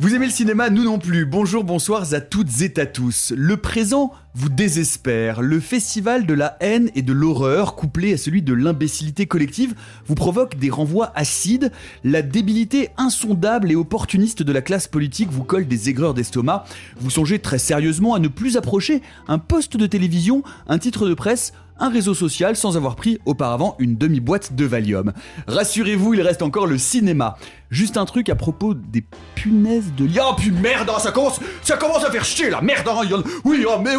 Vous aimez le cinéma Nous non plus. Bonjour, bonsoir à toutes et à tous. Le présent vous désespère. Le festival de la haine et de l'horreur, couplé à celui de l'imbécilité collective, vous provoque des renvois acides. La débilité insondable et opportuniste de la classe politique vous colle des aigreurs d'estomac. Vous songez très sérieusement à ne plus approcher un poste de télévision, un titre de presse, un réseau social sans avoir pris auparavant une demi-boîte de Valium. Rassurez-vous, il reste encore le cinéma. Juste un truc à propos des punaises de lit. Oh putain, merde, hein, ça commence, ça commence à faire chier là, merde, hein, en- oui, oh, mais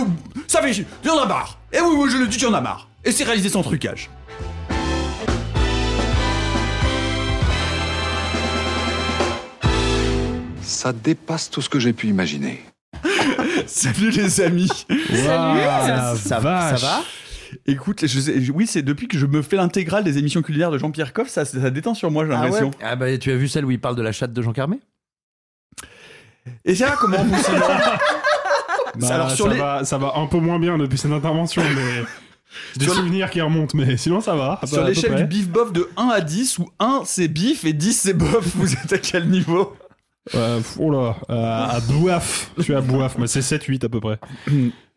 ça fait chier, il y en a marre. Et oui, oui, je le dis, il y en a marre. Et c'est réalisé sans trucage. Ça dépasse tout ce que j'ai pu imaginer. Salut les amis. Ça, vache. ça va? Écoute, je sais- oui, c'est depuis que je me fais l'intégrale des émissions culinaires de Jean-Pierre Coff, ça, ça détend sur moi, j'ai l'impression. Ah bah tu as vu celle où il parle de la chatte de Jean Carmé? Et ça va comment vous Bah, Alors, sur ça, les- va, ça va un peu moins bien depuis cette intervention, mais des Sur souvenirs qui remontent, mais sinon ça va. Sur l'échelle du bif bof de 1 à 10, où 1 c'est bif et 10 c'est bof, vous êtes à quel niveau? Euh, oh là, euh, à Bouaf. Je suis à Bouaf, mais c'est 7-8 à peu près.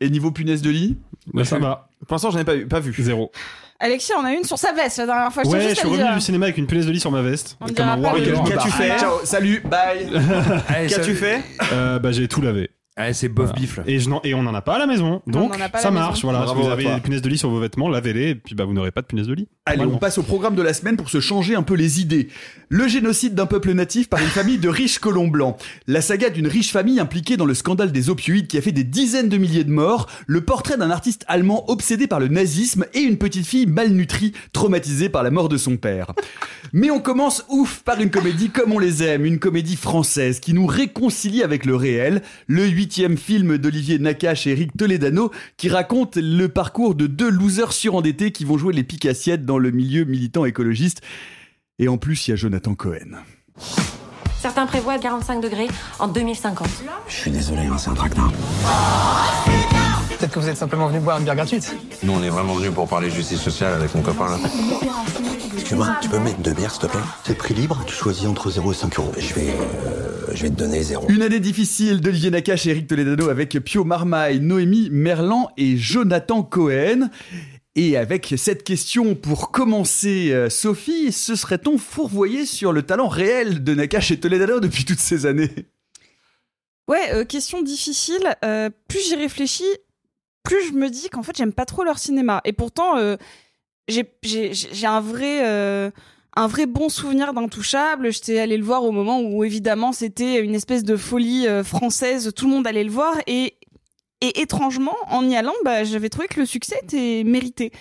Et niveau punaise de lit Mais ça va. Pour l'instant, j'en ai pas, eu- pas vu. Zéro. Alexis en a une sur sa veste la dernière fois. Je Ouais, je suis revenu dire. du cinéma avec une punaise de lit sur ma veste. On comme dira un Qu'as-tu fait Ciao, salut, bye Qu'as-tu fait? Euh, Bah j'ai tout lavé. Allez, c'est bof bif là. Et, je n'en- et on en a pas à la maison. on Donc en a pas à ça marche. maison. Voilà, Bravo si vous avez des punaises de lit sur vos vêtements, lavez-les et puis bah vous n'aurez pas de punaises de lit. Allez, on passe au programme de la semaine pour se changer un peu les idées. Le génocide d'un peuple natif par une famille de riches colons blancs. La saga d'une riche famille impliquée dans le scandale des opioïdes qui a fait des dizaines de milliers de morts. Le portrait d'un artiste allemand obsédé par le nazisme et une petite fille malnutrie traumatisée par la mort de son père. Mais on commence ouf par une comédie comme on les aime, une comédie française qui nous réconcilie avec le réel. Le huitième film d'Olivier Nakache et Eric Toledano qui raconte le parcours de deux losers surendettés qui vont jouer les picassiettes dans le milieu militant écologiste. Et en plus, il y a Jonathan Cohen. Certains prévoient 45 degrés en 2050. Je suis désolé, hein, c'est un traquenard. Peut-être que vous êtes simplement venu boire une bière gratuite. Nous, on est vraiment venus pour parler justice sociale avec mon copain là. Excuse-moi, tu peux mettre deux bières, s'il te plaît C'est prix libre, tu choisis entre 0 et 5 euros. Je vais, euh, je vais te donner 0. Une année difficile d'Olivier Nakache et Eric Toledano avec Pio Marmaille, Noémie Merlan et Jonathan Cohen. Et avec cette question pour commencer, euh, Sophie, se serait-on fourvoyé sur le talent réel de Nakache et Toledano depuis toutes ces années? Ouais, euh, question difficile. Euh, plus j'y réfléchis, plus je me dis qu'en fait j'aime pas trop leur cinéma. Et pourtant, euh, j'ai un vrai euh, un vrai bon souvenir d'Intouchable. J'étais allé le voir au moment où évidemment c'était une espèce de folie euh, française. Tout le monde allait le voir et étrangement, en y allant, bah, j'avais trouvé que le succès était mérité.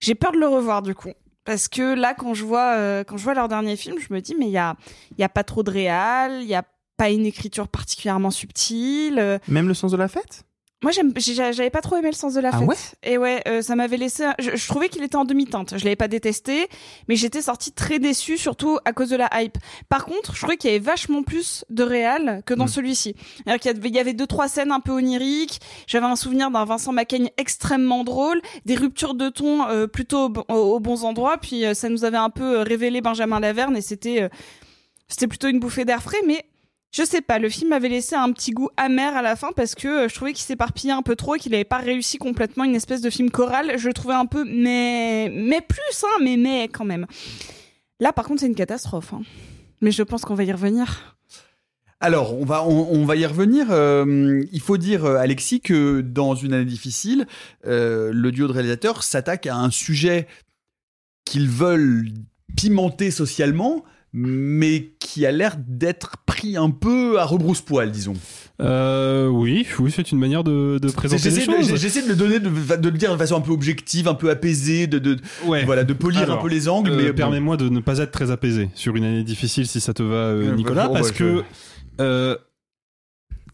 J'ai peur de le revoir du coup. Parce que là, quand je vois, euh, quand je vois leur dernier film, je me dis, mais il y a, pas trop de réal, il y a pas une écriture particulièrement subtile. Même le sens de la fête? Moi, j'avais pas trop aimé le sens de la Ah fête. ouais? Et ouais, euh, ça m'avait laissé. un- Je, je trouvais qu'il était en demi-teinte. Je l'avais pas détesté, mais j'étais sortie très déçue, surtout à cause de la hype. Par contre, je trouvais qu'il y avait vachement plus de réal que dans Mm. celui-ci. Il y avait deux trois scènes un peu oniriques. J'avais un souvenir d'un Vincent Macaigne extrêmement drôle, des ruptures de ton euh, plutôt aux bons endroits. Puis euh, ça nous avait un peu révélé Benjamin Laverne et c'était c'était plutôt une bouffée d'air frais, mais je sais pas, le film m'avait laissé un petit goût amer à la fin parce que euh, je trouvais qu'il s'éparpillait un peu trop et qu'il avait pas réussi complètement une espèce de film choral. Je le trouvais un peu mais mais plus hein, mais mais quand même. Là, par contre, c'est une catastrophe. hein. Mais je pense qu'on va y revenir. Alors, on va, on, va y revenir. Euh, il faut dire, euh, Alexis, que dans une année difficile, le duo de réalisateurs s'attaque à un sujet qu'ils veulent pimenter socialement, mais qui a l'air d'être pris un peu à rebrousse-poil, disons. Euh, oui, oui, c'est une manière de, de présenter les choses. j'essaie de le donner, de, de le dire de façon un peu objective, un peu apaisée, de, de Ouais. voilà, de polir Alors, un peu les angles. Euh, mais bon. permets-moi de ne pas être très apaisé sur une année difficile si ça te va, euh, Euh, Nicolas, bah, parce bah, que euh,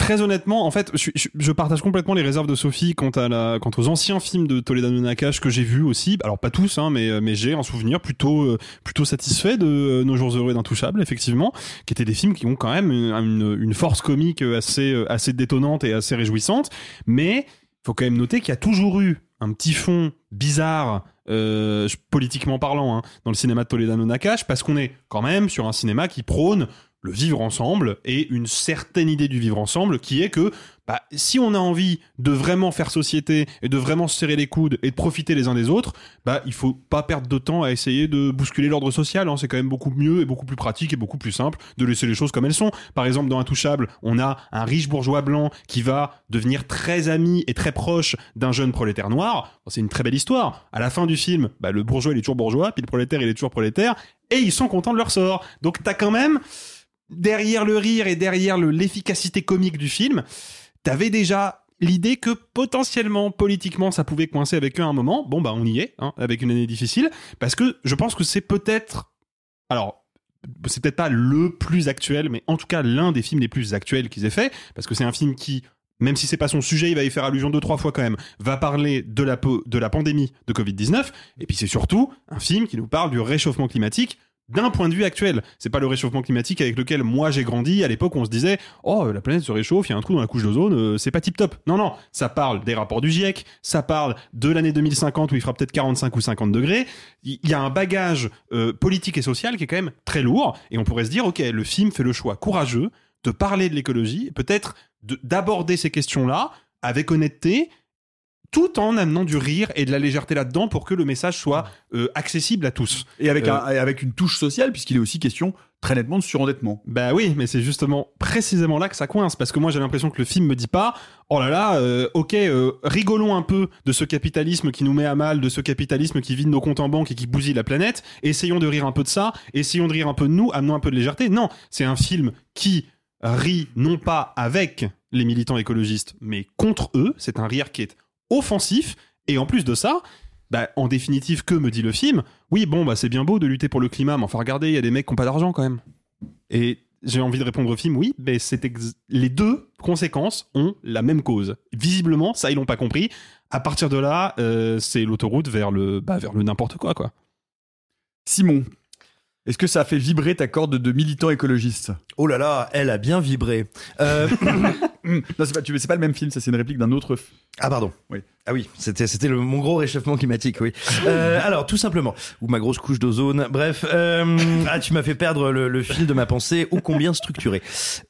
très honnêtement, en fait, je, partage complètement les réserves de Sophie quant à la, quant aux anciens films de Toledano Nakash que j'ai vus aussi. Alors pas tous, hein, mais j'ai un souvenir plutôt euh, plutôt satisfait de euh, Nos jours heureux et d'Intouchables, effectivement, qui étaient des films qui ont quand même une, force comique assez euh, assez détonnante et assez réjouissante, mais faut quand même noter qu'il y a toujours eu un petit fond bizarre, politiquement parlant, hein, dans le cinéma de Toledano Nakash, parce qu'on est quand même sur un cinéma qui prône le vivre ensemble et une certaine idée du vivre ensemble qui est que bah, si on a envie de vraiment faire société et de vraiment se serrer les coudes et de profiter les uns des autres, bah il faut pas perdre de temps à essayer de bousculer l'ordre social. hein. C'est quand même beaucoup mieux et beaucoup plus pratique et beaucoup plus simple de laisser les choses comme elles sont. Par exemple, dans Intouchable, on a un riche bourgeois blanc qui va devenir très ami et très proche d'un jeune prolétaire noir. C'est une très belle histoire. À la fin du film, bah, le bourgeois il est toujours bourgeois, puis le prolétaire il est toujours prolétaire, et ils sont contents de leur sort. Donc t'as quand même derrière le rire et derrière le- l'efficacité comique du film, t'avais déjà l'idée que potentiellement, politiquement, ça pouvait coincer avec eux à un moment. Bon, bah, on y est, hein, avec une année difficile, parce que je pense que c'est peut-être, alors, c'est peut-être pas le plus actuel, mais en tout cas l'un des films les plus actuels qu'ils aient fait, parce que c'est un film qui même si c'est pas son sujet, il va y faire allusion deux trois fois quand même, va parler de la, de la pandémie de Covid-19, et puis c'est surtout un film qui nous parle du réchauffement climatique d'un point de vue actuel. C'est pas le réchauffement climatique avec lequel moi j'ai grandi à l'époque on se disait oh la planète se réchauffe, il y a un trou dans la couche d'ozone, euh, c'est pas tip top. Non non, ça parle des rapports du GIEC, ça parle de l'année 2050 où il fera peut-être 45 ou 50 degrés. Il y a un bagage euh, politique et social qui est quand même très lourd et on pourrait se dire ok le film fait le choix courageux de parler de l'écologie, peut-être de- d'aborder ces questions-là avec honnêteté tout en amenant du rire et de la légèreté là-dedans pour que le message soit euh, accessible à tous. Et avec, Euh, un, et avec une touche sociale, puisqu'il est aussi question très nettement de surendettement. Bah oui, mais c'est justement précisément là que ça coince, parce que moi j'ai l'impression que le film me dit pas, oh là là, euh, ok, euh, rigolons un peu de ce capitalisme qui nous met à mal, de ce capitalisme qui vide nos comptes en banque et qui bousille la planète, essayons de rire un peu de ça, essayons de rire un peu de nous, amenons un peu de légèreté. Non, c'est un film qui rit non pas avec les militants écologistes, mais contre eux, c'est un rire qui est offensif, et en plus de ça, bah, en définitive, que me dit le film Oui, bon, bah, c'est bien beau de lutter pour le climat, mais enfin, regardez, il y a des mecs qui n'ont pas d'argent quand même. Et j'ai envie de répondre au film, oui, mais c'est les deux conséquences ont la même cause. Visiblement, ça, ils l'ont pas compris. À partir de là, euh, c'est l'autoroute vers le, bah, vers le n'importe quoi, quoi. Simon, est-ce que ça a fait vibrer ta corde de militant écologiste? Oh là là, elle a bien vibré. Euh, Non, c'est pas, tu- c'est pas le même film, ça c'est une réplique d'un autre. f- Ah pardon. Oui. Ah oui, c'était c'était le mon gros réchauffement climatique, oui. Euh, alors tout simplement, ou ma grosse couche d'ozone. Bref, euh, ah tu m'as fait perdre le, le fil de ma pensée, ô combien structuré.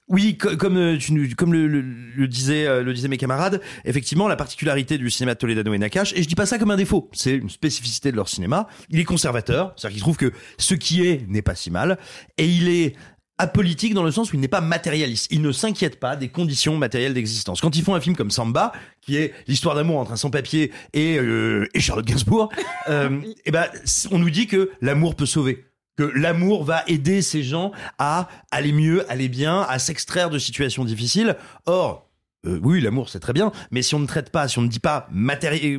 Oui, co- comme euh, tu nous- comme le, le- le disaient euh, le disaient mes camarades, effectivement la particularité du cinéma de Toledano et Nakash, et je dis pas ça comme un défaut, c'est une spécificité de leur cinéma. Il est conservateur, c'est-à-dire qu'il trouve que ce qui est n'est pas si mal, et il est apolitique dans le sens où il n'est pas matérialiste. Il ne s'inquiète pas des conditions matérielles d'existence. Quand ils font un film comme Samba, qui est l'histoire d'amour entre un sans-papier et, euh, et Charlotte Gainsbourg, euh, et ben, on nous dit que l'amour peut sauver. Que l'amour va aider ces gens à aller mieux, aller bien, à s'extraire de situations difficiles. Or, euh, oui, l'amour c'est très bien, mais si on ne traite pas, si on ne dit pas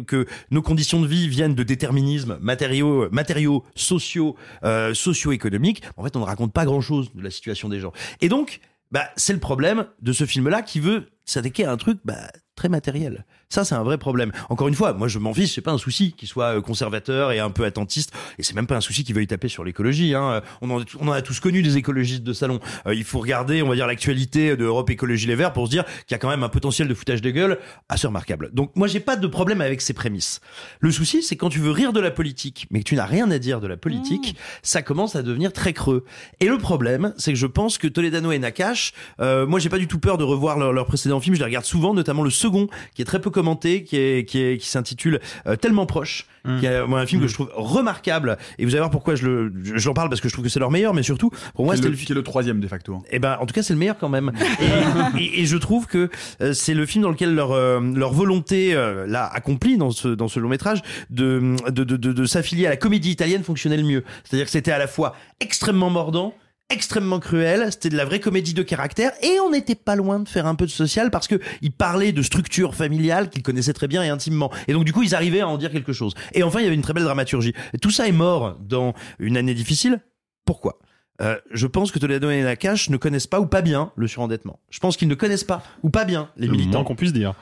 que nos conditions de vie viennent de déterminismes matériaux, matériaux, sociaux, euh, socio-économiques, en fait, on ne raconte pas grand-chose de la situation des gens. Et donc, bah, c'est le problème de ce film-là qui veut s'attaquer à un truc bah, très matériel. Ça, c'est un vrai problème. Encore une fois, moi, je m'en fiche, c'est pas un souci qu'il soit euh, conservateur et un peu attentiste, et c'est même pas un souci qu'il veuille taper sur l'écologie. Hein. On, en, on en a tous connu des écologistes de salon. Euh, il faut regarder, on va dire, l'actualité de Europe Écologie Les Verts pour se dire qu'il y a quand même un potentiel de foutage de gueule assez remarquable. Donc, moi, j'ai pas de problème avec ces prémices. Le souci, c'est quand tu veux rire de la politique, mais que tu n'as rien à dire de la politique, ça commence à devenir très creux. Et le problème, c'est que je pense que Toledano et Nakash, euh, moi, j'ai pas du tout peur de revoir leurs leur précédents films. Je les regarde souvent, notamment le second qui est très peu commenté, qui est qui est qui s'intitule euh, Tellement proche, Mmh. qui est moi, un film que je trouve remarquable. Et vous allez voir pourquoi je le je- j'en parle parce que je trouve que c'est leur meilleur, mais surtout pour moi Qui est c'était le- le qui est le troisième de facto. hein. et ben, en tout cas, c'est le meilleur quand même. Et, et- et je trouve que euh, c'est le film dans lequel leur euh, leur volonté euh, là accomplie dans ce dans ce long métrage de de de, de, de s'affilier à la comédie italienne fonctionnait le mieux. C'est-à-dire que c'était à la fois extrêmement mordant extrêmement cruel, c'était de la vraie comédie de caractère et on n'était pas loin de faire un peu de social parce que ils parlaient de structure familiale qu'ils connaissaient très bien et intimement. Et donc du coup, ils arrivaient à en dire quelque chose. Et enfin, il y avait une très belle dramaturgie. Tout ça est mort dans une année difficile. Pourquoi? Euh, je pense que Toledo et Nakash ne connaissent pas ou pas bien le surendettement. Je pense qu'ils ne connaissent pas ou pas bien les Le militants. moins qu'on puisse dire.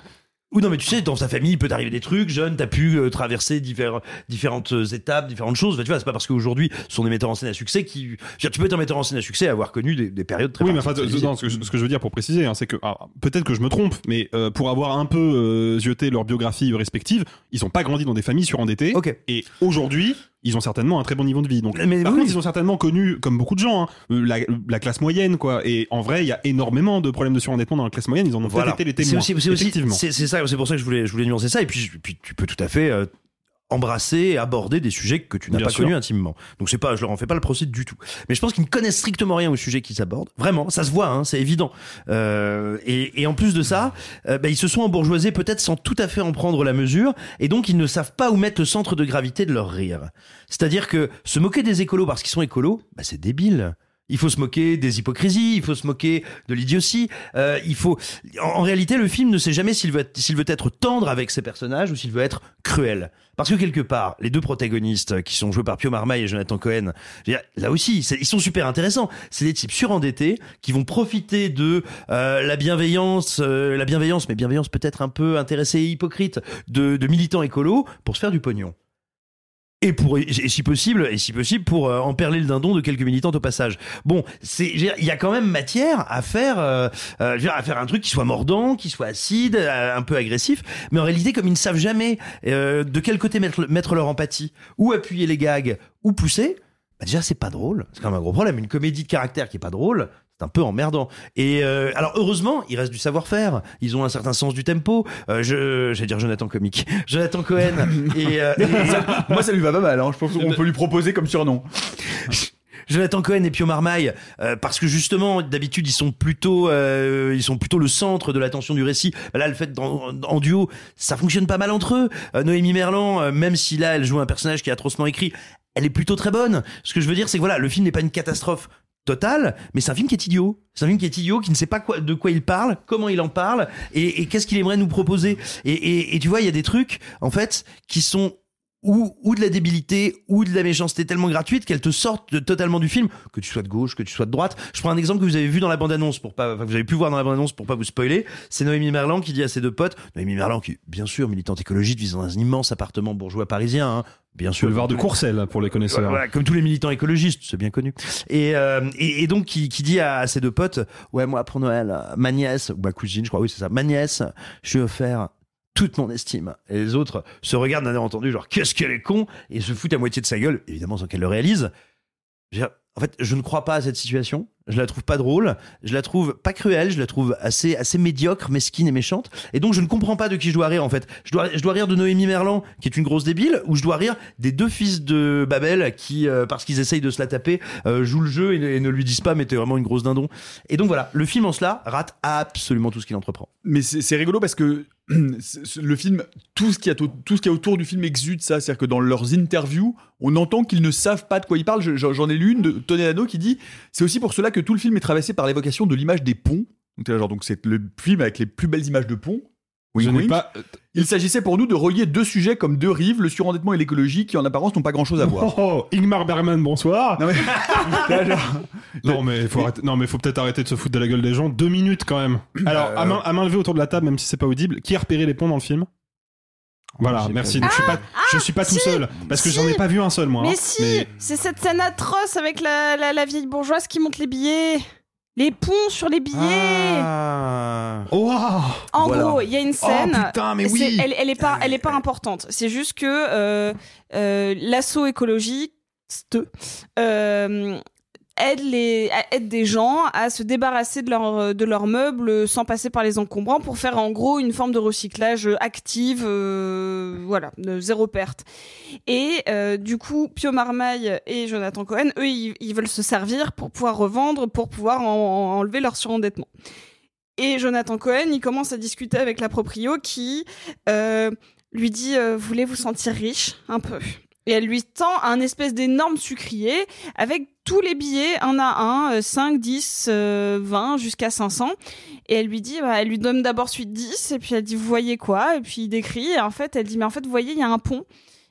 Ou non, mais tu sais, dans ta famille, il peut t'arriver des trucs, jeune, t'as pu euh, traverser divers- différentes euh, étapes, différentes choses. Enfin, tu vois, c'est pas parce qu'aujourd'hui, ce sont des metteurs en scène à succès qui. dire, tu peux être un metteur en scène à succès et avoir connu des, des périodes très Oui, mais enfin, non, ce, que je, ce que je veux dire pour préciser, hein, c'est que ah, peut-être que je me trompe, mais euh, pour avoir un peu euh, zioté leur biographie respective, ils ont pas grandi dans des familles surendettées. Et aujourd'hui, ils ont certainement un très bon niveau de vie. Donc, Mais par oui. contre, ils ont certainement connu, comme beaucoup de gens, hein, la, la classe moyenne, quoi. Et en vrai, il y a énormément de problèmes de surendettement dans la classe moyenne. Ils en ont Voilà. été les C'est témoins. aussi, c'est aussi- effectivement. c'est c'est ça, c'est pour ça que je voulais, je voulais nuancer ça. Et puis, puis tu peux tout à fait euh, embrasser et aborder des sujets que tu n'as pas sûr. connus intimement. Donc c'est pas, je leur en fais pas le procès du tout. Mais je pense qu'ils ne connaissent strictement rien au sujet qu'ils abordent. Vraiment, ça se voit, hein, c'est évident. Euh, et, et en plus de ça, euh, bah, ils se sont embourgeoisés peut-être sans tout à fait en prendre la mesure, et donc ils ne savent pas où mettre le centre de gravité de leur rire. C'est-à-dire que se moquer des écolos parce qu'ils sont écolos, bah, c'est débile. Il faut se moquer des hypocrisies, il faut se moquer de l'idiotie. Euh, il faut. En, réalité, le film ne sait jamais s'il veut, s'il veut être tendre avec ses personnages ou s'il veut être cruel. Parce que quelque part, les deux protagonistes qui sont joués par Pio Marmaille et Jonathan Cohen, là aussi, ils sont super intéressants. C'est des types surendettés qui vont profiter de euh, la bienveillance, euh, la bienveillance, mais bienveillance peut-être un peu intéressée et hypocrite de, de militants écolos pour se faire du pognon et pour et si possible et si possible pour euh, emperler le dindon de quelques militantes au passage. Bon, c'est il y a quand même matière à faire euh, euh, à faire un truc qui soit mordant, qui soit acide, euh, un peu agressif, mais en réalité comme ils ne savent jamais euh, de quel côté mettre mettre leur empathie, ou appuyer les gags ou pousser, bah déjà c'est pas drôle. C'est quand même un gros problème, une comédie de caractère qui est pas drôle. C'est un peu emmerdant. Et euh, alors heureusement, il reste du savoir-faire. Ils ont un certain sens du tempo. Euh, je, j'allais dire Jonathan comique, Jonathan Cohen. et, euh, et- Ça- moi, ça lui va pas mal. hein. Je pense qu'on peut lui proposer comme surnom. Jonathan Cohen et Pio Marmaille, euh, parce que justement, d'habitude, ils sont plutôt, euh, ils sont plutôt le centre de l'attention du récit. Là, le fait d'en- en duo, ça fonctionne pas mal entre eux. Euh, Noémie Merlan, euh, même si là, elle joue un personnage qui est atrocement écrit, elle est plutôt très bonne. Ce que je veux dire, c'est que voilà, le film n'est pas une catastrophe totale, mais c'est un film qui est idiot. C'est un film qui est idiot, qui ne sait pas quoi, de quoi il parle, comment il en parle, et, qu'est-ce qu'il aimerait nous proposer. Et tu vois, il y a des trucs, en fait, qui sont ou, ou de la débilité ou de la méchanceté tellement gratuite qu'elle te sortent de- totalement du film, que tu sois de gauche, que tu sois de droite. Je prends un exemple que vous avez vu dans la bande-annonce pour pas, enfin, que vous avez pu voir dans la bande-annonce pour pas vous spoiler. C'est Noémie Merlan qui dit à ses deux potes, Noémie Merlan qui, bien sûr, militante écologiste, vit dans un immense appartement bourgeois parisien, hein, bien sûr. Boulevard de Courcelles pour les connaisseurs. Voilà, comme tous les militants écologistes, c'est bien connu. Et, euh, et, et donc qui, qui dit à, à ses deux potes, ouais moi pour Noël, ma nièce ou ma cousine, je crois, oui c'est ça, ma nièce, je ai offert toute mon estime. Et les autres se regardent d'un air entendu, genre qu'est-ce qu'elle est con, et se foutent à moitié de sa gueule, évidemment sans qu'elle le réalise. En fait, je ne crois pas à cette situation. Je la trouve pas drôle. Je la trouve pas cruelle. Je la trouve assez, assez médiocre, mesquine et méchante. Et donc, je ne comprends pas de qui je dois rire, en fait. Je dois, je dois rire de Noémie Merlan, qui est une grosse débile, ou je dois rire des deux fils de Babel qui, euh, parce qu'ils essayent de se la taper, euh, jouent le jeu et, ne- et ne lui disent pas, mais t'es vraiment une grosse dindon. Et donc, voilà. Le film, en cela, rate absolument tout ce qu'il entreprend. Mais c'est rigolo parce que le film, tout ce qui a tout ce est autour du film exude ça, c'est-à-dire que dans leurs interviews, on entend qu'ils ne savent pas de quoi ils parlent. Je- J'en ai lu une de Tony qui dit c'est aussi pour cela que tout le film est traversé par l'évocation de l'image des ponts. Donc donc c'est le film avec les plus belles images de ponts. N'ai wink. pas- Il s'agissait pour nous de relier deux sujets comme deux rives, le surendettement et l'écologie, qui en apparence n'ont pas grand-chose à voir. Oh, Ingmar Bergman, bonsoir. Non mais, Non mais faut arrêter- non mais faut peut-être arrêter de se foutre de la gueule des gens. Deux minutes quand même. Alors Euh. à, main, à main levée autour de la table, même si c'est pas audible, qui a repéré les ponts dans le film? Voilà, j'ai merci. je suis pas, je suis pas tout seul parce que si. j'en ai pas vu un seul moi. Mais hein. si, c'est cette scène atroce avec la, la, la vieille bourgeoise qui monte les billets. Les ponts sur les billets. Ah. Oh, En Voilà. gros, il y a une scène. Oh, putain, mais c'est- oui. elle, elle est pas, elle est pas importante. C'est juste que euh, euh, l'assaut écologique euh, aide les aide des gens à se débarrasser de leurs de leurs meubles sans passer par les encombrants pour faire en gros une forme de recyclage active euh, voilà de zéro perte. Et euh, du coup Pio Marmaille et Jonathan Cohen eux ils, veulent se servir pour pouvoir revendre pour pouvoir en, en enlever leur surendettement. Et Jonathan Cohen il commence à discuter avec la proprio qui euh, lui dit voulez vous sentir riche un peu? Et elle lui tend un espèce d'énorme sucrier avec tous les billets un à un, euh, 5, 10, euh, 20 jusqu'à 500. Et elle lui dit, bah, elle lui donne d'abord suite 10 et puis elle dit, vous voyez quoi? Et puis il décrit et en fait elle dit, mais en fait vous voyez il y a un pont.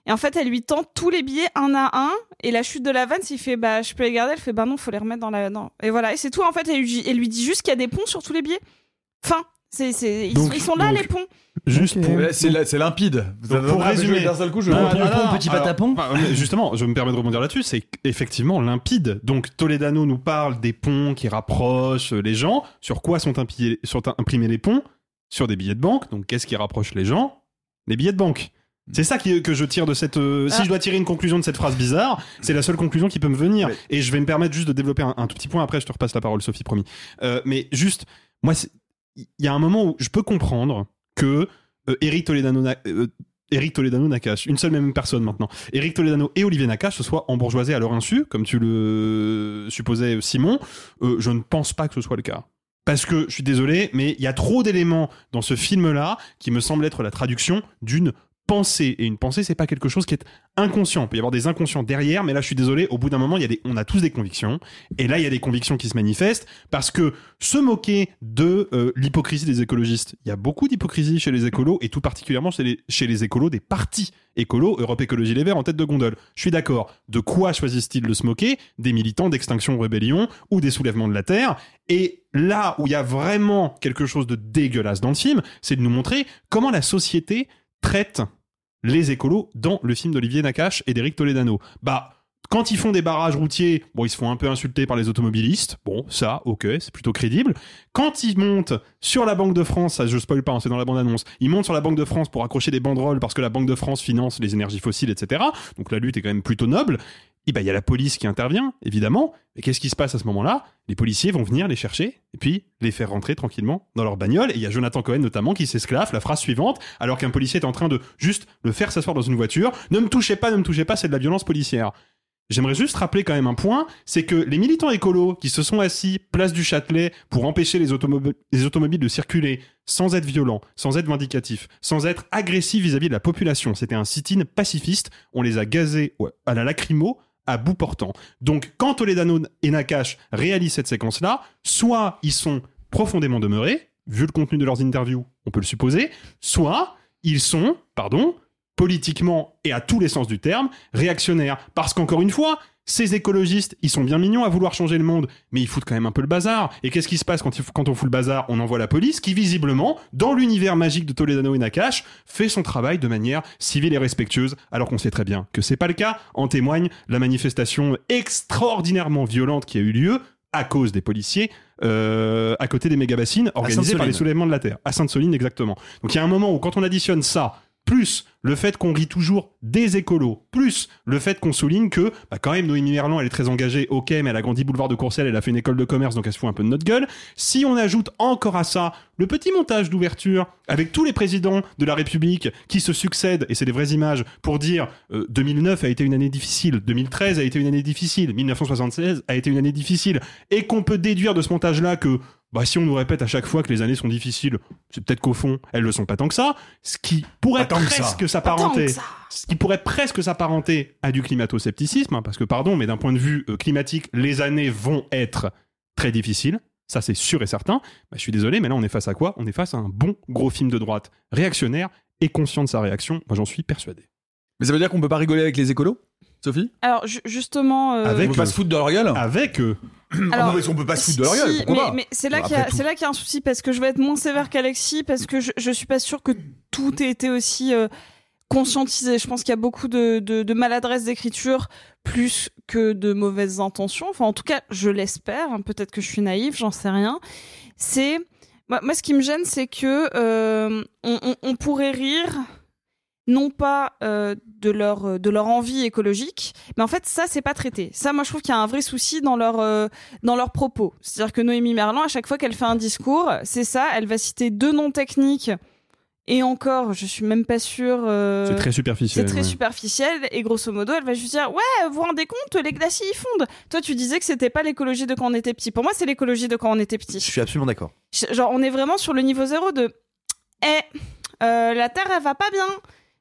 Et en fait elle lui tend tous les billets un à un et la chute de la vanne, s'il fait, bah je peux les garder, elle fait, bah non, faut les remettre dans la... Non. Et voilà, et c'est tout en fait, elle lui, elle lui dit juste qu'il y a des ponts sur tous les billets. Fin. C'est, c'est, ils, Donc- sont, ils sont là donc- les ponts. Juste pour, Ouais, C'est la- c'est limpide. Vous Donc, avez pour résumer, d'un seul coup, je Non, non, Ah, non, non, petit patapon. justement, je me permets de rebondir là-dessus, c'est effectivement limpide. Donc Toledano nous parle des ponts qui rapprochent les gens. Sur quoi sont impillés- sont imprimés les ponts? Sur des billets de banque. Donc qu'est-ce qui rapproche les gens? Les billets de banque. C'est ça qui- que je tire de cette. euh, Si Ah. je dois tirer une conclusion de cette phrase bizarre, c'est la seule conclusion qui peut me venir. Et je vais me permettre juste de développer un, un tout petit point. Après, je te repasse la parole, Sophie, promis. Euh, mais juste, moi, c'est- il y a un moment où je peux comprendre que euh, Eric Toledano, euh, Eric Toledano Nakache, une seule même personne maintenant, Eric Toledano et Olivier Nakache se soient embourgeoisés à leur insu, comme tu le supposais Simon. Euh, je ne pense pas que ce soit le cas. Parce que, je suis désolé, mais il y a trop d'éléments dans ce film-là qui me semblent être la traduction d'une pensée. Et une pensée, c'est pas quelque chose qui est inconscient. Il peut y avoir des inconscients derrière, mais là, je suis désolé, au bout d'un moment, il y a des, on a tous des convictions. Et là, il y a des convictions qui se manifestent parce que se moquer de euh, l'hypocrisie des écologistes, il y a beaucoup d'hypocrisie chez les écolos et tout particulièrement chez les, chez les écolos des partis écolos, Europe Écologie Les Verts en tête de gondole. Je suis d'accord. De quoi choisissent-ils de se moquer? Des militants d'Extinction Rébellion ou des soulèvements de la Terre? Et là où il y a vraiment quelque chose de dégueulasse dans le film, c'est de nous montrer comment la société traite les écolos dans le film d'Olivier Nakache et d'Éric Toledano. Bah, quand ils font des barrages routiers, bon, ils se font un peu insulter par les automobilistes. Bon, ça, ok, c'est plutôt crédible. Quand ils montent sur la Banque de France, ça je spoil pas, hein, c'est dans la bande-annonce, ils montent sur la Banque de France pour accrocher des banderoles parce que la Banque de France finance les énergies fossiles, etc. Donc la lutte est quand même plutôt noble. Et ben, il y a la police qui intervient, évidemment. Et qu'est-ce qui se passe à ce moment-là? Les policiers vont venir les chercher et puis les faire rentrer tranquillement dans leur bagnole. Et il y a Jonathan Cohen notamment qui s'esclaffe la phrase suivante, alors qu'un policier est en train de juste le faire s'asseoir dans une voiture. Ne me touchez pas, ne me touchez pas, c'est de la violence policière. J'aimerais juste rappeler quand même un point, c'est que les militants écolos qui se sont assis place du Châtelet pour empêcher les, automob- les automobiles de circuler sans être violents, sans être vindicatifs, sans être agressifs vis-à-vis de la population, c'était un sit-in pacifiste, on les a gazés à la lacrymo bout portant. Donc quand Toledano et Nakache réalisent cette séquence-là, soit ils sont profondément demeurés, vu le contenu de leurs interviews, on peut le supposer, soit ils sont, pardon, politiquement et à tous les sens du terme, réactionnaires. Parce qu'encore une fois, ces écologistes, ils sont bien mignons à vouloir changer le monde, mais ils foutent quand même un peu le bazar. Et qu'est-ce qui se passe quand, il- quand on fout le bazar? On envoie la police qui, visiblement, dans l'univers magique de Toledano et Nakache, fait son travail de manière civile et respectueuse, alors qu'on sait très bien que c'est pas le cas. En témoigne la manifestation extraordinairement violente qui a eu lieu à cause des policiers euh, à côté des méga-bassines organisées par les soulèvements de la Terre. À Sainte-Soline, exactement. Donc il y a un moment où, quand on additionne ça, plus le fait qu'on rit toujours des écolos, plus le fait qu'on souligne que, bah, quand même, Noémie Merlan, elle est très engagée, ok, mais elle a grandi boulevard de Courcelles, elle a fait une école de commerce, donc elle se fout un peu de notre gueule. Si on ajoute encore à ça le petit montage d'ouverture avec tous les présidents de la République qui se succèdent, et c'est des vraies images, pour dire euh, 2009 a été une année difficile, 2013 a été une année difficile, 1976 a été une année difficile, et qu'on peut déduire de ce montage-là que bah, si on nous répète à chaque fois que les années sont difficiles, c'est peut-être qu'au fond, elles le sont pas tant que ça, ce qui pourrait presque s'apparenter, ce qui pourrait presque s'apparenter à du climato-scepticisme, hein, parce que pardon, mais d'un point de vue euh, climatique, les années vont être très difficiles. Ça, c'est sûr et certain. Bah, je suis désolé, mais là, on est face à quoi? On est face à un bon gros film de droite réactionnaire et conscient de sa réaction. Moi, j'en suis persuadé. Mais ça veut dire qu'on peut pas rigoler avec les écolos? Sophie? Alors ju- justement, euh, Avec On peut pas eux. se foutre de leur gueule? Avec eux. Alors, non, mais on peut pas se foutre de leur gueule, si, pourquoi mais, pas? mais c'est là qu'il y a, après tout. c'est là qu'il y a un souci parce que je vais être moins sévère qu'Alexis parce que je, je suis pas sûre que tout ait été aussi euh, conscientisé. Je pense qu'il y a beaucoup de, maladresse d'écriture plus que de mauvaises intentions. Enfin, en tout cas, je l'espère. Peut-être que je suis naïve, j'en sais rien. C'est moi, ce qui me gêne, c'est que euh, on, pourrait rire non pas euh, de leur de leur envie écologique, mais en fait ça c'est pas traité. Ça moi je trouve qu'il y a un vrai souci dans leur euh, dans leurs propos. C'est-à-dire que Noémie Merlan à chaque fois qu'elle fait un discours, c'est ça, elle va citer deux noms techniques et encore, je suis même pas sûre. euh, C'est très superficiel, C'est très ouais. superficiel et grosso modo, elle va juste dire ouais, vous vous rendez compte, les glaciers ils fondent. Toi, tu disais que c'était pas l'écologie de quand on était petit. Pour moi, c'est l'écologie de quand on était petit. Je suis absolument d'accord. Genre, on est vraiment sur le niveau zéro de eh, euh, la Terre, elle va pas bien.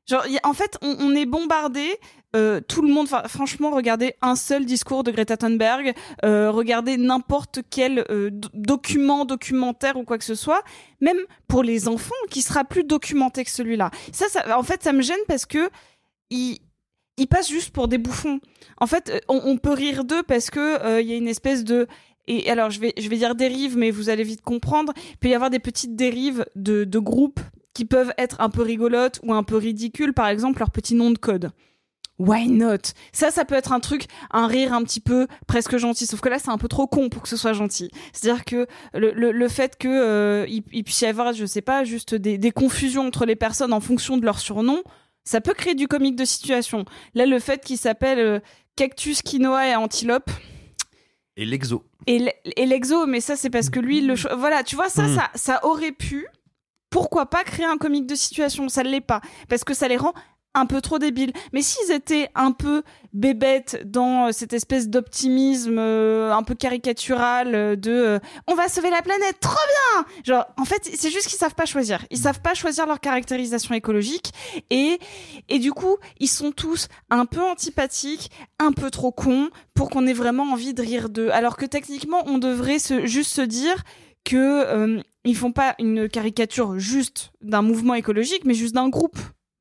Genre, en fait, on, on est bombardé. Euh, tout le monde, franchement, regardez un seul discours de Greta Thunberg, euh, regardez n'importe quel euh, do- document, documentaire ou quoi que ce soit, même pour les enfants, qui sera plus documenté que celui-là. Ça, en fait, ça me gêne parce que ils, passent juste pour des bouffons. En fait, euh, on, peut rire d'eux parce que il y a une espèce de et alors je vais je vais dire dérive, mais vous allez vite comprendre. Il peut y avoir des petites dérives de, de groupes qui peuvent être un peu rigolotes ou un peu ridicules. Par exemple, leur petit nom de code. Why not? Ça, ça peut être un truc, un rire un petit peu presque gentil. Sauf que là, c'est un peu trop con pour que ce soit gentil. C'est-à-dire que le, le, le fait que euh, il, il puisse y avoir, je sais pas, juste des, des confusions entre les personnes en fonction de leur surnom, ça peut créer du comique de situation. Là, le fait qu'il s'appelle euh, Cactus, Quinoa et Antilope, Et l'exo. et l'exo, mais ça c'est parce que lui, le voilà, tu vois ça, Mm. ça, ça aurait pu, pourquoi pas créer un comique de situation, ça ne l'est pas, parce que ça les rend un peu trop débiles. Mais s'ils étaient un peu bébêtes dans euh, cette espèce d'optimisme euh, un peu caricatural euh, de on va sauver la planète, trop bien Genre, en fait, c'est juste qu'ils savent pas choisir. Ils savent pas choisir leur caractérisation écologique et, et du coup, ils sont tous un peu antipathiques, un peu trop cons pour qu'on ait vraiment envie de rire d'eux. Alors que techniquement, on devrait juste se dire que ils font pas une caricature juste d'un mouvement écologique, mais juste d'un groupe.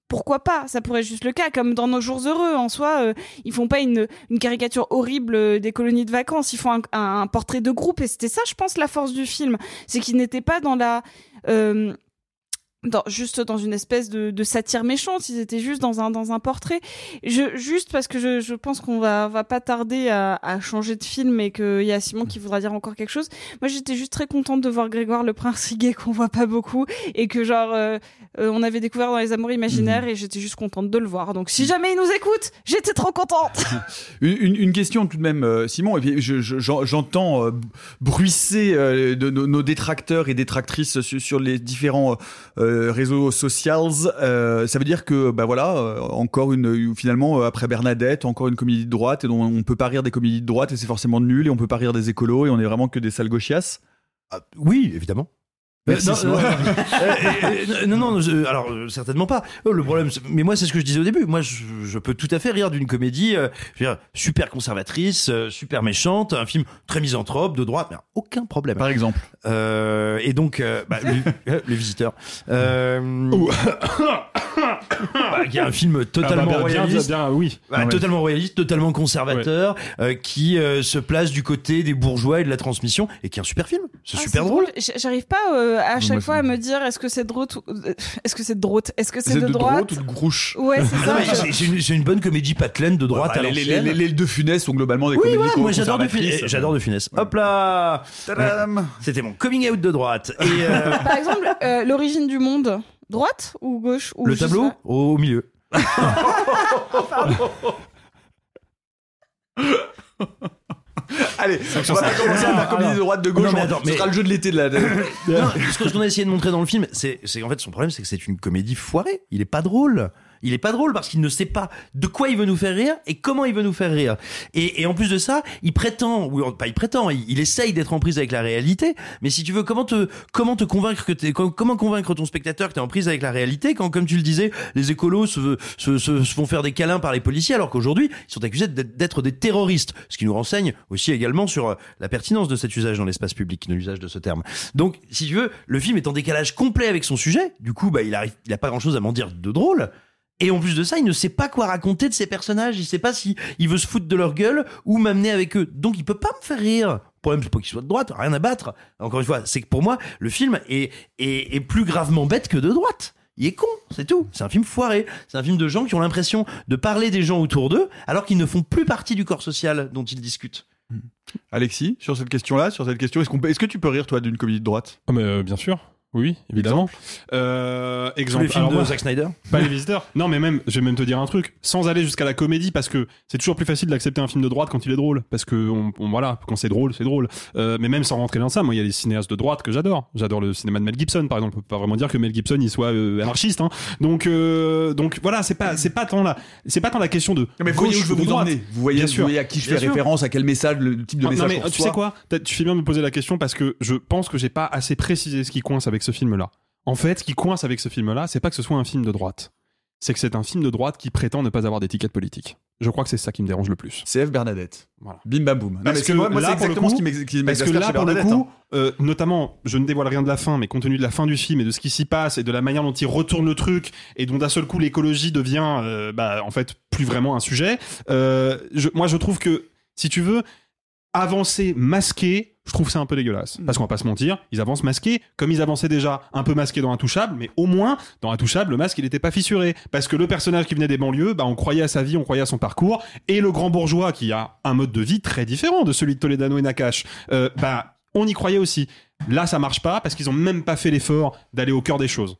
Pourquoi pas Ça pourrait être juste le cas, comme dans Nos Jours Heureux. En soi, euh, ils font pas une, caricature horrible euh, des colonies de vacances. Ils font un portrait de groupe. Et c'était ça, je pense, la force du film. C'est qu'ils n'étaient pas dans la... euh, dans, juste dans une espèce de, de satire méchante, ils étaient juste dans un, dans un portrait. Je, juste parce que je, je pense qu'on va, va pas tarder à, à changer de film et qu'il y a Simon qui voudra dire encore quelque chose. Moi, j'étais juste très contente de voir Grégoire le prince Riguet qu'on voit pas beaucoup et que genre euh, euh, on avait découvert dans les Amours imaginaires et j'étais juste contente de le voir. Donc si jamais il nous écoute, j'étais trop contente. Une, une- une question tout de même, euh, Simon, et puis je- j'entends euh, bruisser de, nos- nos détracteurs et détractrices sur, sur les différents euh, réseaux sociaux. Euh, ça veut dire que, bah voilà, euh, encore une, finalement, après Bernadette, encore une comédie de droite, et dont on peut pas rire des comédies de droite et c'est forcément nul, et on peut pas rire des écolos, et on est vraiment que des sales gauchias. oui, évidemment. Merci, Euh, non, euh, euh, non, non, je- alors certainement pas. Euh, Le problème, mais moi, c'est ce que je disais au début. Moi, je, je peux tout à fait rire d'une comédie, euh, je veux dire, super conservatrice, euh, super méchante, un film très misanthrope, de droite, mais aucun problème. Par exemple. Euh, et donc, bah, le, le visiteur. bah, il y a un film totalement Ah bah, bien, royaliste. bien, bien, oui. Voilà, ouais. totalement royaliste, totalement conservateur, euh, qui euh, se place du côté des bourgeois et de la transmission, et qui est un super film. C'est Ah, super drôle. J'arrive pas euh, à chaque fois à me dire est-ce que c'est de droite ou est-ce que c'est de droite? Est-ce que c'est de, de droite? droite ou de grouche? Ouais, c'est ça. c'est- une, une bonne comédie pateline de droite Bah, à les, les, les- les deux Funès sont globalement des Oui, comédies voilà, moi co- j'adore de. Funès. J'adore de Funès. Hop là Tadam C'était mon coming out de droite. Et Par exemple, l'origine du monde, droite ou gauche ou le je sais tableau pas. au, milieu. Allez, on va pas commencer à faire comédie de droite de gauche. Non, mais on- attends, ce mais- sera le jeu de l'été de la. Non, ce que- ce qu'on a essayé de montrer dans le film, c'est c'est qu'en fait son problème, c'est que c'est une comédie foirée. Il est pas drôle. Il est pas drôle parce qu'il ne sait pas de quoi il veut nous faire rire et comment il veut nous faire rire. Et, et en plus de ça, il prétend, ou pas il prétend, il, il essaye d'être en prise avec la réalité. Mais si tu veux, comment te comment te convaincre que t'es, com- comment convaincre ton spectateur que t'es en prise avec la réalité quand, comme tu le disais, les écolos se, se, se- se font faire des câlins par les policiers alors qu'aujourd'hui ils sont accusés d'être des terroristes. Ce qui nous renseigne aussi également sur euh, la pertinence de cet usage dans l'espace public, l'usage de ce terme. Donc, si tu veux, le film est en décalage complet avec son sujet. Du coup, bah, il arrive, il a pas grand chose à m'en dire de drôle. Et en plus de ça, il ne sait pas quoi raconter de ses personnages. Il sait pas si il veut se foutre de leur gueule ou m'amener avec eux. Donc, il peut pas me faire rire. Le problème, c'est pas qu'il soit de droite, rien à battre. Encore une fois, c'est que pour moi, le film est, est, est plus gravement bête que de droite. Il est con, c'est tout. C'est un film foiré. C'est un film de gens qui ont l'impression de parler des gens autour d'eux alors qu'ils ne font plus partie du corps social dont ils discutent. Alexis, sur cette question-là, sur cette question, est-ce qu'on peut- est-ce que tu peux rire toi d'une comédie de droite? Ah, mais, euh, bien sûr. Oui, évidemment. Euh, exemple. les films Alors de moi- Zack Snyder Pas les visiteurs. Non, mais même, je vais même te dire un truc, sans aller jusqu'à la comédie, parce que c'est toujours plus facile d'accepter un film de droite quand il est drôle, parce que on, on- voilà, quand c'est drôle, c'est drôle. Euh, mais même sans rentrer dans ça, moi, il y a des cinéastes de droite que j'adore. J'adore le cinéma de Mel Gibson, par exemple. On peut pas vraiment dire que Mel Gibson il soit euh, anarchiste. Hein. Donc, euh, donc voilà, c'est pas, c'est pas tant la, c'est pas tant la question de. Non, mais vous voyez où je veux vous emmener. Vous voyez, Bien vous sûr. voyez à qui je fais Bien sûr. référence, à quel message, le type de Non, message. mais qu'on tu sais quoi? Tu fais bien de me poser la question parce que je pense que j'ai pas assez précisé ce qui coince avec ce film-là. En fait, ce qui coince avec ce film-là, c'est pas que ce soit un film de droite. C'est que c'est un film de droite qui prétend ne pas avoir d'étiquette politique. Je crois que c'est ça qui me dérange le plus. CF Bernadette. Voilà. Bim bam boum. Non, Parce c'est que moi, c'est exactement coup- ce qui m'ex- qui Parce que m'exaspère là, pour le Bernadette. coup, euh, notamment, je ne dévoile rien de la fin, mais compte tenu de la fin du film et de ce qui s'y passe et de la manière dont il retourne le truc et dont d'un seul coup l'écologie devient, euh, bah, en fait, plus vraiment un sujet. euh, je- moi, je trouve que, si tu veux, avancer masqué, je trouve ça un peu dégueulasse. Parce qu'on va pas se mentir, ils avancent masqués, comme ils avançaient déjà un peu masqués dans Intouchable, mais au moins, dans Intouchable, le masque, n'était pas fissuré. Parce que le personnage qui venait des banlieues, bah, on croyait à sa vie, on croyait à son parcours, et le grand bourgeois, qui a un mode de vie très différent de celui de Toledano et Nakash, euh, bah, on y croyait aussi. Là, ça marche pas, parce qu'ils ont même pas fait l'effort d'aller au cœur des choses.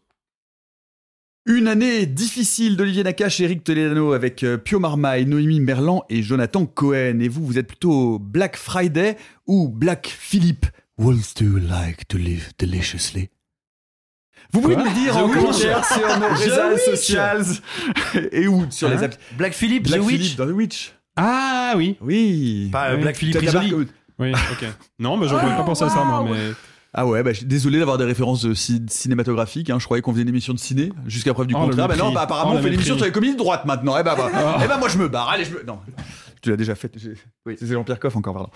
Une année difficile d'Olivier Nakache, Eric Toledano avec euh, Pio Marmaille, Noémie Merlan et Jonathan Cohen. Et vous, vous êtes plutôt Black Friday ou Black Philippe? Wouldst you like to live deliciously? Vous pouvez nous le dire The en commentaire sur nos réseaux sociales et où sur les Hein? applis. Black Philippe, Black The Witch. Philippe dans The Witch. Ah oui. Oui. Pas euh, Oui. Black Philippe Risoli. Oui, ok. Non, mais j'aurais pas pensé à ça, moi, mais. Ah ouais, bah, désolé d'avoir des références ci- cinématographiques. Hein. Je croyais qu'on faisait une émission de ciné, jusqu'à preuve du Oh, contraire. Bah non, bah, apparemment Oh, on fait une émission mépris. sur les comédies de droite maintenant. Eh bah, bah. Oh. Eh bah moi je me barre. Allez, je me... Non, tu l'as déjà fait. Oui, c'est Jean-Pierre Coff encore, pardon.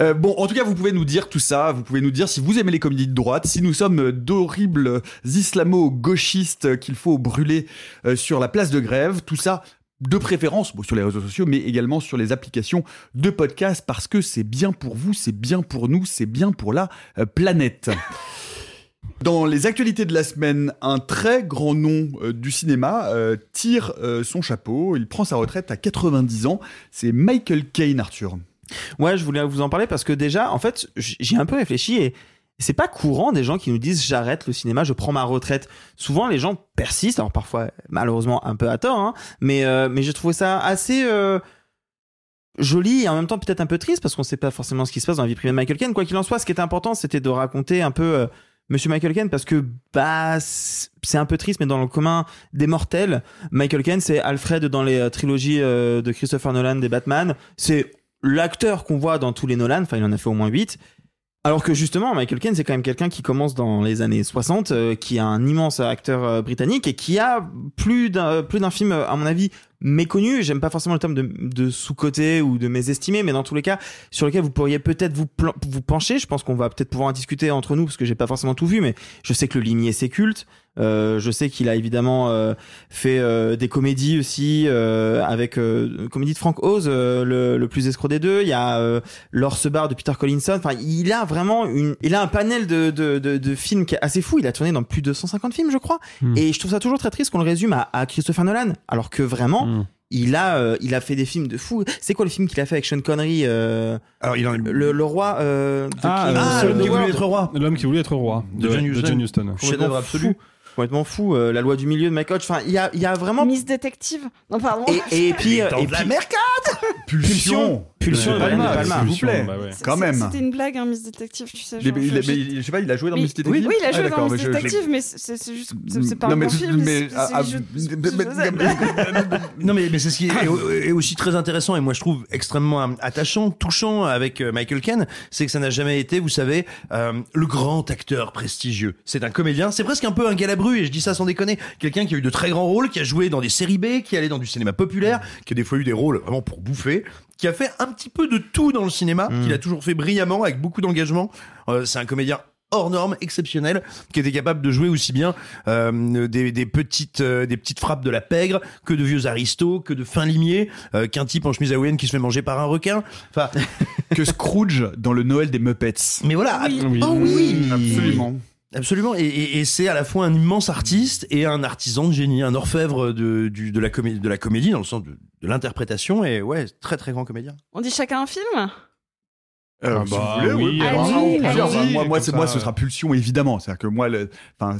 Euh, bon, en tout cas, vous pouvez nous dire tout ça. Vous pouvez nous dire si vous aimez les comédies de droite, si nous sommes d'horribles islamo-gauchistes qu'il faut brûler euh, sur la place de grève. Tout ça de préférence sur les réseaux sociaux, mais également sur les applications de podcast, parce que c'est bien pour vous, c'est bien pour nous, c'est bien pour la euh, planète. Dans les actualités de la semaine, un très grand nom euh, du cinéma euh, tire son chapeau. Il prend sa retraite à 90 ans. C'est Michael Caine, Arthur. Ouais, je voulais vous en parler parce que déjà, en fait, j'ai un peu réfléchi et c'est pas courant des gens qui nous disent j'arrête le cinéma, je prends ma retraite. Souvent, les gens persistent, alors parfois malheureusement un peu à tort, hein, mais euh, mais j'ai trouvé ça assez euh, joli et en même temps peut-être un peu triste parce qu'on sait pas forcément ce qui se passe dans la vie privée de Michael Caine. Quoi qu'il en soit, ce qui était important, c'était de raconter un peu. euh, Monsieur Michael Caine parce que bah c'est un peu triste mais dans le commun des mortels Michael Caine c'est Alfred dans les euh, trilogies euh, de Christopher Nolan des Batman c'est l'acteur qu'on voit dans tous les Nolan enfin il en a fait au moins 8 alors que justement Michael Caine c'est quand même quelqu'un qui commence dans les années 60 euh, qui est un immense acteur euh, britannique et qui a plus d'un plus d'un film euh, à mon avis méconnu. J'aime pas forcément le terme de, de sous-côté ou de mésestimé mais dans tous les cas sur lequel vous pourriez peut-être vous vous pencher. Je pense qu'on va peut-être pouvoir en discuter entre nous parce que j'ai pas forcément tout vu mais je sais que le limier c'est culte. euh, je sais qu'il a évidemment euh, fait euh, des comédies aussi euh, avec euh, une comédie de Frank Oz, euh, le, le plus escroc des deux. Il y a euh, L'Orse Bar de Peter Collinson. Enfin, il a vraiment une, il a un panel de, de, de, de films qui est assez fou. Il a tourné dans plus de 150 films, je crois. Hmm. Et je trouve ça toujours très triste qu'on le résume à, à Christopher Nolan, alors que vraiment. Hmm. Il a, euh, il a fait des films de fou. C'est quoi le film qu'il a fait avec Sean Connery euh, Alors, il en le, le roi euh, de Ah, euh, l'homme the qui voulait être roi. L'homme qui voulait être roi. De John Huston. John Huston. Complètement Chef-d'œuvre fou. Complètement fou. euh, la loi du milieu de Mike Hodge. Enfin, il y a, il y a vraiment. Miss Détective. Non, pardon. Et, et puis, Dans et puis- Pulsion. Pulsion de Brian De Palma, Palma. s'il vous plaît. Bah ouais. C'est- Quand c'est- même. C'était une blague, hein, Miss Détective, tu sais. Mais, genre, mais il, je- mais je- il- je sais pas, il a joué dans Mais- Miss Détective Oui, il a Ah, joué d'accord, dans mais Miss je- je- Détective, mais c'est c'est juste. c'est- C'est pas Non, un mais bon film. mais- c'est- ah, c'est- ah, je- mais- je- mais- Non mais, mais c'est ce qui est, est- est aussi très intéressant et moi je trouve extrêmement attachant, touchant avec euh, Michael Caine, c'est que ça n'a jamais été, vous savez, euh, le grand acteur prestigieux. C'est un comédien, c'est presque un peu un galabru et je dis ça sans déconner, quelqu'un qui a eu de très grands rôles, qui a joué dans des séries B, qui allé dans du cinéma populaire, qui a des fois eu des rôles vraiment pour bouffer, qui a fait un petit peu de tout dans le cinéma, qu'il a toujours fait brillamment avec beaucoup d'engagement. Euh, c'est un comédien hors norme, exceptionnel, qui était capable de jouer aussi bien euh, des, des petites euh, des petites frappes de la pègre que de vieux aristos, que de fins limiers, euh, qu'un type en chemise hawaïenne qui se fait manger par un requin. Enfin, que Scrooge dans le Noël des Muppets. mais voilà. Oui. Oui. Oh oui, Absolument. Absolument, et, et- et c'est à la fois un immense artiste et un artisan de génie, un orfèvre de, du, de, la, comédie, de la comédie dans le sens de, de l'interprétation, et ouais, très très grand comédien. On dit chacun un film? Euh, Ah si bah vous voulez, oui, plusieurs. Moi, moi, ça, moi, ce sera Pulsion évidemment. C'est-à-dire que moi,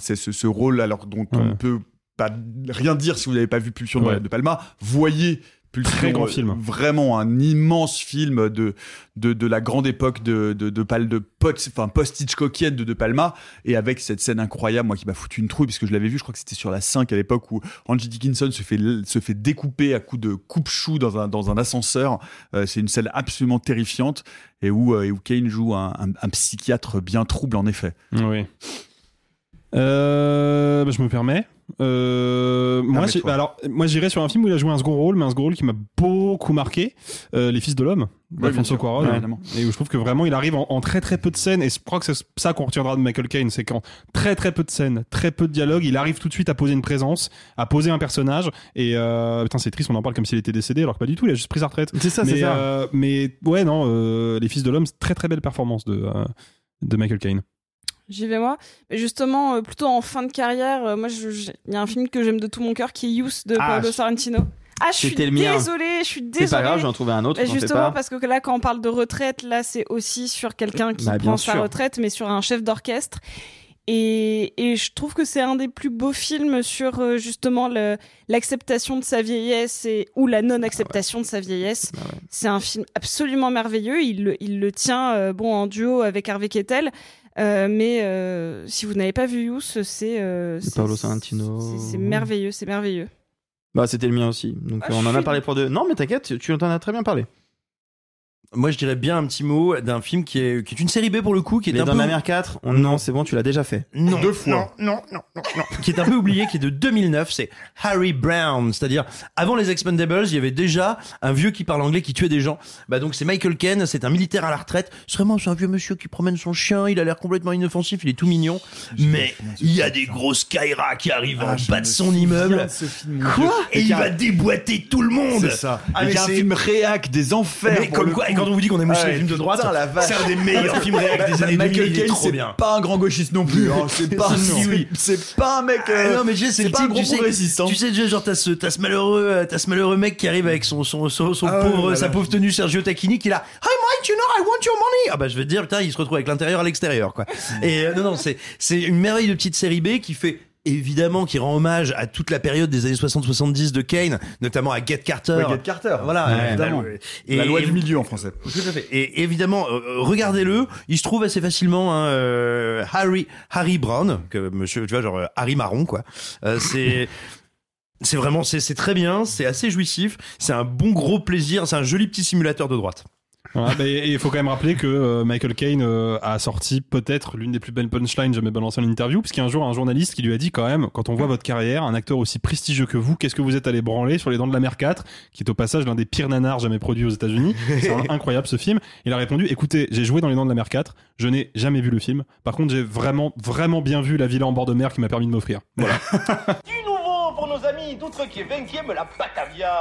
c'est ce, ce rôle alors dont on ne peut pas rien dire si vous n'avez pas vu Pulsion Ouais. de Palma. Voyez. Pulsion, Très grand film. Vraiment un immense film de, de, de la grande époque de, de, de, de post, enfin, post-Hitchcockienne de De Palma. Et avec cette scène incroyable, moi qui m'a foutu une trouille, puisque je l'avais vu, je crois que c'était sur la 5 à l'époque où Angie Dickinson se fait, se fait découper à coups de coupe-chou dans un, dans un ascenseur. Euh, c'est une scène absolument terrifiante et où, euh, et où Kane joue un, un- un psychiatre bien trouble en effet. Oui. Euh, bah, je me permets. Euh, moi, Permets-toi. alors, moi, j'irais sur un film où il a joué un second rôle, mais un second rôle qui m'a beaucoup marqué, euh, Les Fils de l'homme, d'Alfonso. Cuarón, Ouais, évidemment. et où je trouve que vraiment il arrive en, en très très peu de scènes, et je crois que c'est ça qu'on retiendra de Michael Caine, c'est qu'en très très peu de scènes, très peu de dialogue, il arrive tout de suite à poser une présence, à poser un personnage, et euh, putain, c'est triste, on en parle comme s'il était décédé, alors que pas du tout, il a juste pris sa retraite. C'est ça, mais, c'est ça. mais ouais, non, Les Fils de l'homme, c'est très très belle performance de, de Michael Caine. J'y vais moi. Mais justement, euh, plutôt en fin de carrière, euh, moi, il y a un film que j'aime de tout mon cœur qui est Youth de Ah, Paolo je- Sorrentino. Ah, je suis désolée, je suis désolée. C'est pas grave, j'en trouvais un autre. Et justement, parce que là, quand on parle de retraite, là, c'est aussi sur quelqu'un qui Bah, prend sa retraite, mais sur un chef d'orchestre. Et, et je trouve que c'est un des plus beaux films sur euh, justement l'acceptation de sa vieillesse et ou la non-acceptation de sa vieillesse. Bah C'est un film absolument merveilleux. Il, le- il le tient euh, bon en duo avec Harvey Keitel. Euh, mais euh, si vous n'avez pas vu Youth, c'est euh, c'est- Paolo Sorrentino. c'est- merveilleux, c'est merveilleux. Bah, c'était le mien aussi. Donc, Ah, on en a parlé pour deux. Non, mais t'inquiète, tu en as très bien parlé. Moi, je dirais bien un petit mot d'un film qui est, qui est une série B pour le coup, qui est Les un Dents peu de la mer 4 on- Non, c'est bon, tu l'as déjà fait. Non, Deux fois. Non, non, non, non, non. qui est un peu oublié, qui est de 2009, c'est Harry Brown. C'est-à-dire, avant les Expendables, il y avait déjà un vieux qui parle anglais qui tuait des gens. Bah donc c'est Michael Caine, c'est un militaire à la retraite. C'est vraiment c'est un vieux monsieur qui promène son chien, il a l'air complètement inoffensif, il est tout mignon. Mais il y a des grosses Kaira qui arrivent Ah, en bas de son immeuble. de film, Quoi. Et Et il va déboîter tout le monde. C'est ça. Ah, mais a un c'est- film réac des enfers. Mais comme quoi, quand on vous dit qu'on aime aussi les films de droite, c'est un des meilleurs films réac des années 2000, Michael il est trop c'est bien. pas un grand gauchiste non plus. hein. C'est pas, c'est- c'est pas un mec. euh, Ah non mais c'est pas un gros progressiste. hein. tu sais genre t'as ce t'as ce malheureux euh, t'as ce malheureux mec qui arrive avec son son son, son Ah pauvre sa pauvre tenue Sergio Tacchini qui est là Hi Mike you know I want your money ah bah je te dire putain il se retrouve avec l'intérieur à l'extérieur quoi et euh, non non c'est c'est une merveille de petite série B qui fait évidemment qui rend hommage à toute la période des années 60-70 de Kane notamment à Get Carter Ouais, Get Carter. voilà Ouais, évidemment. et- La loi et- du milieu en français. tout à fait. Et évidemment, euh, euh, regardez-le. Il se trouve assez facilement. Hein, euh, Harry Harry Brown, que Monsieur, tu vois, genre Harry Marron, quoi. Euh, c'est c'est vraiment c'est très bien. C'est assez jouissif. C'est un bon gros plaisir. C'est un joli petit simulateur de droite. Voilà, bah, et il faut quand même rappeler que euh, Michael Caine euh, a sorti peut-être l'une des plus belles punchlines jamais balancées en interview, puisqu'il y a un jour un journaliste qui lui a dit quand même, quand on voit votre carrière, un acteur aussi prestigieux que vous, qu'est-ce que vous êtes allé branler sur les dents de la mer 4, qui est au passage l'un des pires nanars jamais produits aux États-Unis. C'est incroyable ce film. Il a répondu, écoutez, j'ai joué dans les dents de la mer 4, je n'ai jamais vu le film. Par contre, j'ai vraiment, vraiment bien vu la villa en bord de mer qui m'a permis de m'offrir. Voilà. Du nouveau pour nos amis d'outre qui est 20e la Batavia.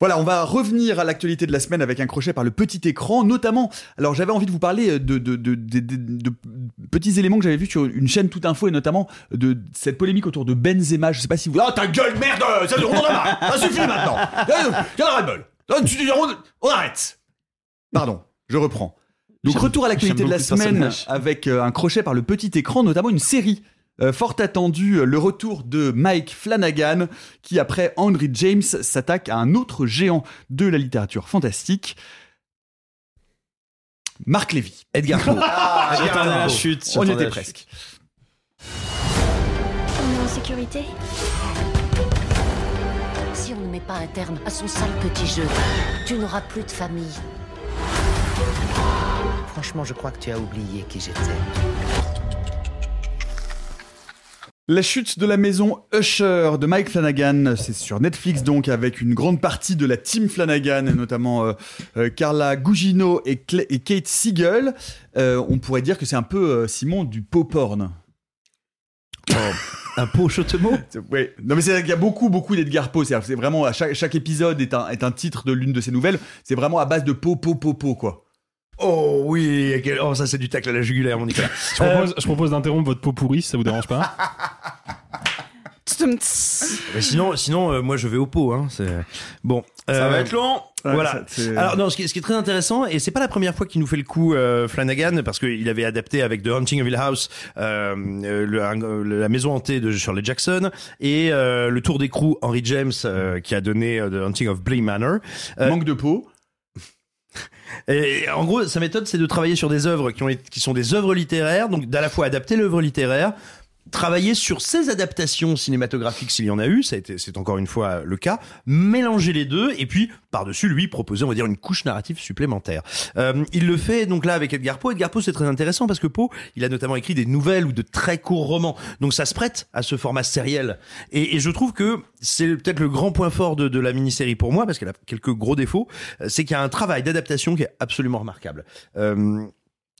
Voilà, on va revenir à l'actualité de la semaine avec un crochet par le petit écran, notamment. Alors, j'avais envie de vous parler de, de, petits éléments que j'avais vus sur une chaîne Tout Info et notamment de cette polémique autour de Benzema. Je sais pas si vous. Oh ta gueule merde Ça on en a marre Ça suffit maintenant Ah, on, arrête Pardon, je reprends. Donc, retour à l'actualité de la semaine avec euh, un crochet par le petit écran, notamment une série Euh, fort attendu, euh, le retour de Mike Flanagan, qui après Henry James s'attaque à un autre géant de la littérature fantastique. Marc Lévy. Edgar Poe. Ah, J'attendais Edgar la Poe. chute. On y était presque. On est en sécurité? Si on ne met pas un terme à son sale petit jeu, tu n'auras plus de famille. Franchement, je crois que tu as oublié qui j'étais. La chute de la maison Usher de Mike Flanagan, c'est sur Netflix donc avec une grande partie de la team Flanagan, notamment euh, euh, Carla Gugino et, Kate Siegel. Euh, on pourrait dire que c'est un peu Simon du pop porn. un pot chotemo Oui, non mais c'est qu'il y a beaucoup beaucoup d'Edgar Poe, c'est vraiment à chaque, chaque épisode est un, est un titre de l'une de ses nouvelles, c'est vraiment à base de po po po po quoi. Oh oui, quel- oh, ça c'est du tacle à la jugulaire, mon Nicolas. Je propose, je propose d'interrompre votre pot pourri si ça vous dérange pas. Mais sinon, sinon euh, moi je vais au pot. Hein, c'est- bon, Ça euh, va être long. Ouais, voilà. ça, Alors non, ce qui, ce qui est très intéressant et c'est pas la première fois qu'il nous fait le coup euh, Flanagan parce qu'il avait adapté avec The Haunting of Hill House le- un- la maison hantée de Shirley Jackson et euh, le tour d'écrou Henry James euh, qui a donné euh, The Haunting of Bly Manor. Euh, Manque de peau. Et en gros, sa méthode, c'est de travailler sur des œuvres qui, ont, qui sont des œuvres littéraires, donc d'à la fois adapter l'œuvre littéraire, travailler sur ces adaptations cinématographiques s'il y en a eu, c'est encore une fois le cas, mélanger les deux et puis par-dessus lui proposer, on va dire, une couche narrative supplémentaire. Euh, il le fait donc là avec Edgar Poe. Edgar Poe, c'est très intéressant parce que Poe, il a notamment écrit des nouvelles ou de très courts romans, donc ça se prête à ce format sériel. Et, et je trouve que c'est peut-être le grand point fort de, de la mini-série pour moi parce qu'elle a quelques gros défauts, euh, c'est qu'il y a un travail d'adaptation qui est absolument remarquable. Euh,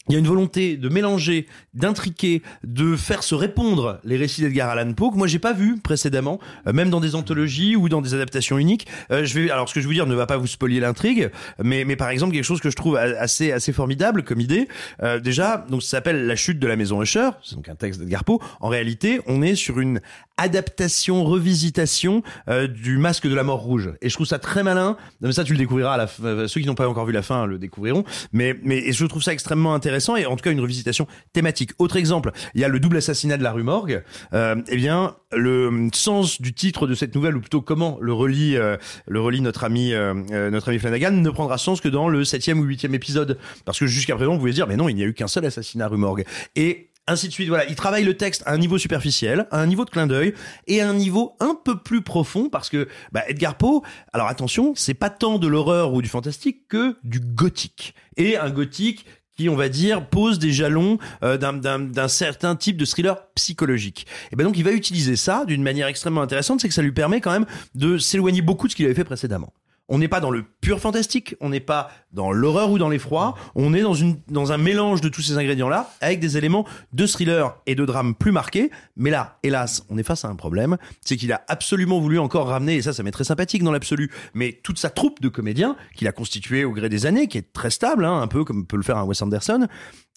il y a une volonté de mélanger, d'intriquer, de faire se répondre les récits d'Edgar Allan Poe que moi j'ai pas vu précédemment, euh, même dans des anthologies ou dans des adaptations uniques. Euh, je vais, alors ce que je veux dire ne va pas vous spoiler l'intrigue, mais, mais par exemple quelque chose que je trouve assez assez formidable comme idée. Euh, déjà, donc ça s'appelle La chute de la maison Usher, c'est donc un texte d'Edgar Poe. En réalité, on est sur une adaptation, revisitation euh, du Masque de la Mort Rouge, et je trouve ça très malin. Mais ça, tu le découvriras à la fin. euh, Ceux qui n'ont pas encore vu la fin le découvriront. Mais mais et je trouve ça extrêmement intéressant et en tout cas une revisitation thématique. Autre exemple, il y a le double assassinat de la rue Morgue. Euh, eh bien, le sens du titre de cette nouvelle, ou plutôt comment le relie euh, notre ami euh, notre ami Flanagan, ne prendra sens que dans le septième ou huitième épisode, parce que jusqu'à présent, vous pouvez dire, mais non, il n'y a eu qu'un seul assassinat rue Morgue. Et ainsi de suite. Voilà, il travaille le texte à un niveau superficiel, à un niveau de clin d'œil et à un niveau un peu plus profond parce que bah, Edgar Poe, alors attention, c'est pas tant de l'horreur ou du fantastique que du gothique. Et un gothique qui, on va dire, pose des jalons euh, d'un- certain type de thriller psychologique. Et ben donc il va utiliser ça d'une manière extrêmement intéressante, c'est que ça lui permet quand même de s'éloigner beaucoup de ce qu'il avait fait précédemment. On n'est pas dans le pur fantastique, on n'est pas dans l'horreur ou dans l'effroi, on est dans, une, dans un mélange de tous ces ingrédients-là, avec des éléments de thriller et de drame plus marqués. Mais là, hélas, on est face à un problème, c'est qu'il a absolument voulu encore ramener, et ça, ça m'est très sympathique dans l'absolu, mais toute sa troupe de comédiens, qu'il a constituée au gré des années, qui est très stable, hein, un peu comme peut le faire un Wes Anderson,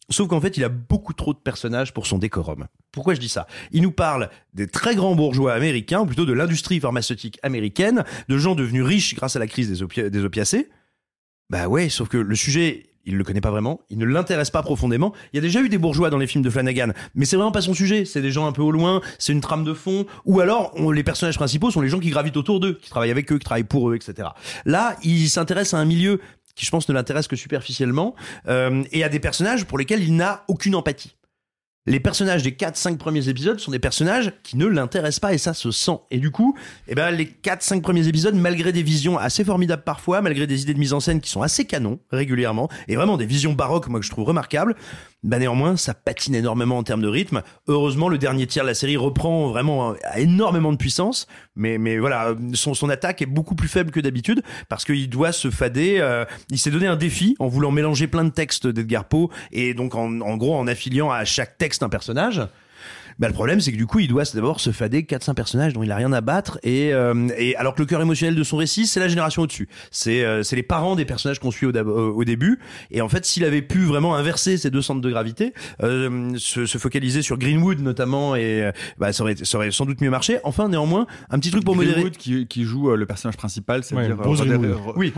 Sauf qu'en fait, il a beaucoup trop de personnages pour son décorum. Pourquoi je dis ça? Il nous parle des très grands bourgeois américains, ou plutôt de l'industrie pharmaceutique américaine, de gens devenus riches grâce à la crise des, opi- des opiacés. Bah ouais, sauf que le sujet, il le connaît pas vraiment, il ne l'intéresse pas profondément. Il y a déjà eu des bourgeois dans les films de Flanagan, mais c'est vraiment pas son sujet. C'est des gens un peu au loin, c'est une trame de fond, ou alors les personnages principaux sont les gens qui gravitent autour d'eux, qui travaillent avec eux, qui travaillent pour eux, etc. Là, il s'intéresse à un milieu qui, je pense, ne l'intéresse que superficiellement, euh, et à des personnages pour lesquels il n'a aucune empathie. Les personnages des 4-5 premiers épisodes sont des personnages qui ne l'intéressent pas et ça se sent. Et du coup, eh ben, les 4-5 premiers épisodes, malgré des visions assez formidables parfois, malgré des idées de mise en scène qui sont assez canons régulièrement, et vraiment des visions baroques, moi que je trouve remarquables, bah néanmoins, ça patine énormément en termes de rythme. Heureusement, le dernier tiers de la série reprend vraiment euh, énormément de puissance, mais, mais voilà, son, son attaque est beaucoup plus faible que d'habitude parce qu'il doit se fader. euh, il s'est donné un défi en voulant mélanger plein de textes d'Edgar Poe et donc en, en gros en affiliant à chaque texte un personnage. Bah, le problème, c'est que du coup, il doit d'abord se fader 4-5 personnages dont il a rien à battre. Et, euh, et alors que le cœur émotionnel de son récit, c'est la génération au-dessus. C'est euh, c'est les parents des personnages qu'on suit au, au, au début. Et en fait, s'il avait pu vraiment inverser ces deux centres de gravité, euh, se, se focaliser sur Greenwood notamment, et euh, bah, ça, aurait, ça aurait sans doute mieux marché. Enfin, néanmoins, un petit truc pour modérer. Greenwood qui, qui joue euh, le personnage principal, c'est-à-dire Ouais, euh, Oui,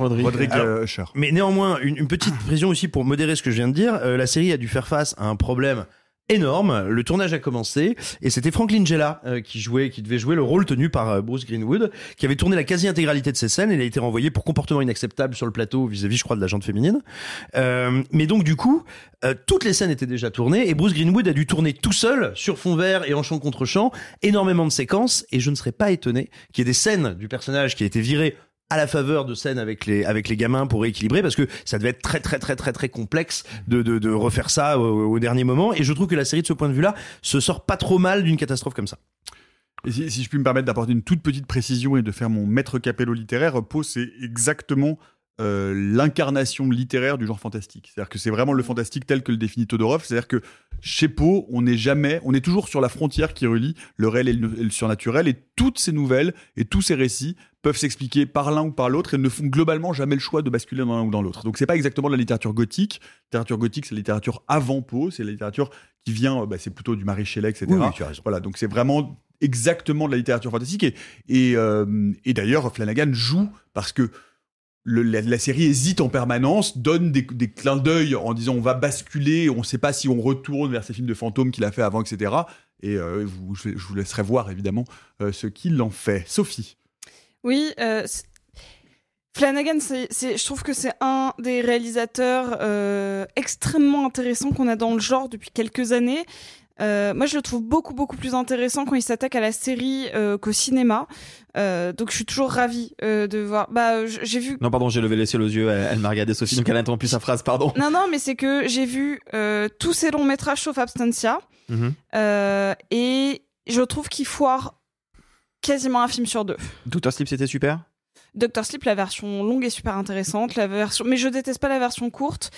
Alors, Usher. Mais néanmoins, une, une petite précision aussi pour modérer ce que je viens de dire. Euh, la série a dû faire face à un problème énorme. Le tournage a commencé et c'était Frank Langella euh, qui jouait, qui devait jouer le rôle tenu par euh, Bruce Greenwood, qui avait tourné la quasi-intégralité de ses scènes. Il a été renvoyé pour comportement inacceptable sur le plateau vis-à-vis, je crois, de la gente féminine. Euh, mais donc du coup, euh, toutes les scènes étaient déjà tournées et Bruce Greenwood a dû tourner tout seul sur fond vert et en chant contre chant, énormément de séquences. Et je ne serais pas étonné qu'il y ait des scènes du personnage qui a été viré à la faveur de scènes avec les avec les gamins pour rééquilibrer parce que ça devait être très très très très très complexe de de, refaire ça au, dernier moment et je trouve que la série de ce point de vue là se sort pas trop mal d'une catastrophe comme ça. Si, je puis me permettre d'apporter une toute petite précision et de faire mon maître capello littéraire, Poe, c'est exactement euh, l'incarnation littéraire du genre fantastique. C'est-à-dire que c'est vraiment le fantastique tel que le définit Todorov. C'est-à-dire que chez Poe, on n'est jamais, on est toujours sur la frontière qui relie le réel et le surnaturel. Et toutes ces nouvelles et tous ces récits peuvent s'expliquer par l'un ou par l'autre et ne font globalement jamais le choix de basculer dans l'un ou dans l'autre. Donc c'est pas exactement de la littérature gothique. La littérature gothique, c'est la littérature avant Poe, c'est la littérature qui vient, bah, c'est plutôt du Marie Shelley, etc. Oui, oui, tu as raison. Voilà, donc c'est vraiment exactement de la littérature fantastique. Et, et, euh, et d'ailleurs, Flanagan joue parce que le- la, la série hésite en permanence, donne des, des clins d'œil en disant on va basculer, on ne sait pas si on retourne vers ces films de fantômes qu'il a fait avant, etc. Et euh, vous- je, vous laisserai voir évidemment euh, ce qu'il en fait. Sophie. Oui, euh, Flanagan, c'est, c'est- je trouve que c'est un des réalisateurs euh, extrêmement intéressants qu'on a dans le genre depuis quelques années. Euh, moi, je le trouve beaucoup beaucoup plus intéressant quand il s'attaque à la série euh, qu'au cinéma. Euh, donc, je suis toujours ravie de voir. Bah, j'ai vu Non, pardon, j'ai levé les yeux aux yeux. Elle, elle m'a regardé Sophie, donc elle n'entend plus sa phrase, pardon. Non, non, mais c'est que j'ai vu tous ces longs métrages sauf Abstentia. Mhm. Et je trouve qu'il foire quasiment un film sur deux. Doctor Sleep, c'était super? Doctor Sleep, la version longue est super intéressante, la version, mais je déteste pas la version courte.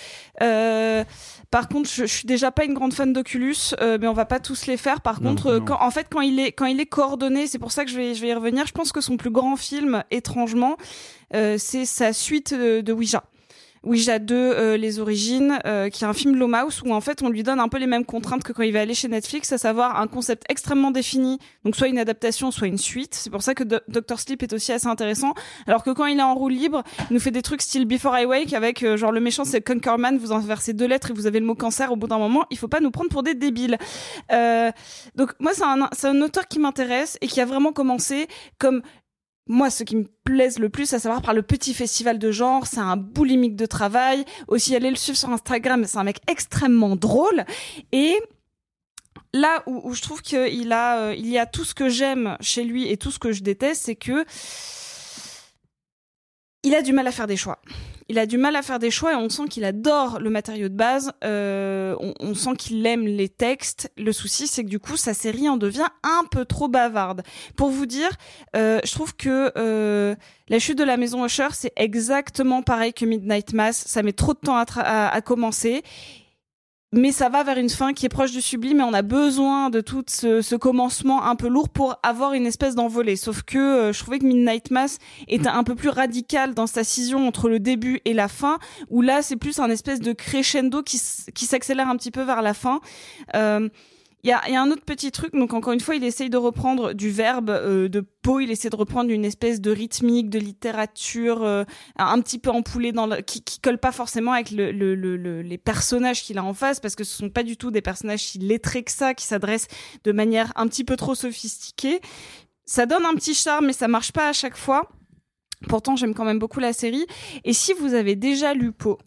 Euh, par contre, je, je suis déjà pas une grande fan d'Oculus, euh, mais on va pas tous les faire. Par Non, contre, non. quand, en fait, quand il est quand il est coordonné, c'est pour ça que je vais je vais y revenir. Je pense que son plus grand film, étrangement, euh, c'est sa suite de, de Ouija. Ouija 2, euh, Les Origines, euh, qui est un film Blumhouse où en fait on lui donne un peu les mêmes contraintes que quand il va aller chez Netflix, à savoir un concept extrêmement défini, donc soit une adaptation, soit une suite. C'est pour ça que Do- Doctor Sleep est aussi assez intéressant. Alors que quand il est en roue libre, il nous fait des trucs style Before I Wake avec euh, genre le méchant c'est Conquerman, vous inversez deux lettres et vous avez le mot cancer au bout d'un moment. Il faut pas nous prendre pour des débiles. Euh, donc moi c'est un, c'est un auteur qui m'intéresse et qui a vraiment commencé comme moi, ce qui me plaise le plus, à savoir par le petit festival de genre, c'est un boulimique de travail. Aussi, allez le suivre sur Instagram, c'est un mec extrêmement drôle. Et là où, où je trouve qu'il a, euh, il y a tout ce que j'aime chez lui et tout ce que je déteste, c'est que il a du mal à faire des choix. Il a du mal à faire des choix et on sent qu'il adore le matériau de base. Euh, on, sent qu'il aime les textes. Le souci, c'est que du coup, sa série en devient un peu trop bavarde. Pour vous dire, euh, je trouve que euh, la chute de la maison Usher, c'est exactement pareil que Midnight Mass. Ça met trop de temps à commencer. Mais ça va vers une fin qui est proche du sublime et on a besoin de tout ce, ce commencement un peu lourd pour avoir une espèce d'envolée. Sauf que euh, je trouvais que Midnight Mass était un peu plus radical dans sa scission entre le début et la fin, où là c'est plus un espèce de crescendo qui, qui s'accélère un petit peu vers la fin. Euh, il y a, un autre petit truc, donc encore une fois, il essaye de reprendre du verbe euh, de Poe, il essaie de reprendre une espèce de rythmique, de littérature euh, un petit peu empoulée qui, qui colle pas forcément avec le, le- le- le- les personnages qu'il a en face, parce que ce sont pas du tout des personnages si lettrés que ça, qui s'adressent de manière un petit peu trop sophistiquée. Ça donne un petit charme, mais ça marche pas à chaque fois. Pourtant, j'aime quand même beaucoup la série. Et si vous avez déjà lu Poe,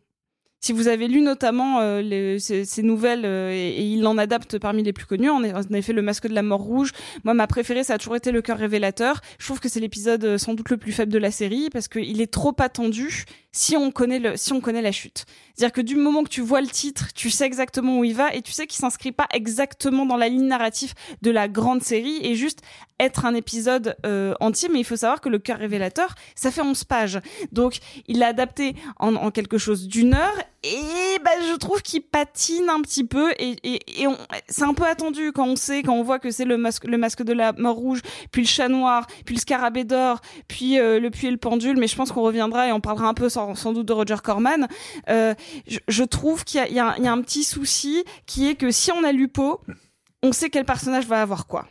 si vous avez lu notamment euh, les- ces, ces nouvelles, euh, et, et il en adapte parmi les plus connus, a fait le masque de la mort rouge. Moi, ma préférée, ça a toujours été le cœur révélateur. Je trouve que c'est l'épisode euh, sans doute le plus faible de la série parce qu'il est trop attendu si on connaît le, si on connaît la chute. C'est-à-dire que du moment que tu vois le titre, tu sais exactement où il va et tu sais qu'il s'inscrit pas exactement dans la ligne narrative de la grande série et juste être un épisode euh, entier. Mais il faut savoir que le cœur révélateur, ça fait 11 pages. Donc, il l'a adapté en, quelque chose d'une heure et bah, je trouve qu'il patine un petit peu et, c'est un peu attendu quand on sait, quand on voit que c'est le masque, le masque de la mort rouge, puis le chat noir, puis le scarabée d'or, puis euh, le puits et le pendule. Mais je pense qu'on reviendra et on parlera un peu sans, sans doute de Roger Corman. Euh, je, je trouve qu'il y a, il y, a, il y a un petit souci qui est que si on a lu Poe, on sait quel personnage va avoir quoi.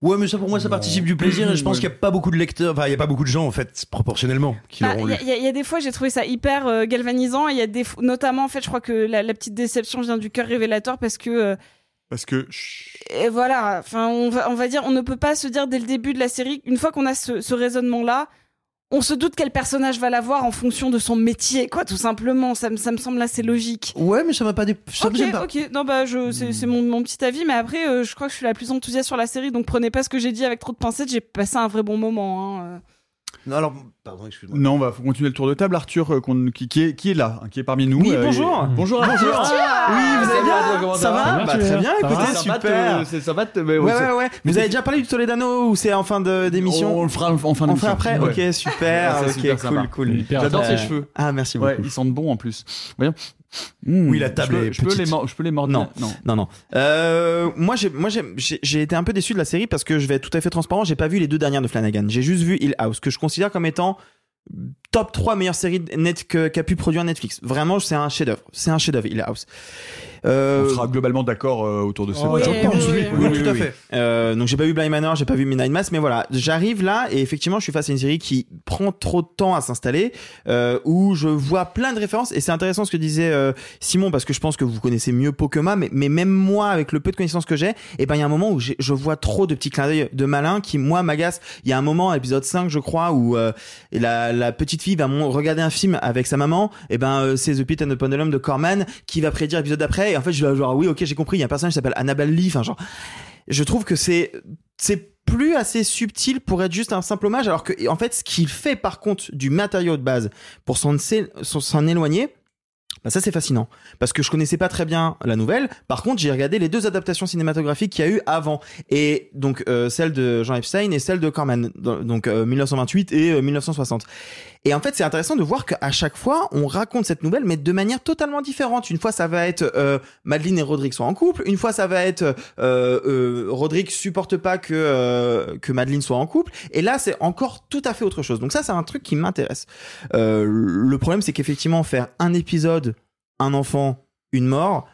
Ouais, mais ça pour moi, ça participe du plaisir et je pense qu'il n'y a pas beaucoup de lecteurs, enfin, il n'y a pas beaucoup de gens en fait, proportionnellement, qui Bah, l'auront Il lu. y, a- il y a- il y a des fois, j'ai trouvé ça hyper euh, galvanisant. et Il y a des, notamment, en fait, je crois que la, la petite déception vient du cœur révélateur parce que euh, Parce que. Et voilà, enfin, on va, on va dire, on ne peut pas se dire dès le début de la série, une fois qu'on a ce, ce raisonnement-là, on se doute quel personnage va l'avoir en fonction de son métier, quoi, tout simplement. Ça me, ça me semble assez logique. Ouais, mais ça m'a pas. Dé... Ça me Ok, pas. ok. Non, bah, je, c'est, c'est mon, mon petit avis, mais après, euh, je crois que je suis la plus enthousiaste sur la série, donc prenez pas ce que j'ai dit avec trop de pincettes. J'ai passé un vrai bon moment. Hein. Euh. Non, alors, pardon, excuse-moi. Non, bah, faut continuer le tour de table. Arthur, euh, qu'on- qui, qui est, qui est là, hein, qui est parmi nous. Oui, euh, bonjour. et- Bonjour, Arthur. Bonjour. Oui, vous allez bien Comment ça va Bah, très bien, va, écoutez, ça va super. te- c'est- Ça va te- mais Ouais, c'est- ouais, ouais. Vous avez déjà parlé du Toledano ou c'est en fin de- d'émission On le fera en fin On d'émission. fera après Ouais. Ok, super. Ouais, ok, super cool, sympa. cool. J'adore Euh, ses cheveux. Ah, merci beaucoup. Ouais, ils sentent bon en plus. Voyons. Mmh, Oui, la table je peux, est je peux les je peux les mordre. Non, non, non. Euh, moi, j'ai, moi, été un peu déçu de la série parce que je vais être tout à fait transparent. J'ai pas vu les deux dernières de Flanagan. J'ai juste vu Hill House, que je considère comme étant top 3 meilleures séries net que- qu'a pu produire Netflix. Vraiment, c'est un chef-d'œuvre. C'est un chef-d'œuvre, Hill House. Euh, On sera globalement d'accord euh, autour de ce oui, je oui, pense. oui, oui, Oui, tout à fait. Euh, donc j'ai pas vu Blind Manor, j'ai pas vu Midnight Mass, mais voilà, j'arrive là et effectivement je suis face à une série qui prend trop de temps à s'installer, euh, où je vois plein de références et c'est intéressant ce que disait euh, Simon parce que je pense que vous connaissez mieux Pokemon, mais, mais même moi avec le peu de connaissances que j'ai, et ben il y a un moment où je vois trop de petits clins d'œil de malin qui moi m'agacent. Il y a un moment, épisode 5 je crois, où euh, la, la petite fille va mon- regarder un film avec sa maman, et ben euh, c'est The Pit and the Pendulum de Corman qui va prédire l'épisode d'après en fait je vais genre oui ok j'ai compris, il y a un personnage qui s'appelle Annabelle Lee, enfin genre je trouve que c'est plus assez subtil pour être juste un simple hommage alors que en fait ce qu'il fait par contre du matériau de base pour s'en éloigner bah ça c'est fascinant parce que je connaissais pas très bien la nouvelle. Par contre, j'ai regardé les deux adaptations cinématographiques qu'il y a eu avant et donc euh, celle de Jean Epstein et celle de Corman donc euh, 1928 et euh, 1960. Et en fait, c'est intéressant de voir qu'à chaque fois, on raconte cette nouvelle mais de manière totalement différente. Une fois, ça va être euh, Madeleine et Roderick sont en couple. Une fois, ça va être euh, euh, Roderick supporte pas que que Madeleine soit en couple. Et là, c'est encore tout à fait autre chose. Donc ça, c'est un truc qui m'intéresse. Le problème, c'est qu'effectivement, faire un épisode, un enfant, une mort.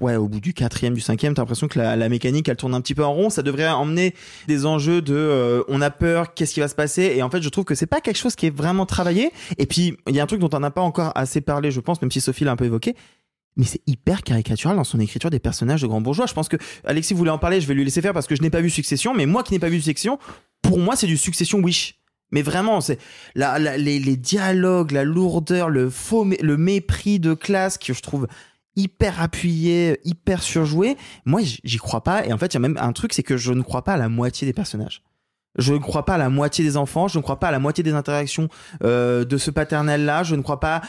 Ouais, au bout du quatrième, du cinquième, t'as l'impression que la, la mécanique elle tourne un petit peu en rond. Ça devrait emmener des enjeux de euh, on a peur, qu'est-ce qui va se passer? Et en fait, je trouve que c'est pas quelque chose qui est vraiment travaillé. Et puis, il y a un truc dont on n'a pas encore assez parlé, je pense, même si Sophie l'a un peu évoqué. Mais c'est hyper caricatural dans son écriture des personnages de grands bourgeois. Je pense que Alexis voulait en parler, je vais lui laisser faire parce que je n'ai pas vu Succession. Mais moi qui n'ai pas vu Succession, pour moi, c'est du Succession Wish. Mais vraiment, c'est la, la- les, dialogues, la lourdeur, le faux, le mépris de classe que je trouve hyper appuyé, hyper surjoué. Moi, j'y crois pas. Et en fait, il y a même un truc, c'est que je ne crois pas à la moitié des personnages. Je ne crois pas à la moitié des enfants. Je ne crois pas à la moitié des interactions euh, de ce paternel-là. Je ne crois pas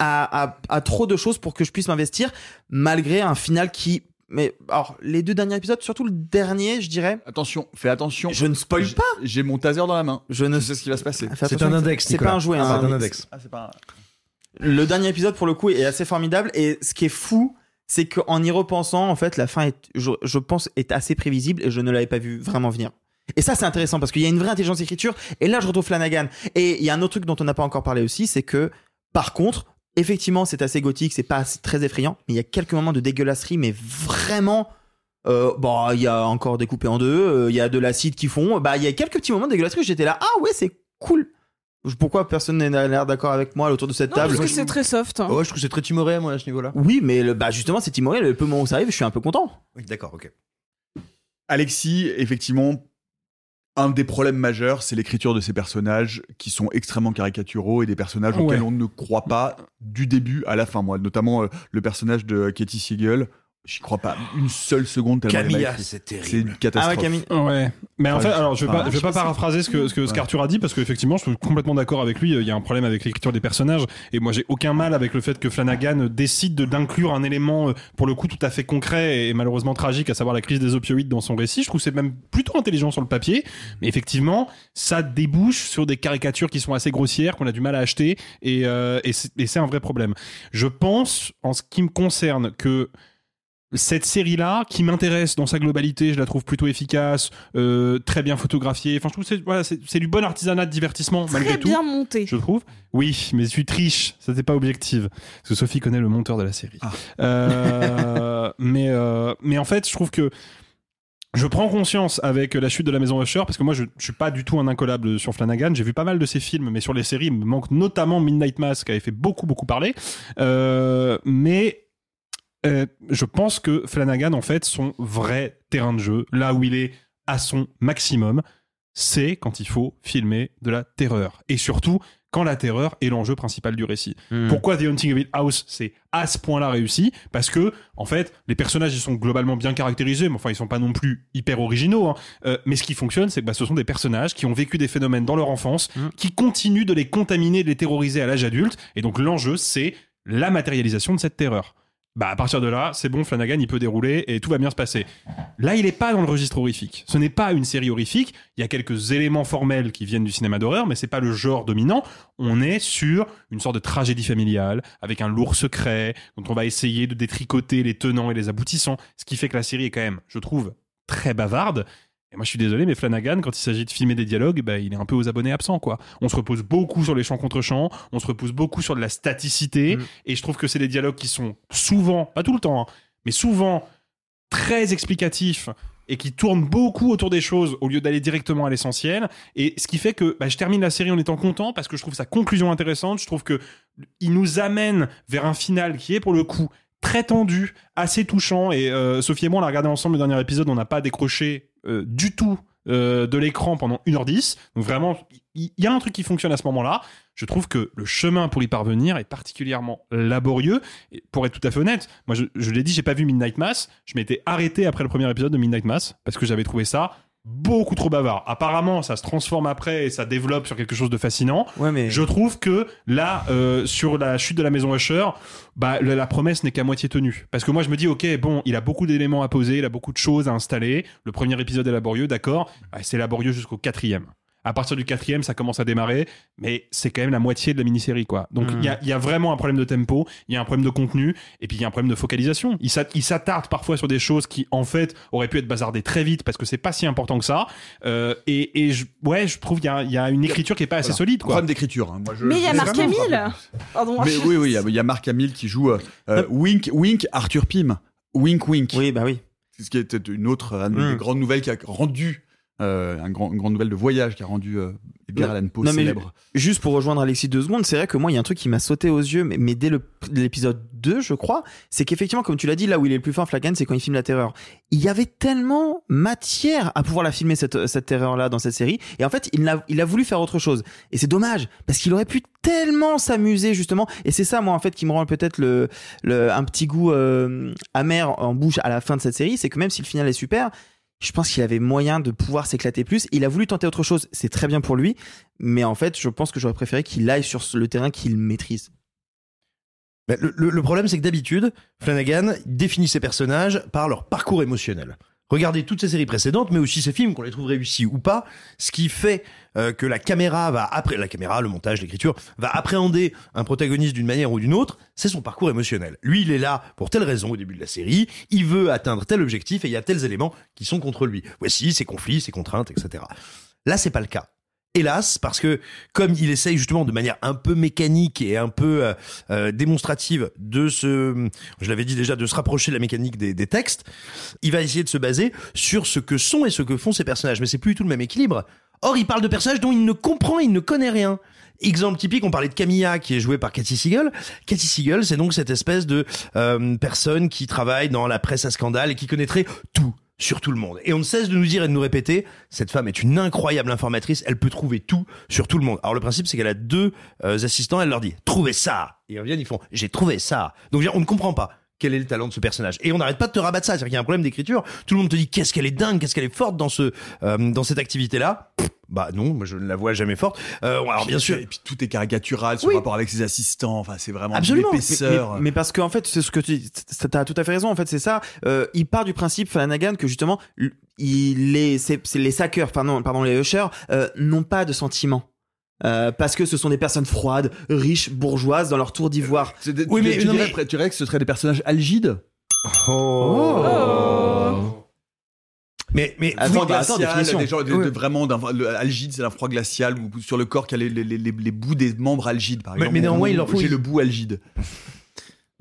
à, à, à trop de choses pour que je puisse m'investir, malgré un final qui. Mais alors, les deux derniers épisodes, surtout le dernier, je dirais. Attention, fais attention. Je ne spoil pas. J'ai mon taser dans la main. Je ne sais ce qui va se passer. Fais attention, C'est pas un jouet, hein, c'est un un index. Ah, c'est pas un- Le dernier épisode, pour le coup, est assez formidable. Et ce qui est fou, c'est qu'en y repensant, en fait, la fin, est, je, je pense, est assez prévisible et je ne l'avais pas vu vraiment venir. Et ça, c'est intéressant parce qu'il y a une vraie intelligence d'écriture. Et là, je retrouve Flanagan. Et il y a un autre truc dont on n'a pas encore parlé aussi, c'est que, par contre, effectivement, c'est assez gothique, c'est pas très effrayant, mais il y a quelques moments de dégueulasserie, mais vraiment. Euh, bon, il y a encore découpé en deux, euh, il y a de l'acide qui fond. Bah, il y a quelques petits moments de dégueulasserie où j'étais là, ah ouais, c'est cool. Pourquoi personne n'a l'air d'accord avec moi autour de cette Non, table? parce que c'est très soft. hein. Ouais, je trouve que c'est très timoré, moi, à ce niveau-là. oui, mais le- bah justement, c'est timoré. Le peu moment où ça arrive, je suis un peu content. Oui, d'accord, ok. Alexis, effectivement, un des problèmes majeurs, c'est l'écriture de ces personnages qui sont extrêmement caricaturaux et des personnages auxquels on ne croit pas du début à la fin. Moi, notamment euh, le personnage de Katie Siegel, j'y crois pas une seule seconde. Camilla, c'est terrible. C'est une catastrophe. Ouais. Mais en fait, je- alors je vais pas, je vais pas paraphraser ce que ce que ce Ouais. qu'Arthur a dit parce qu'effectivement, je suis complètement d'accord avec lui. Il y a un problème avec l'écriture des personnages et moi j'ai aucun mal avec le fait que Flanagan décide de- d'inclure un élément euh, pour le coup tout à fait concret et malheureusement tragique, à savoir la crise des opioïdes dans son récit. Je trouve que c'est même plutôt intelligent sur le papier, mais effectivement, ça débouche sur des caricatures qui sont assez grossières qu'on a du mal à acheter et euh, et c'est et c'est un vrai problème. Je pense, en ce qui me concerne, que cette série-là, qui m'intéresse dans sa globalité, je la trouve plutôt efficace, euh, très bien photographiée. Enfin, je trouve c'est voilà, c'est c'est du bon artisanat de divertissement malgré Très tout. bien monté. Je trouve. Oui, mais tu triches. Ça n'était pas objectif. Parce que Sophie connaît le monteur de la série. Ah. Euh, mais euh, mais en fait, je trouve que je prends conscience avec la chute de la maison Usher parce que moi je, je suis pas du tout un incollable sur Flanagan. J'ai vu pas mal de ses films, mais sur les séries, il me manque notamment Midnight Mass qui avait fait beaucoup beaucoup parler. Euh, mais euh, je pense que Flanagan, en fait, son vrai terrain de jeu, là où il est à son maximum, c'est quand il faut filmer de la terreur. Et surtout, quand la terreur est l'enjeu principal du récit. Hmm. Pourquoi The Haunting of Hill House, c'est à ce point-là réussi? Parce que, en fait, les personnages, ils sont globalement bien caractérisés, mais enfin, ils sont pas non plus hyper originaux. hein. Euh, mais ce qui fonctionne, c'est que bah, ce sont des personnages qui ont vécu des phénomènes dans leur enfance, qui continuent de les contaminer, de les terroriser à l'âge adulte. Et donc, l'enjeu, c'est la matérialisation de cette terreur. Bah, à partir de là, c'est bon, Flanagan, il peut dérouler et tout va bien se passer. Là, il est pas dans le registre horrifique. Ce n'est pas une série horrifique. Il y a quelques éléments formels qui viennent du cinéma d'horreur, mais c'est pas le genre dominant. On est sur une sorte de tragédie familiale avec un lourd secret dont on va essayer de détricoter les tenants et les aboutissants. Ce qui fait que la série est quand même, je trouve, très bavarde. Et moi, je suis désolé, mais Flanagan, quand il s'agit de filmer des dialogues, bah, il est un peu aux abonnés absents, quoi. On se repose beaucoup sur les chants contre chants, on se repose beaucoup sur de la staticité, et je trouve que c'est des dialogues qui sont souvent, pas tout le temps, hein, mais souvent très explicatifs et qui tournent beaucoup autour des choses au lieu d'aller directement à l'essentiel. Et ce qui fait que bah, je termine la série en étant content parce que je trouve sa conclusion intéressante. Je trouve que il nous amène vers un final qui est pour le coup très tendu, assez touchant. Et euh, Sophie et moi, on l'a regardé ensemble le dernier épisode, on n'a pas décroché du tout euh, de l'écran pendant 1h10. Donc vraiment, il y, a un truc qui fonctionne à ce moment-là. Je trouve que le chemin pour y parvenir est particulièrement laborieux. Pour être tout à fait honnête, moi je, je l'ai dit, j'ai pas vu Midnight Mass. Je m'étais arrêté après le premier épisode de Midnight Mass parce que j'avais trouvé ça beaucoup trop bavard. Apparemment, ça se transforme après et ça développe sur quelque chose de fascinant. Je trouve que là, euh, sur la chute de la maison Usher, bah, la, la promesse n'est qu'à moitié tenue. Parce que moi, je me dis, ok, bon, il a beaucoup d'éléments à poser, il a beaucoup de choses à installer. Le premier épisode est laborieux, d'accord. Ah, C'est laborieux jusqu'au quatrième. À partir du quatrième, ça commence à démarrer, mais c'est quand même la moitié de la mini-série, quoi. Donc, il Mm. y, a, il y a vraiment un problème de tempo, il y a un problème de contenu, et puis il y a un problème de focalisation. Il s'at- il s'attarde parfois sur des choses qui, en fait, auraient pu être bazardées très vite parce que c'est pas si important que ça. Euh, et, et je, ouais, je trouve qu'il y a, il y a une écriture qui est pas assez Voilà. solide, quoi. Problème d'écriture. hein. Mais il y a Marc Hamill. Pardon. Mais oui, oui, il y a- il y, a Marc Hamill qui joue euh, euh, Wink, Wink, Arthur Pym. Wink, Wink. Oui, bah oui. C'est ce qui était une autre une Mm. des grandes nouvelles qui a rendu, euh, un grand, une grande nouvelle de voyage qui a rendu euh, Edgar Allan Poe Non, mais célèbre. juste pour rejoindre Alexis deux secondes, c'est vrai que moi, il y a un truc qui m'a sauté aux yeux, mais, mais dès l'épisode 2, je crois, c'est qu'effectivement, comme tu l'as dit, là où il est le plus fort, Flanagan, c'est quand il filme la terreur. Il y avait tellement matière à pouvoir la filmer, cette, cette terreur-là, dans cette série, et en fait, il a, il a voulu faire autre chose. Et c'est dommage, parce qu'il aurait pu tellement s'amuser, justement, et c'est ça, moi, en fait, qui me rend peut-être le, le, un petit goût euh, amer en bouche à la fin de cette série, c'est que même si le final est super, je pense qu'il avait moyen de pouvoir s'éclater plus. Il a voulu tenter autre chose, c'est très bien pour lui, mais en fait, je pense que j'aurais préféré qu'il aille sur le terrain qu'il maîtrise. Le problème, c'est que d'habitude, Flanagan définit ses personnages par leur parcours émotionnel. Regardez toutes ces séries précédentes, mais aussi ces films, qu'on les trouve réussis ou pas, ce qui fait euh, que la caméra va après la caméra, le montage, l'écriture va appréhender un protagoniste d'une manière ou d'une autre, c'est son parcours émotionnel. Lui, il est là pour telle raison au début de la série, il veut atteindre tel objectif et il y a tels éléments qui sont contre lui. Voici ses conflits, ses contraintes, etc. Là, c'est pas le cas. Hélas, parce que comme il essaye justement de manière un peu mécanique et un peu euh, euh, démonstrative de se, je l'avais dit déjà, de se rapprocher de la mécanique des, des textes, il va essayer de se baser sur ce que sont et ce que font ces personnages. Mais c'est plus du tout le même équilibre. Or, il parle de personnages dont il ne comprend, il ne connaît rien. Exemple typique, on parlait de Camilla qui est jouée par Cathy Siegel. Cathy Siegel, c'est donc cette espèce de euh, personne qui travaille dans la presse à scandale et qui connaîtrait tout sur tout le monde. Et on ne cesse de nous dire et de nous répéter, cette femme est une incroyable informatrice, elle peut trouver tout sur tout le monde. Alors le principe c'est qu'elle a deux euh, assistants, elle leur dit trouvez ça. Et ils reviennent, ils font j'ai trouvé ça. Donc on ne comprend pas quel est le talent de ce personnage. Et on n'arrête pas de te rabattre ça, c'est-à-dire qu'il y a un problème d'écriture. Tout le monde te dit qu'est-ce qu'elle est dingue, qu'est-ce qu'elle est forte dans ce euh, dans cette activité-là. Bah non, moi je ne la vois jamais forte. Euh, alors bien sûr, Et puis tout est caricatural, son Oui. rapport avec ses assistants. Enfin, c'est vraiment Absolument. Mais, l'épaisseur. mais- mais parce qu'en fait, c'est ce que tu as tout à fait raison. En fait, c'est ça. Euh, il part du principe Flanagan que justement, il les, c'est, c'est les sackers, pardon, pardon, les ushers, euh, n'ont pas de sentiments. Euh, parce que ce sont des personnes froides, riches, bourgeoises dans leur tour d'ivoire. Tu- tu- tu, dirais, tu dirais que ce seraient des personnages algides Mais, mais Attends, froid bah, attends, glacial, définition. des gens de- vraiment d'un- le algide, c'est un froid glacial ou sur le corps qui a les, les, les, les bouts des membres algides, par Mais- exemple. mais néanmoins, il leur faut- J'ai le bout algide.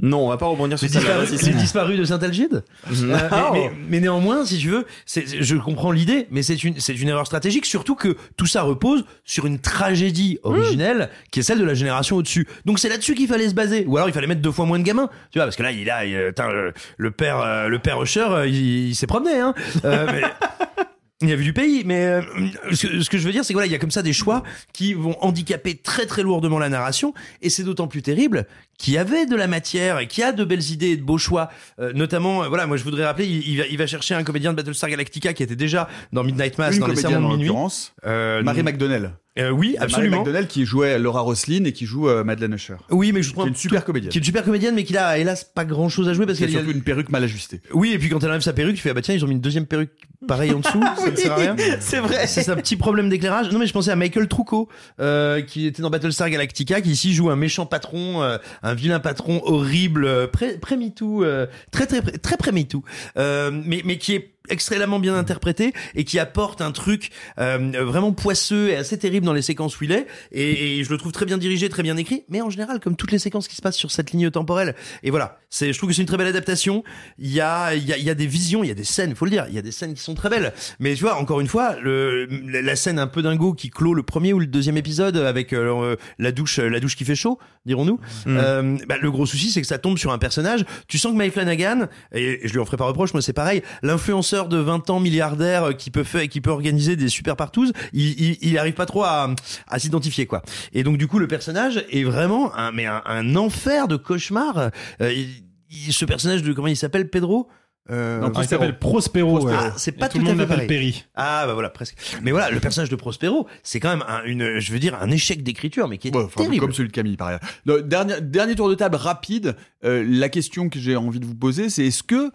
Non, on va pas rebondir sur Les ça. disparus, Vas-y, les disparus de Saint-Algide. Euh, mais, mais- mais néanmoins, si tu veux, je comprends l'idée, mais c'est une, erreur stratégique, surtout que tout ça repose sur une tragédie originelle qui est celle de la génération au-dessus. Donc c'est là-dessus qu'il fallait se baser. Ou alors il fallait mettre deux fois moins de gamins, tu vois, parce que là, il a, il- putain, le, le père, euh, le père Usher, euh, il, il s'est promené, hein. Euh, mais- Il a vu du pays, mais euh, ce, que, ce que je veux dire, c'est que voilà, il y a comme ça des choix qui vont handicaper très très lourdement la narration, et c'est d'autant plus terrible qu'il y avait de la matière et qu'il y a de belles idées et de beaux choix. Euh, notamment, euh, voilà, moi je voudrais rappeler, il, il va, il va chercher un comédien de Battlestar Galactica qui était déjà dans Midnight Mass, Une dans les Sermons de minuit. Euh, Marie McDonnell. Euh, oui, absolument. Marie McDonnell qui jouait Laura Roslin et qui joue euh, Madeleine Usher. Oui, mais je Qui trouve est une super comédienne. qui est une super comédienne, mais qui a hélas pas grand chose à jouer parce Qui a qu'elle surtout une perruque mal ajustée. Oui, et puis quand elle enlève sa perruque, tu fais ah bah tiens, ils ont mis une deuxième perruque pareille en dessous, ça ne sert à rien. C'est vrai. C'est un petit problème d'éclairage. Non mais je pensais à Michael Trucco, euh, qui était dans Battlestar Galactica, qui ici joue un méchant patron, euh, un vilain patron horrible, euh, pré, pré euh, très très très très pré MeToo, euh, mais mais qui est extrêmement bien interprété et qui apporte un truc euh, vraiment poisseux et assez terrible dans les séquences où il est. Et, et je le trouve très bien dirigé très bien écrit. Mais en général comme toutes les séquences qui se passent sur cette ligne temporelle et voilà c'est je trouve que c'est une très belle adaptation. Il y a il y a, il y a des visions il y a des scènes faut le dire il y a des scènes qui sont très belles. Mais tu vois encore une fois le la scène un peu dingo qui clôt le premier ou le deuxième épisode avec euh, la douche la douche qui fait chaud dirons-nous. Mm. euh, bah, le gros souci c'est que ça tombe sur un personnage. Tu sens que Mike Flanagan et je lui en ferai pas reproche moi c'est pareil l'influenceur de 20 ans milliardaire euh, qui peut faire qui peut organiser des super partous il, il, il arrive pas trop à, à s'identifier quoi et donc du coup le personnage est vraiment un mais un, un enfer de cauchemar Euh, il- il- ce personnage de comment il s'appelle Pedro? Euh, Non, il s'appelle Prospero. ouais. ah, c'est pas Et tout, tout le monde l'appelle. Perry. Ah bah voilà presque. Mais voilà, le personnage de Prospero, c'est quand même un, une, je veux dire, un échec d'écriture, mais qui est Ouais, enfin, terrible. Comme celui de Camille, par ailleurs. Le dernier, dernier tour de table rapide. euh, la question que j'ai envie de vous poser, c'est est-ce que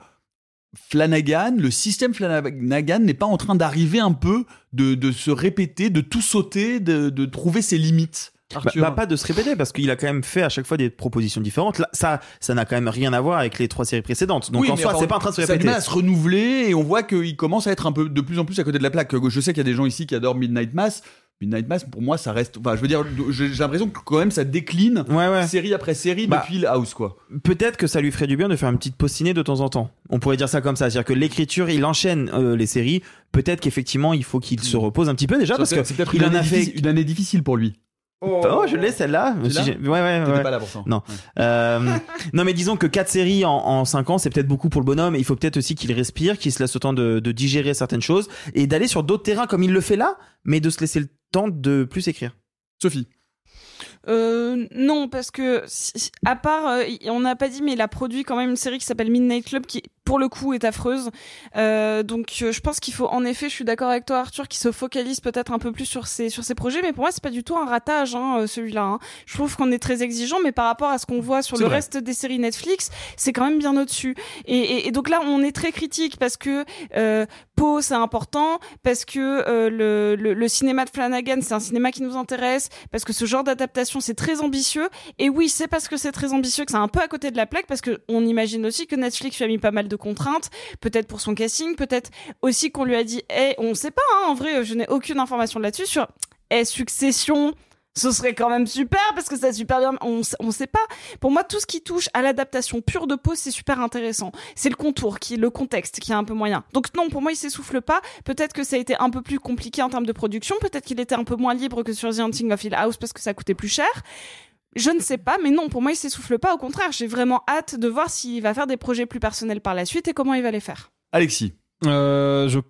Flanagan, le système Flanagan n'est pas en train d'arriver un peu de, de se répéter, de tout sauter, de, de trouver ses limites Bah, Arthur bah, pas de se répéter parce qu'il a quand même fait à chaque fois des propositions différentes. Là, ça, ça n'a quand même rien à voir avec les trois séries précédentes. Donc Oui, en soi, c'est pas en train de se Ça répéter. mal à se renouveler et on voit qu'il commence à être un peu de plus en plus à côté de la plaque. Je sais qu'il y a des gens ici qui adorent Midnight Mass. Midnight Mass, pour moi, ça reste. Enfin, je veux dire, j'ai l'impression que quand même ça décline série après série Bah, depuis le House, quoi. Peut-être que ça lui ferait du bien de faire une petite ciné de temps en temps. On pourrait dire ça comme ça, c'est-à-dire que l'écriture, il enchaîne euh, les séries. Peut-être qu'effectivement, il faut qu'il se repose un petit peu déjà Ça, parce que c'est peut-être il en a fait. une année difficile pour lui. Oh, je l'ai celle-là. Si ouais, ouais, T'étais ouais. pas là pour ça. Non. Euh, non, mais disons que quatre séries en, en cinq ans, c'est peut-être beaucoup pour le bonhomme. Il faut peut-être aussi qu'il respire, qu'il se laisse le temps de, de digérer certaines choses et d'aller sur d'autres terrains comme il le fait là, mais de se laisser le temps de plus écrire. Sophie. Euh, non, parce que à part, euh, on n'a pas dit, mais il a produit quand même une série qui s'appelle Midnight Club, qui pour le coup est affreuse. Euh, donc, euh, je pense qu'il faut, en effet, je suis d'accord avec toi, Arthur, qui se focalise peut-être un peu plus sur ses sur ses projets. Mais pour moi, c'est pas du tout un ratage, hein, euh, celui-là. hein. Je trouve qu'on est très exigeant, mais par rapport à ce qu'on voit sur le vrai. reste des séries Netflix, c'est quand même bien au-dessus. Et, et, et donc là, on est très critique parce que euh, Poe, c'est important, parce que euh, le, le, le cinéma de Flanagan, c'est un cinéma qui nous intéresse, parce que ce genre d'adaptation, c'est très ambitieux. Et oui, c'est parce que c'est très ambitieux que c'est un peu à côté de la plaque, parce que on imagine aussi que Netflix lui a mis pas mal de contraintes, peut-être pour son casting, peut-être aussi qu'on lui a dit, eh, on sait pas, hein, en vrai, je n'ai aucune information là-dessus sur, eh, Succession. Ce serait quand même super parce que ça super bien. On, on sait pas. Pour moi, tout ce qui touche à l'adaptation pure de Pose, c'est super intéressant. C'est le contour, qui, le contexte qui est un peu moyen. Donc non, pour moi, il s'essouffle pas. Peut-être que ça a été un peu plus compliqué en termes de production. Peut-être qu'il était un peu moins libre que sur The Hunting of Hill House parce que ça coûtait plus cher. Je ne sais pas, mais non, pour moi, il s'essouffle pas. Au contraire, j'ai vraiment hâte de voir s'il va faire des projets plus personnels par la suite et comment il va les faire. Alexis. Euh, je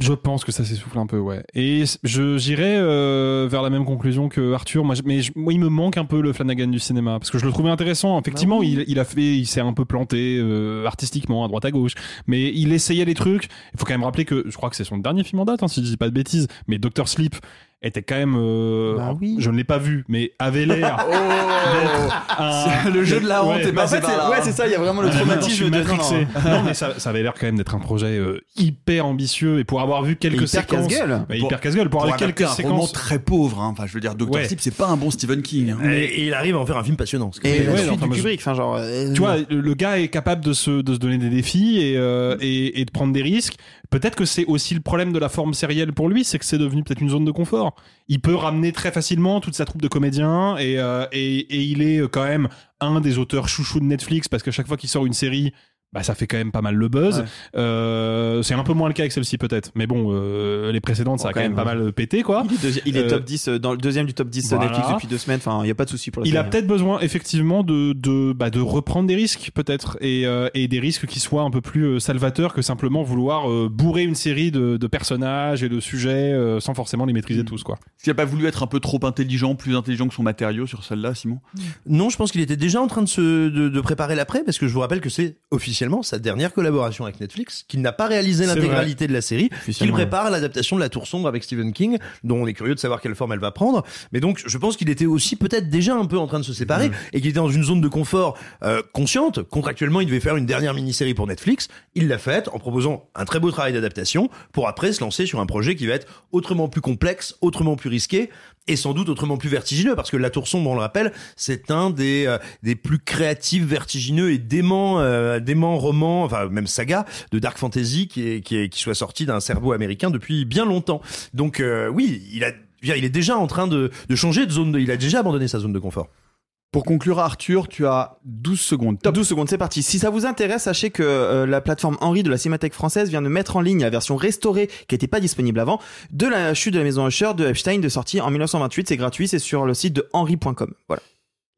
je pense que ça s'essouffle un peu, ouais. Et je j'irai euh, vers la même conclusion que Arthur. Moi, je- mais je- moi, il me manque un peu le Flanagan du cinéma parce que je le trouvais intéressant. Effectivement, il, il a fait, il s'est un peu planté euh, artistiquement à droite à gauche, mais il essayait des trucs. Il faut quand même rappeler que je crois que c'est son dernier film en date, hein, si je dis pas de bêtises. Mais Doctor Sleep était quand même, euh, Bah je ne l'ai pas vu, mais avait l'air. un- Le jeu de la honte Ouais. est Bah, en passé fait, par c'est- là. ouais, c'est ça, il y a vraiment le suis traumatisme de matrixé. non, mais ça, ça avait l'air quand même d'être un projet euh, hyper ambitieux et pour avoir vu quelques hyper séquences, casse-gueule. Ouais, Pour- hyper casse-gueule, pour, Pour avoir quelques un roman séquences. très pauvre. hein. Enfin, je veux dire, Doctor Ouais. Sleep, c'est pas un bon Stephen King. hein. Et, et il arrive à en faire un film passionnant. Et la ouais, suite enfin, du Kubrick, enfin genre. euh, Tu vois, le le gars est capable de se, de se donner des défis et, euh, et, et de prendre des risques. Peut-être que c'est aussi le problème de la forme sérielle pour lui, c'est que c'est devenu peut-être une zone de confort. fort. Il peut ramener très facilement toute sa troupe de comédiens et, euh, et, et il est quand même un des auteurs chouchous de Netflix parce qu'à chaque fois qu'il sort une série, bah ça fait quand même pas mal le buzz. Ouais. Euh, c'est un peu moins le cas avec celle-ci peut-être, mais bon, euh, les précédentes ça a quand même même, pas mal pété quoi. Il est, deuxi- il est Euh, top 10 euh, dans le deuxième du top 10 voilà. Netflix depuis deux semaines. Enfin, il y a pas de souci pour la Il a série. peut-être besoin effectivement de de, bah, de reprendre des risques peut-être et, euh, et des risques qui soient un peu plus salvateurs que simplement vouloir euh, bourrer une série de, de personnages et de sujets euh, sans forcément les maîtriser tous quoi. Est-ce qu'il a pas voulu être un peu trop intelligent, plus intelligent que son matériau sur celle-là, Simon? Non, je pense qu'il était déjà en train de se de, de préparer l'après parce que je vous rappelle que c'est officiellement sa dernière collaboration avec Netflix, qu'il n'a pas réalisé l'intégralité de la série, qu'il prépare l'adaptation de La Tour sombre avec Stephen King, dont on est curieux de savoir quelle forme elle va prendre. Mais donc, je pense qu'il était aussi peut-être déjà un peu en train de se séparer et qu'il était dans une zone de confort euh, consciente. Contractuellement, il devait faire une dernière mini-série pour Netflix. Il l'a faite en proposant un très beau travail d'adaptation pour après se lancer sur un projet qui va être autrement plus complexe, autrement plus risqué et sans doute autrement plus vertigineux parce que La Tour sombre, on le rappelle, c'est un des euh, des plus créatifs, vertigineux et dément euh, dément romans, enfin même saga de dark fantasy qui est qui est qui soit sorti d'un cerveau américain depuis bien longtemps. Donc euh, oui, il a il est déjà en train de, de changer de zone de, il a déjà abandonné sa zone de confort. Pour conclure, Arthur, tu as 12 secondes. Top. 12 secondes, c'est parti. Si ça vous intéresse, sachez que euh, la plateforme Henri de la Cinémathèque française vient de mettre en ligne la version restaurée qui n'était pas disponible avant de la chute de la maison Usher de Epstein de sortie en 1928. C'est gratuit, c'est sur le site de henri.com. Voilà.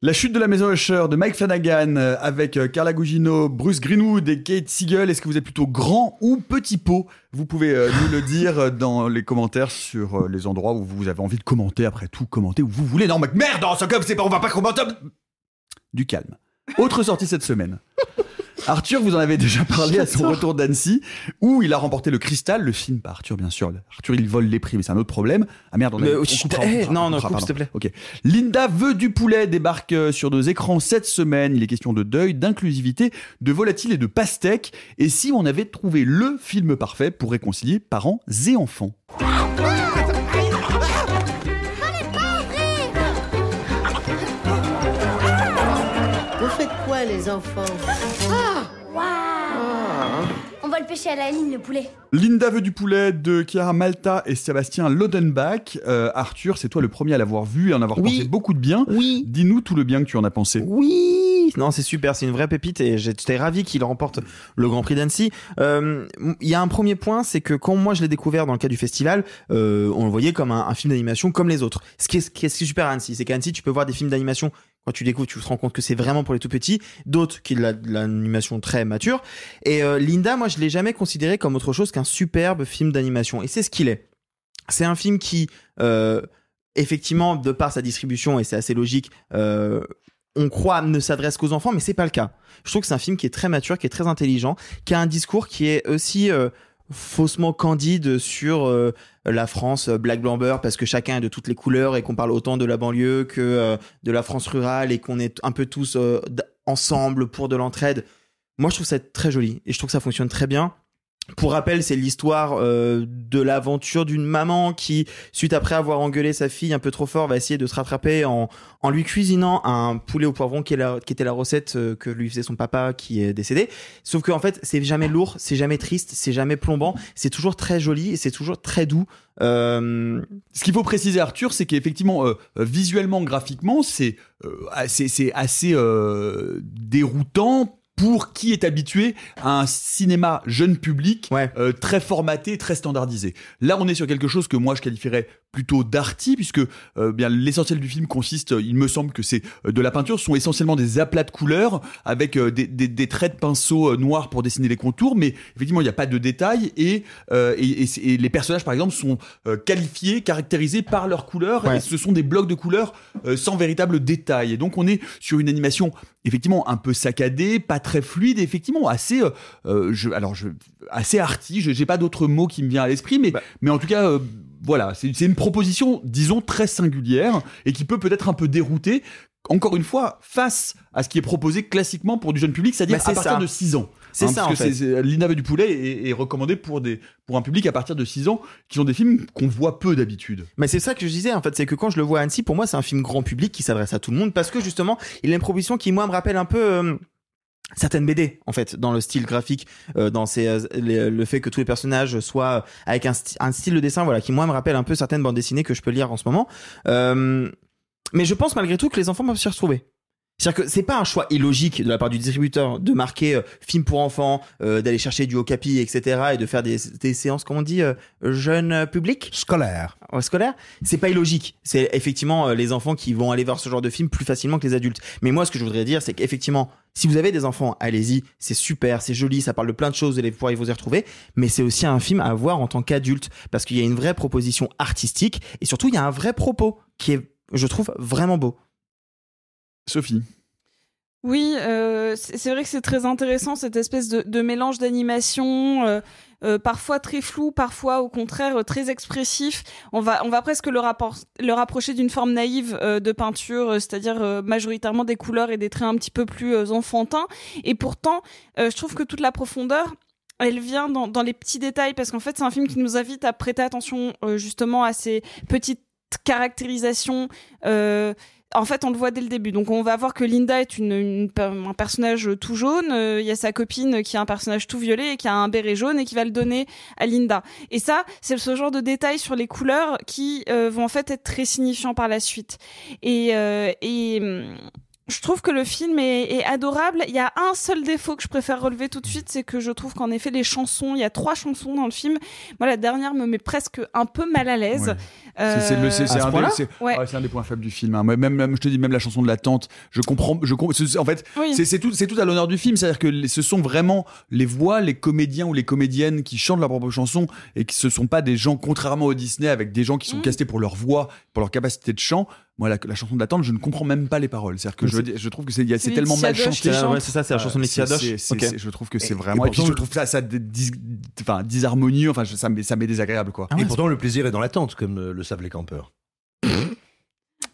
La chute de la maison Usher de Mike Flanagan euh, avec euh, Carla Gugino, Bruce Greenwood et Kate Siegel. Est-ce que vous êtes plutôt grand ou petit pot? Vous pouvez euh, nous le dire euh, dans les commentaires sur euh, les endroits où vous avez envie de commenter. Après tout, commenter où vous voulez. Non, mec, merde, cas, c'est pas, on va pas commenter. Du calme. Autre sortie cette semaine. Arthur, vous en avez déjà parlé à son retour d'Annecy, où il a remporté le Cristal, le film par Arthur, bien sûr. Arthur, il vole les prix, mais c'est un autre problème. Ah merde, on a Mais, on coupera, on eh, coupera, non, on non, coupe, pardon. s'il te plaît. Ok. Linda veut du poulet débarque euh, sur nos écrans cette semaine. Il est question de deuil, d'inclusivité, de volatile et de pastèque. Et si on avait trouvé le film parfait pour réconcilier parents et enfants? Vous faites quoi, les enfants? Ah On va le pêcher à la ligne, le poulet. Linda veut du poulet de Chiara Malta et Sébastien Lodenbach. Euh, Arthur, c'est toi le premier à l'avoir vu et en avoir Oui. pensé beaucoup de bien. Oui. Dis-nous tout le bien que tu en as pensé. Oui, non, c'est super, c'est une vraie pépite et j'étais ravi qu'il remporte le Grand Prix d'Annecy. Euh, Il y a un premier point, c'est que quand moi je l'ai découvert dans le cadre du festival, euh, on le voyait comme un, un film d'animation comme les autres. Ce qui est, ce qui est, ce qui est super à Annecy, c'est qu'à Annecy tu peux voir des films d'animation quand tu découvres, tu te rends compte que c'est vraiment pour les tout petits, d'autres qui de la- de l'animation très mature. Et euh, Linda, moi je l'ai jamais considéré comme autre chose qu'un superbe film d'animation. Et c'est ce qu'il est. C'est un film qui, euh, effectivement, de par sa distribution, et c'est assez logique, euh, on croit ne s'adresse qu'aux enfants, mais c'est pas le cas. Je trouve que c'est un film qui est très mature, qui est très intelligent, qui a un discours qui est aussi faussement candide sur la France euh, black blamber parce que chacun est de toutes les couleurs et qu'on parle autant de la banlieue que euh, de la France rurale et qu'on est un peu tous euh, ensemble pour de l'entraide. Moi, je trouve ça très joli et je trouve que ça fonctionne très bien. Pour rappel, c'est l'histoire euh, de l'aventure d'une maman qui, suite après avoir engueulé sa fille un peu trop fort, va essayer de se rattraper en, en lui cuisinant un poulet au poivron qui, est la- qui était la recette euh, que lui faisait son papa qui est décédé. Sauf qu'en fait, c'est jamais lourd, c'est jamais triste, c'est jamais plombant, c'est toujours très joli et c'est toujours très doux. Euh, Ce qu'il faut préciser, Arthur, c'est qu'effectivement, euh, visuellement, graphiquement, c'est euh, assez, assez euh, déroutant pour qui est habitué à un cinéma jeune public euh, très formaté, très standardisé. Là, on est sur quelque chose que moi je qualifierais plutôt d'arty, puisque euh, bien l'essentiel du film consiste, il me semble que c'est euh, de la peinture, ce sont essentiellement des aplats de couleurs avec euh, des, des- des traits de pinceau euh, noirs pour dessiner les contours, mais effectivement il n'y a pas de détails et, euh, et, et les personnages par exemple sont euh, qualifiés, caractérisés par leurs couleurs Ouais. et ce sont des blocs de couleurs euh, sans véritable détail. Et donc on est sur une animation effectivement un peu saccadée, pas très fluide, et effectivement assez, euh, euh, je, alors je, assez arty. Je j'ai pas d'autres mots qui me viennent à l'esprit, mais mais en tout cas. Voilà, c'est une proposition, disons, très singulière et qui peut peut-être un peu dérouter, encore une fois, face à ce qui est proposé classiquement pour du jeune public, c'est-à-dire Bah, à partir ça. de 6 ans. C'est ça, parce en que fait. L'Inave du poulet est, est recommandé pour, des, pour un public à partir de 6 ans qui ont des films qu'on voit peu d'habitude. Mais c'est ça que je disais en fait, c'est que quand je le vois à Annecy, pour moi c'est un film grand public qui s'adresse à tout le monde parce que justement il a une proposition qui moi me rappelle un peu euh, certaines BD en fait dans le style graphique euh, dans ces euh, le fait que tous les personnages soient avec un, un style de dessin voilà qui moi me rappelle un peu certaines bandes dessinées que je peux lire en ce moment. Euh, mais je pense malgré tout que les enfants peuvent s'y retrouver c'est-à-dire que c'est pas un choix illogique de la part du distributeur de marquer euh, film pour enfants, euh, d'aller chercher du Okapi, etc. et de faire des, des séances, comment on dit, euh, jeune public? Scolaire. Ouais, scolaire. C'est pas illogique. C'est effectivement euh, les enfants qui vont aller voir ce genre de film plus facilement que les adultes. Mais moi, ce que je voudrais dire, c'est qu'effectivement, si vous avez des enfants, allez-y. C'est super, c'est joli, ça parle de plein de choses, vous allez pouvoir vous y retrouver. Mais c'est aussi un film à voir en tant qu'adulte parce qu'il y a une vraie proposition artistique et surtout, il y a un vrai propos qui est, je trouve, vraiment beau. Sophie. Oui, euh, c'est vrai que c'est très intéressant cette espèce de, mélange d'animation, euh, euh, parfois très flou, parfois au contraire très expressif. On va, on va presque le, rapprocher d'une forme naïve de peinture, c'est-à-dire majoritairement des couleurs et des traits un petit peu plus enfantins. Et pourtant, je trouve que toute la profondeur elle vient dans, les petits détails parce qu'en fait c'est un film qui nous invite à prêter attention justement à ces petites caractérisations en fait, on le voit dès le début. Donc, on va voir que Linda est un personnage tout jaune. Euh, Il y a sa copine qui a un personnage tout violet et qui a un béret jaune et qui va le donner à Linda. Et ça, c'est ce genre de détails sur les couleurs qui euh, vont en fait être très signifiants par la suite. Et, euh, et hum, je trouve que le film est, est adorable. Il y a un seul défaut que je préfère relever tout de suite, c'est que je trouve qu'en effet les chansons, il y a trois chansons dans le film. Moi, la dernière me met presque un peu mal à l'aise. Ouais. C'est- un, des- Ouais. un points faibles du film. hein. Même, même, je te dis, même la chanson de la tante, je comprends. Je en fait, Oui. c'est tout, à l'honneur du film. C'est-à-dire que les- ce sont vraiment les voix, les comédiens ou les comédiennes qui chantent leur propre chanson et qui ce sont pas des gens, contrairement au Disney, avec des gens qui sont Mm. castés pour leur voix, pour leur capacité de chant. Moi, la, la chanson de la tante, je ne comprends même pas les paroles. C'est-à-dire que Mais je, c'est- veux dire, je trouve que c'est tellement mal chanté. Ouais, c'est ça, c'est la chanson de Laetitia C'est- Doche. c'est- c'est- Ok. c'est- Je trouve que c'est vraiment. et Et, puis je trouve ça, ça dis- enfin, disharmonieux. Enfin, je- ça m'est ça m'est désagréable, quoi. Et pourtant, le plaisir est dans l'attente, comme euh, le savent les campeurs.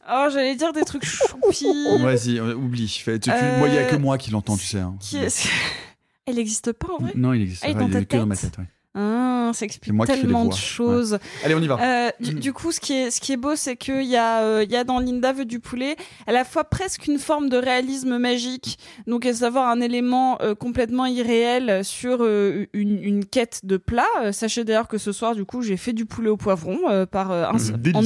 Oh, j'allais dire des trucs choupis. Vas-y, euh, oublie. Fais- tu- tu- Euh, Moi, il y a que moi qui l'entends, tu sais. hein. Qui est- Elle n'existe pas en vrai? Non, il existe. Ah, il est pas, dans il ta est que dans ma tête? tête. ouais. Ah, ça explique tellement de choses. Ouais. Allez, on y va. Euh, du, du coup, ce qui est, ce qui est beau, c'est qu'il y, a, euh, y a dans Linda veut du poulet à la fois presque une forme de réalisme magique, donc à savoir un élément euh, complètement irréel sur une, une quête de plat. Sachez d'ailleurs que ce soir, du coup, j'ai fait du poulet au poivron par un. En,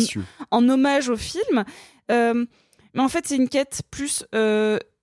en hommage au film. Mais en fait, c'est une quête plus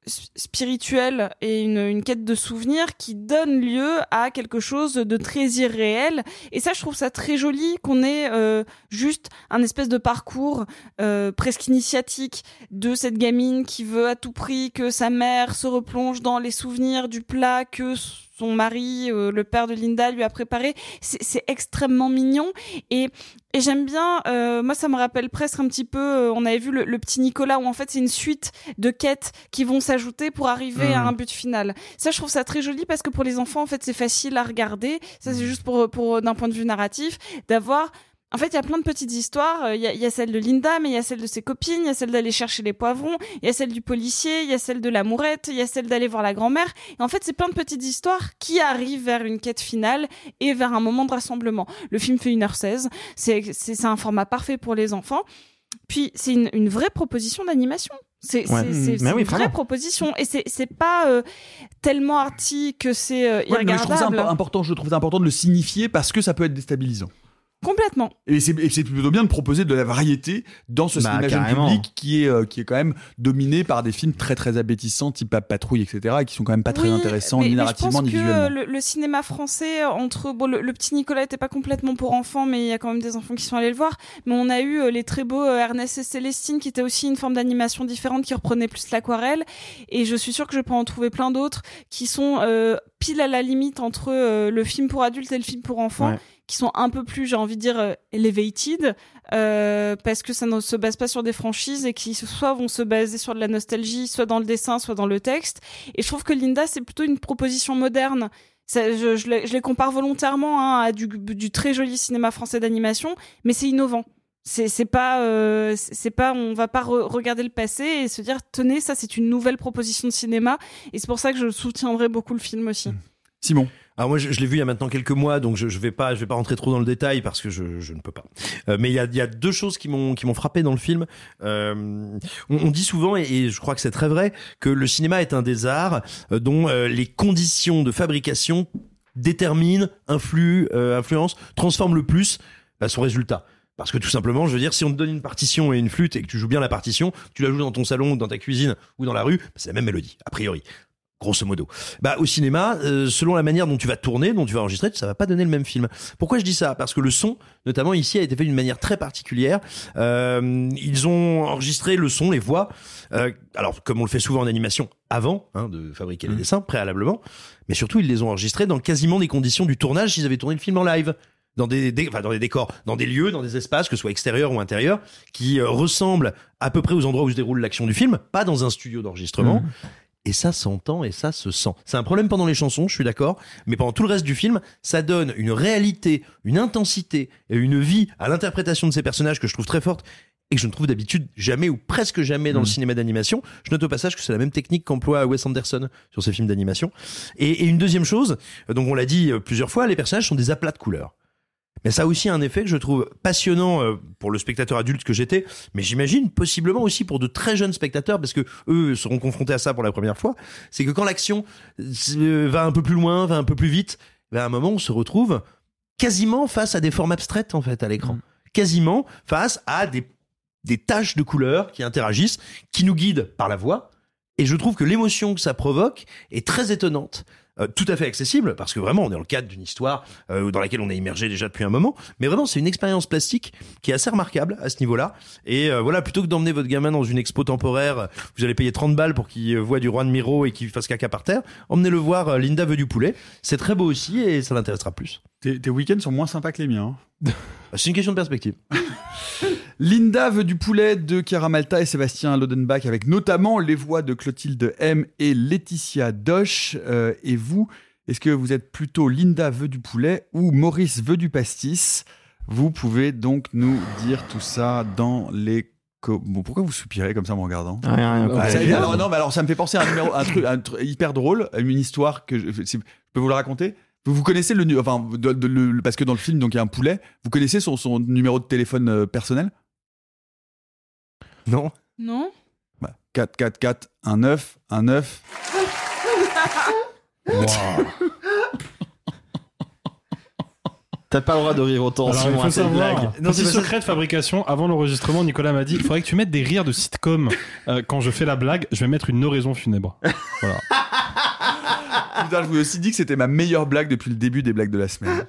spirituelle et une, quête de souvenirs qui donne lieu à quelque chose de très irréel. Et ça, je trouve ça très joli qu'on ait euh, juste un espèce de parcours euh, presque initiatique de cette gamine qui veut à tout prix que sa mère se replonge dans les souvenirs du plat que son mari, euh, le père de Linda, lui a préparé. C'est extrêmement mignon et, et j'aime bien. euh, moi, ça me rappelle presque un petit peu. euh, on avait vu le, le petit Nicolas où en fait c'est une suite de quêtes qui vont s'ajouter pour arriver à Mhm. un but final. Ça, je trouve ça très joli parce que pour les enfants, en fait, c'est facile à regarder. Ça, c'est juste pour pour d'un point de vue narratif d'avoir en fait, il y a plein de petites histoires. Euh, Il y, a, il y a celle de Linda, mais il y a celle de ses copines, il y a celle d'aller chercher les poivrons, il y a celle du policier, il y a celle de l'amourette, il y a celle d'aller voir la grand-mère. Et en fait, c'est plein de petites histoires qui arrivent vers une quête finale et vers un moment de rassemblement. Le film fait 1h16. C'est un format parfait pour les enfants. Puis, c'est une, une vraie proposition d'animation. C'est Ouais. oui, une vraie proposition. Et c'est pas euh, tellement arty que c'est euh, Ouais, je trouve ça important, je trouve ça important de le signifier parce que ça peut être déstabilisant. Complètement. Et c'est plutôt bien de proposer de la variété dans ce Bah, cinéma jeune public qui est, euh, qui est quand même dominé par des films très très abétissants, type Pape Patrouille, etc., et qui sont quand même pas très Oui, intéressants mais- ni mais narrativement je pense ni que visuellement. le, le cinéma français entre bon le, le petit Nicolas était pas complètement pour enfants mais il y a quand même des enfants qui sont allés le voir mais on a eu euh, les très beaux euh, Ernest et Célestine qui était aussi une forme d'animation différente qui reprenait plus l'aquarelle et je suis sûre que je peux en trouver plein d'autres qui sont euh, pile à la limite entre euh, le film pour adultes et le film pour enfants Ouais. Qui sont un peu plus j'ai envie de dire euh, elevated euh, parce que ça ne se base pas sur des franchises et qui soit vont se baser sur de la nostalgie soit dans le dessin soit dans le texte. Et je trouve que Linda c'est plutôt une proposition moderne. Je, je, les, compare volontairement hein, à du, très joli cinéma français d'animation mais c'est innovant. C'est pas euh, c'est pas on va pas re- regarder le passé et se dire tenez ça c'est une nouvelle proposition de cinéma. Et c'est pour ça que je soutiendrai beaucoup le film aussi. Simon. Alors moi, je, je l'ai vu il y a maintenant quelques mois, donc je, je vais pas, je vais pas rentrer trop dans le détail parce que je, je ne peux pas. Euh, mais il y a, y a deux choses qui m'ont qui m'ont frappé dans le film. Euh, on, on dit souvent, et, je crois que c'est très vrai, que le cinéma est un des arts euh, dont euh, les conditions de fabrication déterminent, influent, euh, influencent, transforment le plus bah, son résultat. Parce que tout simplement, je veux dire, si on te donne une partition et une flûte et que tu joues bien la partition, tu la joues dans ton salon, dans ta cuisine ou dans la rue, bah, c'est la même mélodie, a priori. Grosso modo. Bah, au cinéma, euh, selon la manière dont tu vas tourner, dont tu vas enregistrer, ça va pas donner le même film. Pourquoi je dis ça? Parce que le son, notamment ici, a été fait d'une manière très particulière. Euh, ils ont enregistré le son, les voix. euh, alors, comme on le fait souvent en animation, avant hein, de fabriquer les dessins, préalablement. Mais surtout, ils les ont enregistrés dans quasiment des conditions du tournage s'ils avaient tourné le film en live dans des, des- enfin, dans des décors, dans des lieux, dans des espaces, que ce soit extérieurs ou intérieurs, qui euh, ressemblent à peu près aux endroits où se déroule l'action du film, pas dans un studio d'enregistrement. Et ça s'entend et ça se sent. C'est un problème pendant les chansons, je suis d'accord, mais pendant tout le reste du film, ça donne une réalité, une intensité et une vie à l'interprétation de ces personnages que je trouve très forte et que je ne trouve d'habitude jamais ou presque jamais dans le cinéma d'animation. Je note au passage que c'est la même technique qu'emploie Wes Anderson sur ses films d'animation. Et, et une deuxième chose, donc on l'a dit euh, plusieurs fois, les personnages sont des aplats de couleurs. Mais ça a aussi un effet que je trouve passionnant euh, pour le spectateur adulte que j'étais, mais j'imagine possiblement aussi pour de très jeunes spectateurs, parce que eux seront confrontés à ça pour la première fois. C'est que quand l'action euh, va un peu plus loin, va un peu plus vite, ben, à un moment on se retrouve quasiment face à des formes abstraites en fait à l'écran, quasiment face à des des taches de couleurs qui interagissent, qui nous guident par la voix. Et je trouve que l'émotion que ça provoque est très étonnante. Euh, tout à fait accessible parce que vraiment on est dans le cadre d'une histoire euh, dans laquelle on est immergé déjà depuis un moment mais vraiment c'est une expérience plastique qui est assez remarquable à ce niveau-là et euh, voilà plutôt que d'emmener votre gamin dans une expo temporaire vous allez payer 30 balles pour qu'il voit du roi de Miro et qu'il fasse caca par terre emmenez-le voir Linda veut du poulet c'est très beau aussi et ça l'intéressera plus Tes, tes week-ends sont moins sympas que les miens. hein. c'est une question de perspective Linda veut du poulet de Chiara Malta et Sébastien Lodenbach avec notamment les voix de Clotilde M et Laetitia Doche. Euh, et vous, est-ce que vous êtes plutôt Linda veut du poulet ou Maurice veut du pastis? Vous pouvez donc nous dire tout ça dans les Bon, pourquoi vous soupirez comme ça en me regardant? Rien, rien, Ah, c'est ça- bien. alors, Non, mais alors ça me fait penser à un numéro, un truc, un truc hyper drôle, une histoire que je, si- je peux vous le raconter? Vous, vous connaissez le, enfin, de- de- le- parce que dans le film, donc il y a un poulet. Vous connaissez son, son numéro de téléphone euh, personnel? Non. Non 4, 4, 4, 1, 9, 1, 9. T'as pas le droit de rire autant. Alors, il faut savoir, blague. petit secret de fabrication, avant l'enregistrement, Nicolas m'a dit il faudrait que tu mettes des rires de sitcom. Euh, quand je fais la blague, je vais mettre une oraison funèbre. Voilà. Putain, je vous ai aussi dit que c'était ma meilleure blague depuis le début des blagues de la semaine.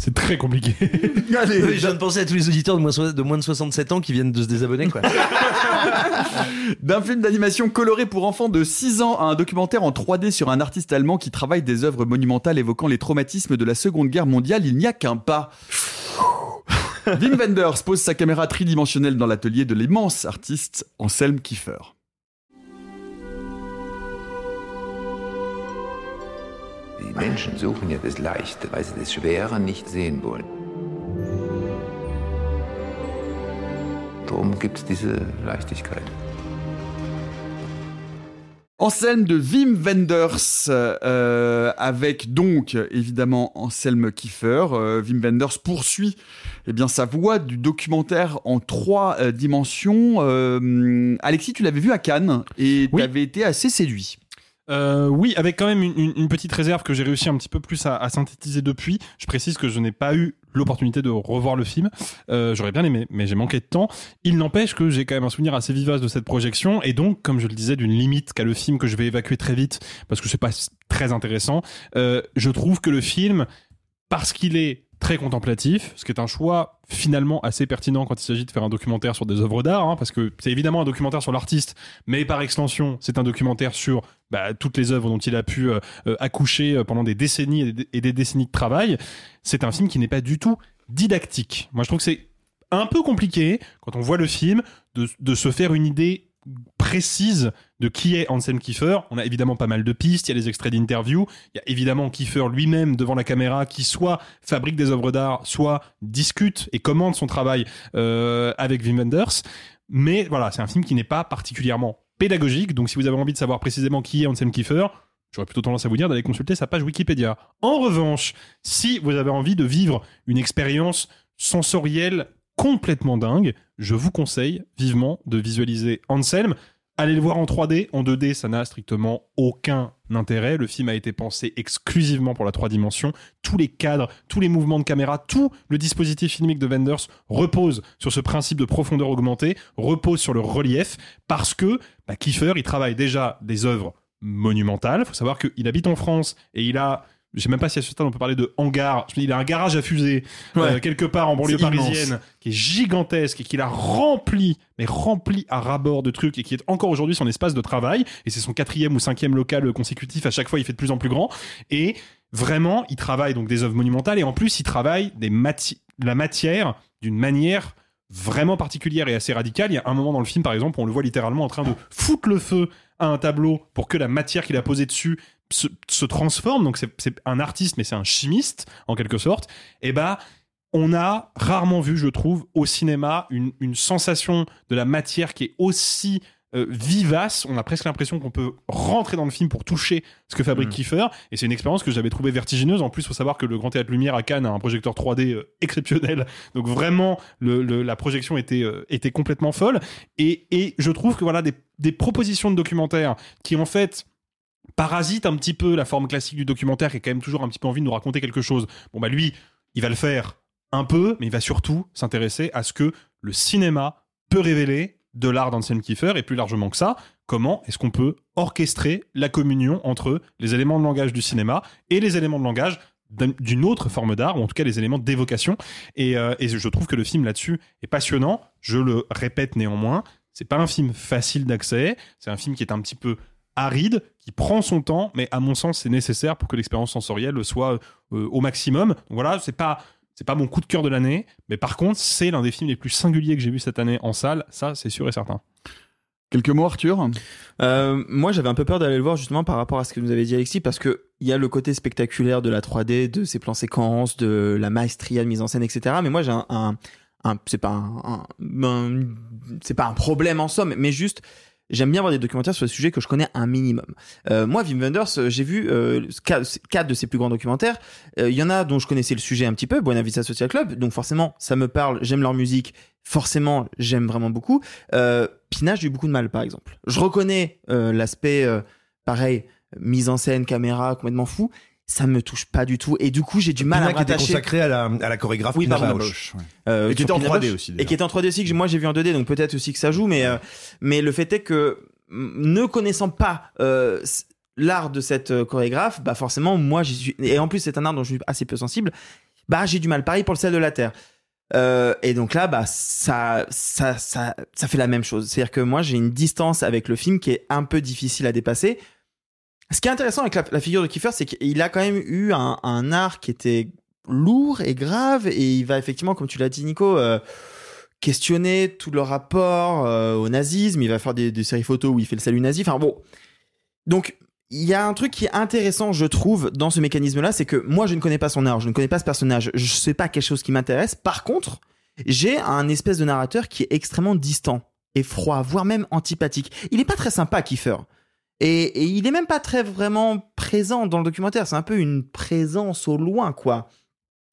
C'est très compliqué. Allez, Oui, je viens de penser à tous les auditeurs de moins, so- de moins de 67 ans qui viennent de se désabonner quoi D'un film d'animation coloré pour enfants de 6 ans à un documentaire en 3D sur un artiste allemand qui travaille des œuvres monumentales évoquant les traumatismes de la Seconde Guerre mondiale, il n'y a qu'un pas. Wim Wenders pose sa caméra tridimensionnelle dans l'atelier de l'immense artiste Anselm Kiefer. Menschen suchen ja das Leichte, weil sie das Schwere nicht sehen wollen. Darum gibt es diese Leichtigkeit. Anselm de Wim Wenders, euh, avec donc évidemment Anselm Kiefer. Euh, Wim Wenders poursuit eh bien, sa voix du documentaire en trois euh, dimensions. Euh, Alexis, tu l'avais vu à Cannes et tu avais été assez séduit. Euh, oui, avec quand même une, petite réserve que j'ai réussi un petit peu plus à, à synthétiser depuis. Je précise que je n'ai pas eu l'opportunité de revoir le film. Euh, J'aurais bien aimé, mais j'ai manqué de temps. Il n'empêche que j'ai quand même un souvenir assez vivace de cette projection et donc, comme je le disais, d'une limite qu'a le film que je vais évacuer très vite parce que c'est pas très intéressant. Euh, je trouve que le film, parce qu'il est très contemplatif, ce qui est un choix finalement assez pertinent quand il s'agit de faire un documentaire sur des œuvres d'art, hein, parce que c'est évidemment un documentaire sur l'artiste, mais par extension, c'est un documentaire sur bah, toutes les œuvres dont il a pu euh, euh, accoucher euh, pendant des décennies et des, et des décennies de travail. C'est un film qui n'est pas du tout didactique. Moi, je trouve que c'est un peu compliqué quand on voit le film de, de se faire une idée précise de qui est Anselm Kiefer. On a évidemment pas mal de pistes, il y a les extraits d'interviews, il y a évidemment Kiefer lui-même devant la caméra qui soit fabrique des œuvres d'art, soit discute et commande son travail euh, avec Wim Wenders. Mais voilà, c'est un film qui n'est pas particulièrement pédagogique, donc si vous avez envie de savoir précisément qui est Anselm Kiefer, j'aurais plutôt tendance à vous dire d'aller consulter sa page Wikipédia. En revanche, si vous avez envie de vivre une expérience sensorielle complètement dingue, je vous conseille vivement de visualiser Anselm. Allez le voir en 3D, en 2D, ça n'a strictement aucun intérêt. Le film a été pensé exclusivement pour la 3 dimensions. Tous les cadres, tous les mouvements de caméra, tout le dispositif filmique de Wenders repose sur ce principe de profondeur augmentée, repose sur le relief, parce que bah, Kiefer, il travaille déjà des œuvres monumentales. Il faut savoir qu'il habite en France et il a je sais même pas si à ce stade on peut parler de hangar. Il a un garage à fusée Ouais. euh, quelque part en banlieue parisienne qui est gigantesque et qu'il a rempli, mais rempli à ras-bord de trucs et qui est encore aujourd'hui son espace de travail. Et c'est son quatrième ou cinquième local consécutif. À chaque fois, il fait de plus en plus grand. Et vraiment, il travaille donc des œuvres monumentales et en plus, il travaille des mati- la matière d'une manière vraiment particulière et assez radicale. Il y a un moment dans le film, par exemple, où on le voit littéralement en train de foutre le feu à un tableau pour que la matière qu'il a posée dessus se, se transforme. Donc c'est un artiste, mais c'est un chimiste en quelque sorte. Et bah on a rarement vu, je trouve, au cinéma une, une sensation de la matière qui est aussi euh, vivace. On a presque l'impression qu'on peut rentrer dans le film pour toucher ce que fabrique Mm. Kiefer. Et c'est une expérience que j'avais trouvée vertigineuse. En plus, faut savoir que le Grand Théâtre Lumière à Cannes a un projecteur 3D euh, exceptionnel. Donc vraiment, le, le- la projection était, euh, était complètement folle. Et, et je trouve que voilà des, des propositions de documentaires qui en fait parasite un petit peu la forme classique du documentaire qui a quand même toujours un petit peu envie de nous raconter quelque chose. Bon bah lui, il va le faire un peu, mais il va surtout s'intéresser à ce que le cinéma peut révéler de l'art d'Anselm Kiefer et plus largement que ça, comment est-ce qu'on peut orchestrer la communion entre les éléments de langage du cinéma et les éléments de langage d'un- d'une autre forme d'art, ou en tout cas les éléments d'évocation. Et, euh, et je trouve que le film là-dessus est passionnant. Je le répète néanmoins, c'est pas un film facile d'accès, c'est un film qui est un petit peu aride, qui prend son temps, mais à mon sens, c'est nécessaire pour que l'expérience sensorielle soit euh, au maximum. Donc voilà, c'est pas c'est pas mon coup de cœur de l'année, mais par contre, c'est l'un des films les plus singuliers que j'ai vu cette année en salle, ça c'est sûr et certain. Quelques mots, Arthur? Euh, moi, j'avais un peu peur d'aller le voir justement par rapport à ce que nous avait dit Alexis, parce que il y a le côté spectaculaire de la 3D, de ses plans séquences, de la maestria de mise en scène, etc. Mais moi, j'ai un, un, un- c'est pas un, un- un- c'est pas un problème en somme, mais juste. J'aime bien voir des documentaires sur des sujets que je connais un minimum. Euh, moi, Wim Wenders, euh, j'ai vu euh, quatre de ses plus grands documentaires. Euh, Il y en a dont je connaissais le sujet un petit peu, Buena Vista Social Club, donc forcément, ça me parle, j'aime leur musique, forcément, j'aime vraiment beaucoup. Euh, Pina, j'ai eu beaucoup de mal, par exemple. Je reconnais euh, l'aspect, euh, pareil, mise en scène, caméra, complètement fou. Ça me touche pas du tout. Et du coup, j'ai du mal Pina à me qui était rattacher. consacré à la, à la chorégraphe Oui, Pina. Bausch. Euh, Et qui était en Pina 3D Bausch. aussi, Et qui était en 3D aussi, que moi j'ai vu en 2D, donc peut-être aussi que ça joue, mais, euh, mais le fait est que, ne connaissant pas euh, l'art de cette chorégraphe, bah forcément, moi j'y suis. Et en plus, c'est un art dont je suis assez peu sensible, bah j'ai du mal. Pareil pour le sel de la terre. Euh, et donc là, bah ça, ça, ça, ça fait la même chose. C'est-à-dire que moi, j'ai une distance avec le film qui est un peu difficile à dépasser. Ce qui est intéressant avec la, figure de Kiefer, c'est qu'il a quand même eu un, art qui était lourd et grave, et il va effectivement, comme tu l'as dit, Nico, euh, questionner tout le rapport euh, au nazisme. Il va faire des, des séries photos où il fait le salut nazi. Enfin bon, donc il y a un truc qui est intéressant, je trouve, dans ce mécanisme-là, c'est que moi, je ne connais pas son art, je ne connais pas ce personnage, je sais pas quelque chose qui m'intéresse. Par contre, j'ai un espèce de narrateur qui est extrêmement distant et froid, voire même antipathique. Il est pas très sympa, Kiefer. Et, il est même pas très vraiment présent dans le documentaire. C'est un peu une présence au loin, quoi.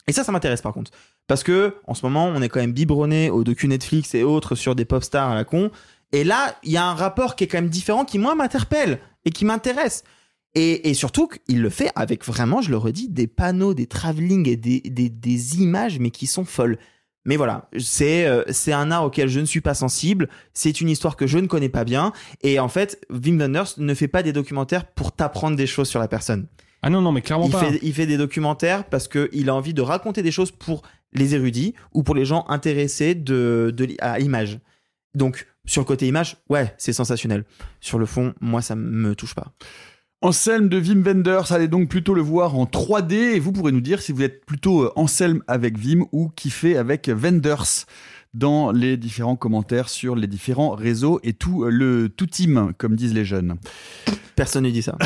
Et ça, ça m'intéresse par contre. Parce que, en ce moment, on est quand même biberonné au docu Netflix et autres sur des pop stars à la con. Et là, il y a un rapport qui est quand même différent qui, moi, m'interpelle et qui m'intéresse. Et, surtout qu'il le fait avec vraiment, je le redis, des panneaux, des travelling et des, des images, mais qui sont folles. Mais voilà, c'est euh, c'est un art auquel je ne suis pas sensible, c'est une histoire que je ne connais pas bien, et en fait, Wim Wenders ne fait pas des documentaires pour t'apprendre des choses sur la personne. Ah non, non, mais clairement il pas. Fait, il fait des documentaires parce qu'il a envie de raconter des choses pour les érudits ou pour les gens intéressés de, de, à l'image. Donc, sur le côté image, ouais, c'est sensationnel. Sur le fond, moi, ça me touche pas. Anselm de Wim Wenders, allez donc plutôt le voir en 3D et vous pourrez nous dire si vous êtes plutôt euh, Anselm avec Wim ou kiffé avec Wenders dans les différents commentaires sur les différents réseaux et tout euh, le tout team comme disent les jeunes. Personne ne dit ça.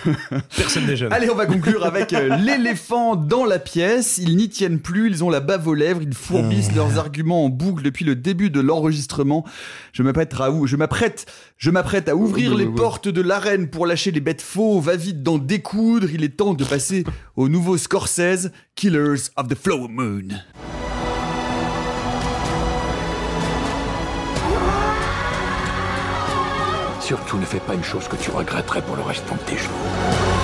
Personne n'est jeune. Allez, on va conclure avec euh, l'éléphant dans la pièce. Ils n'y tiennent plus, ils ont la bave aux lèvres, ils fourbissent leurs arguments en boucle depuis le début de l'enregistrement. Je m'apprête à, je m'apprête, je m'apprête à ouvrir les portes de l'arène pour lâcher les bêtes fauves, va vite d'en découdre. Il est temps de passer au nouveau Scorsese, Killers of the Flower Moon. Surtout ne fais pas une chose que tu regretterais pour le restant de tes jours.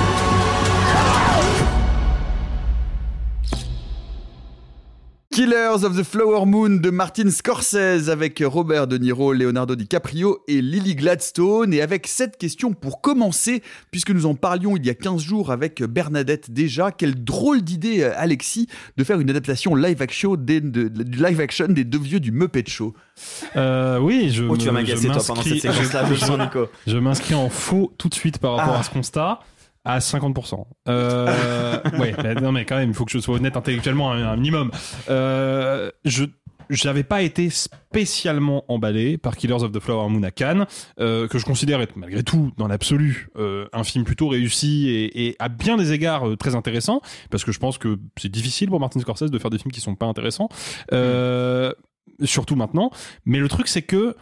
Killers of the Flower Moon de Martin Scorsese avec Robert De Niro, Leonardo DiCaprio et Lily Gladstone. Et avec cette question pour commencer, puisque nous en parlions il y a 15 jours avec Bernadette déjà, quelle drôle d'idée, euh, Alexis, de faire une adaptation live action des, de- de- du live action des deux vieux du Muppet Show. Euh, oui, je. Oh, tu vas me- m'agacer, je toi, pendant m'inscris- cette séquence-là, je le sens, Nico. Je m'inscris en faux tout de suite par rapport Ah. à ce constat. À 50%. Euh, ouais, mais non, mais quand même, il faut que je sois honnête intellectuellement un, un minimum. Euh, je j'avais pas été spécialement emballé par Killers of the Flower Moon à Cannes, euh, que je considère être malgré tout, dans l'absolu, euh, un film plutôt réussi et, et à bien des égards euh, très intéressant, parce que je pense que c'est difficile pour Martin Scorsese de faire des films qui sont pas intéressants, euh, surtout maintenant. Mais le truc, c'est que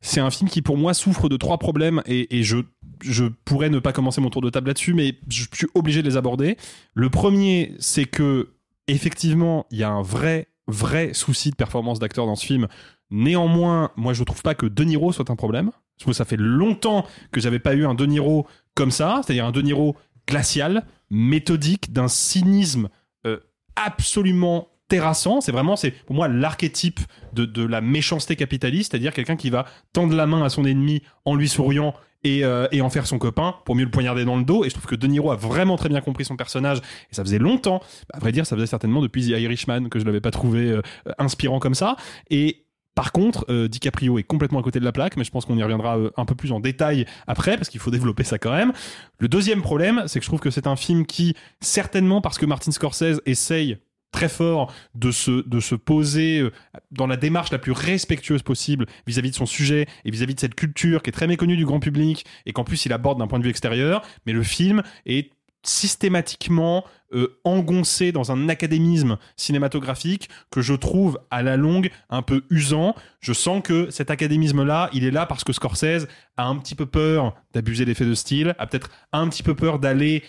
c'est un film qui pour moi souffre de trois problèmes et, et je, je pourrais ne pas commencer mon tour de table là-dessus, mais je suis obligé de les aborder. Le premier, c'est que effectivement, il y a un vrai, vrai souci de performance d'acteur dans ce film. Néanmoins, moi je trouve pas que De Niro soit un problème. Parce que ça fait longtemps que j'avais pas eu un De Niro comme ça, c'est-à-dire un De Niro glacial, méthodique, d'un cynisme euh, absolument terrassant. C'est vraiment, c'est pour moi l'archétype de, de la méchanceté capitaliste, c'est-à-dire quelqu'un qui va tendre la main à son ennemi en lui souriant et, euh, et en faire son copain pour mieux le poignarder dans le dos. Et je trouve que De Niro a vraiment très bien compris son personnage. Et ça faisait longtemps, à vrai dire, ça faisait certainement depuis The Irishman que je l'avais pas trouvé euh, inspirant comme ça. Et par contre, euh, DiCaprio est complètement à côté de la plaque, mais je pense qu'on y reviendra euh, un peu plus en détail après, parce qu'il faut développer ça quand même. Le deuxième problème, c'est que je trouve que c'est un film qui, certainement parce que Martin Scorsese essaye très fort de se, de se poser euh, dans la démarche la plus respectueuse possible vis-à-vis de son sujet et vis-à-vis de cette culture qui est très méconnue du grand public et qu'en plus il aborde d'un point de vue extérieur, mais le film est systématiquement euh, engoncé dans un académisme cinématographique que je trouve à la longue un peu usant. Je sens que cet académisme-là, il est là parce que Scorsese a un petit peu peur d'abuser l'effet de style, a peut-être un petit peu peur d'aller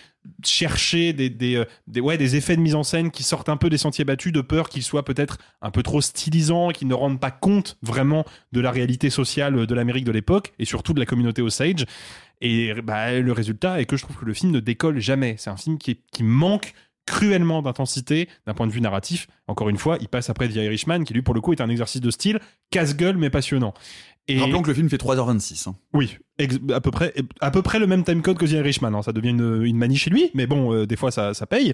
chercher des, euh, des, ouais, des effets de mise en scène qui sortent un peu des sentiers battus, de peur qu'ils soient peut-être un peu trop stylisants, qu'ils ne rendent pas compte vraiment de la réalité sociale de l'Amérique de l'époque et surtout de la communauté Osage. Et bah, le résultat est que je trouve que le film ne décolle jamais. C'est un film qui, est- qui manque cruellement d'intensité d'un point de vue narratif. Encore une fois, il passe après The Irishman, qui lui, pour le coup, est un exercice de style casse-gueule mais passionnant. Et Rappelons que le film fait 3h26. hein. oui, à peu près, à peu près le même timecode que The Irishman. hein. Ça devient une, une manie chez lui, mais bon, euh, des fois ça, ça paye.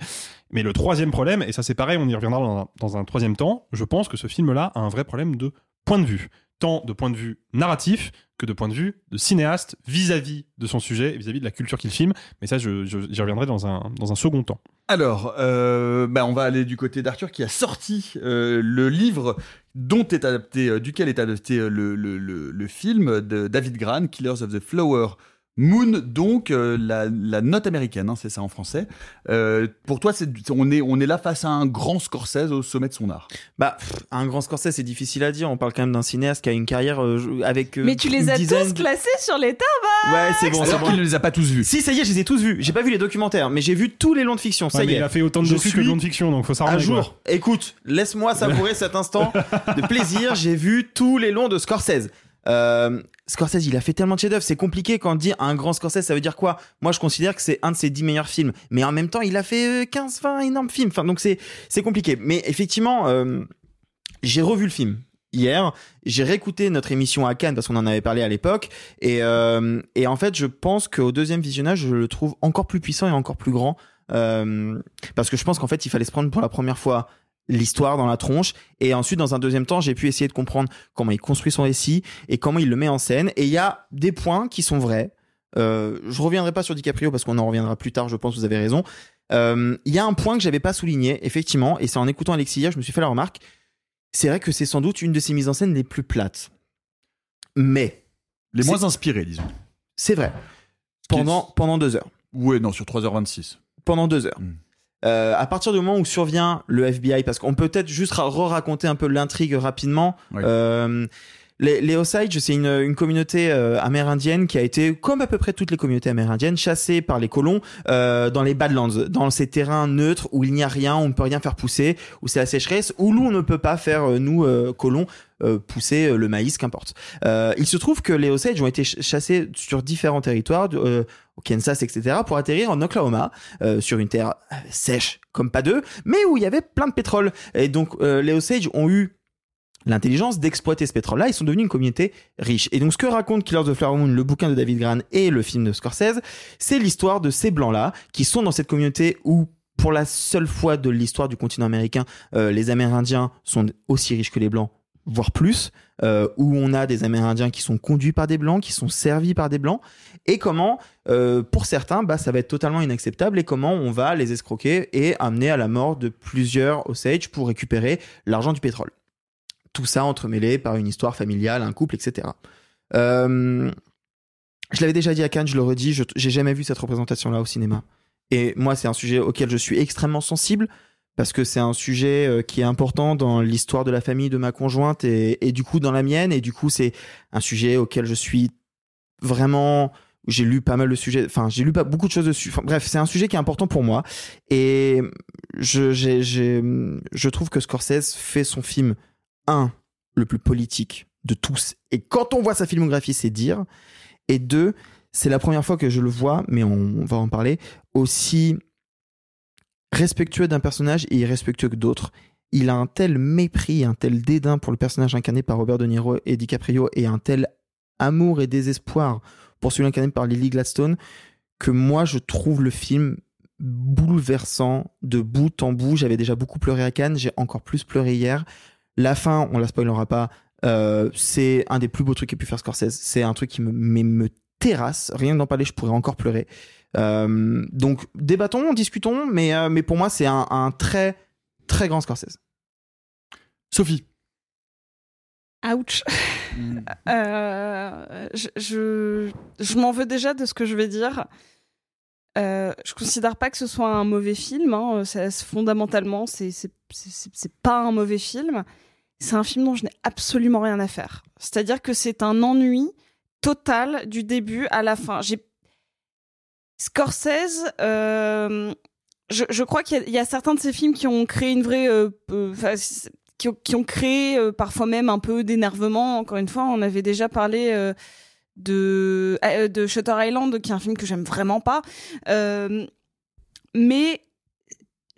Mais le troisième problème, et ça c'est pareil, on y reviendra dans un, dans un troisième temps, je pense que ce film-là a un vrai problème de point de vue. Tant de point de vue narratif que de point de vue de cinéaste vis-à-vis de son sujet et vis-à-vis de la culture qu'il filme. Mais ça, j'y reviendrai dans un, second temps. Alors, euh, bah, on va aller du côté d'Arthur qui a sorti euh, le livre dont est adapté, euh, duquel est adapté le- le film de David Gran, Killers of the Flower Moon, donc euh, la, la note américaine, hein, c'est ça en français. Euh, pour toi, c'est, on, est, on est là face à un grand Scorsese au sommet de son art. Bah, pff, un grand Scorsese, c'est difficile à dire. On parle quand même d'un cinéaste qui a une carrière euh, avec. euh, Mais tu les as dizaine tous de- classés sur les tabacs Ouais, c'est bon, c'est bon. qu'il ne les a pas tous vus. Si, ça y est, je les ai tous vus. J'ai pas vu les documentaires, mais j'ai vu tous les longs de fiction. Ça Ouais, y est. il a fait autant de docu que suis de non-fiction, donc faut à s'arranger. jour. Écoute, laisse-moi savourer cet instant de plaisir. J'ai vu tous les longs de Scorsese. Euh, Scorsese, il a fait tellement de chefs-d'œuvre. C'est compliqué quand on dit un grand Scorsese, ça veut dire quoi? Moi, je considère que c'est un de ses 10 meilleurs films. Mais en même temps, il a fait euh, 15-20 énormes films. Enfin, donc c'est compliqué. Mais effectivement, euh, j'ai revu le film hier. J'ai réécouté notre émission à Cannes parce qu'on en avait parlé à l'époque. Et, et en fait, je pense qu'au deuxième visionnage, je le trouve encore plus puissant et encore plus grand. Parce que je pense qu'en fait, il fallait se prendre pour la première fois l'histoire dans la tronche et ensuite dans un deuxième temps j'ai pu essayer de comprendre comment il construit son récit et comment il le met en scène et il y a des points qui sont vrais euh, je reviendrai pas sur DiCaprio parce qu'on en reviendra plus tard je pense vous avez raison Euh, il y a un point que j'avais pas souligné effectivement et c'est en écoutant Alexis hier je me suis fait la remarque c'est vrai que c'est sans doute une de ses mises en scène les plus plates mais Les moins inspirés, disons. c'est vrai pendant, pendant deux heures. Ouais, non, sur 3h26. Pendant deux heures. Hmm. Euh, à partir du moment où survient le FBI, parce qu'on peut peut-être juste ra- re-raconter un peu l'intrigue rapidement. Oui. Euh, les, les Osage, c'est une, une communauté euh, amérindienne qui a été, comme à peu près toutes les communautés amérindiennes, chassée par les colons euh, dans les Badlands, dans ces terrains neutres où il n'y a rien, où on ne peut rien faire pousser, où c'est la sécheresse, où nous on ne peut pas faire euh, nous euh, colons euh, pousser le maïs, qu'importe. Euh, il se trouve que les Osage ont été ch- chassés sur différents territoires, euh, au Kansas, etc., pour atterrir en Oklahoma, euh, sur une terre euh, sèche comme pas deux, mais où il y avait plein de pétrole. Et donc euh, les Osage ont eu l'intelligence d'exploiter ce pétrole-là, ils sont devenus une communauté riche. Et donc ce que raconte Killers of Flower Moon, le bouquin de David Gran et le film de Scorsese, c'est l'histoire de ces blancs-là qui sont dans cette communauté où pour la seule fois de l'histoire du continent américain, les Amérindiens sont aussi riches que les blancs, voire plus, euh, où on a des Amérindiens qui sont conduits par des blancs, qui sont servis par des blancs, et comment, euh, pour certains, bah, ça va être totalement inacceptable, et comment on va les escroquer et amener à la mort de plusieurs Osage pour récupérer l'argent du pétrole. Tout ça entremêlé par une histoire familiale, un couple, etc. Euh, je l'avais déjà dit à Cannes, je le redis, j'ai jamais vu cette représentation-là au cinéma. Et moi, c'est un sujet auquel je suis extrêmement sensible parce que c'est un sujet euh, qui est important dans l'histoire de la famille de ma conjointe et, du coup dans la mienne. Et du coup, c'est un sujet auquel je suis vraiment. J'ai lu pas mal de sujets, enfin j'ai lu pas beaucoup de choses dessus. Bref, c'est un sujet qui est important pour moi et je, j'ai- j'ai- je trouve que Scorsese fait son film un le plus politique de tous. Et quand on voit sa filmographie, c'est dire. Et deux, c'est la première fois que je le vois, mais on, va en parler, aussi respectueux d'un personnage et irrespectueux que d'autres. Il a un tel mépris, un tel dédain pour le personnage incarné par Robert De Niro et DiCaprio et un tel amour et désespoir pour celui incarné par Lily Gladstone que moi je trouve le film bouleversant de bout en bout. J'avais déjà beaucoup pleuré à Cannes, j'ai encore plus pleuré hier. La fin, on la spoilera pas, euh, c'est un des plus beaux trucs qu'a pu faire Scorsese. C'est un truc qui me, me terrasse. Rien d'en parler, je pourrais encore pleurer. Euh, donc débattons, discutons, mais, euh, mais pour moi c'est un, un très très grand Scorsese. Sophie. Ouch. Euh, je je, je m'en veux déjà de ce que je vais dire. Euh, je considère pas que ce soit un mauvais film. Hein. C'est- fondamentalement, c'est pas un mauvais film. C'est un film dont je n'ai absolument rien à faire. C'est-à-dire que c'est un ennui total du début à la fin. J'ai Scorsese. euh, je, je crois qu'il y, y a certains de ces films qui ont créé une vraie euh, euh, qui, ont, qui ont créé euh, parfois même un peu d'énervement. Encore une fois, on avait déjà parlé euh, de, euh, de Shutter Island, qui est un film que j'aime vraiment pas. Mais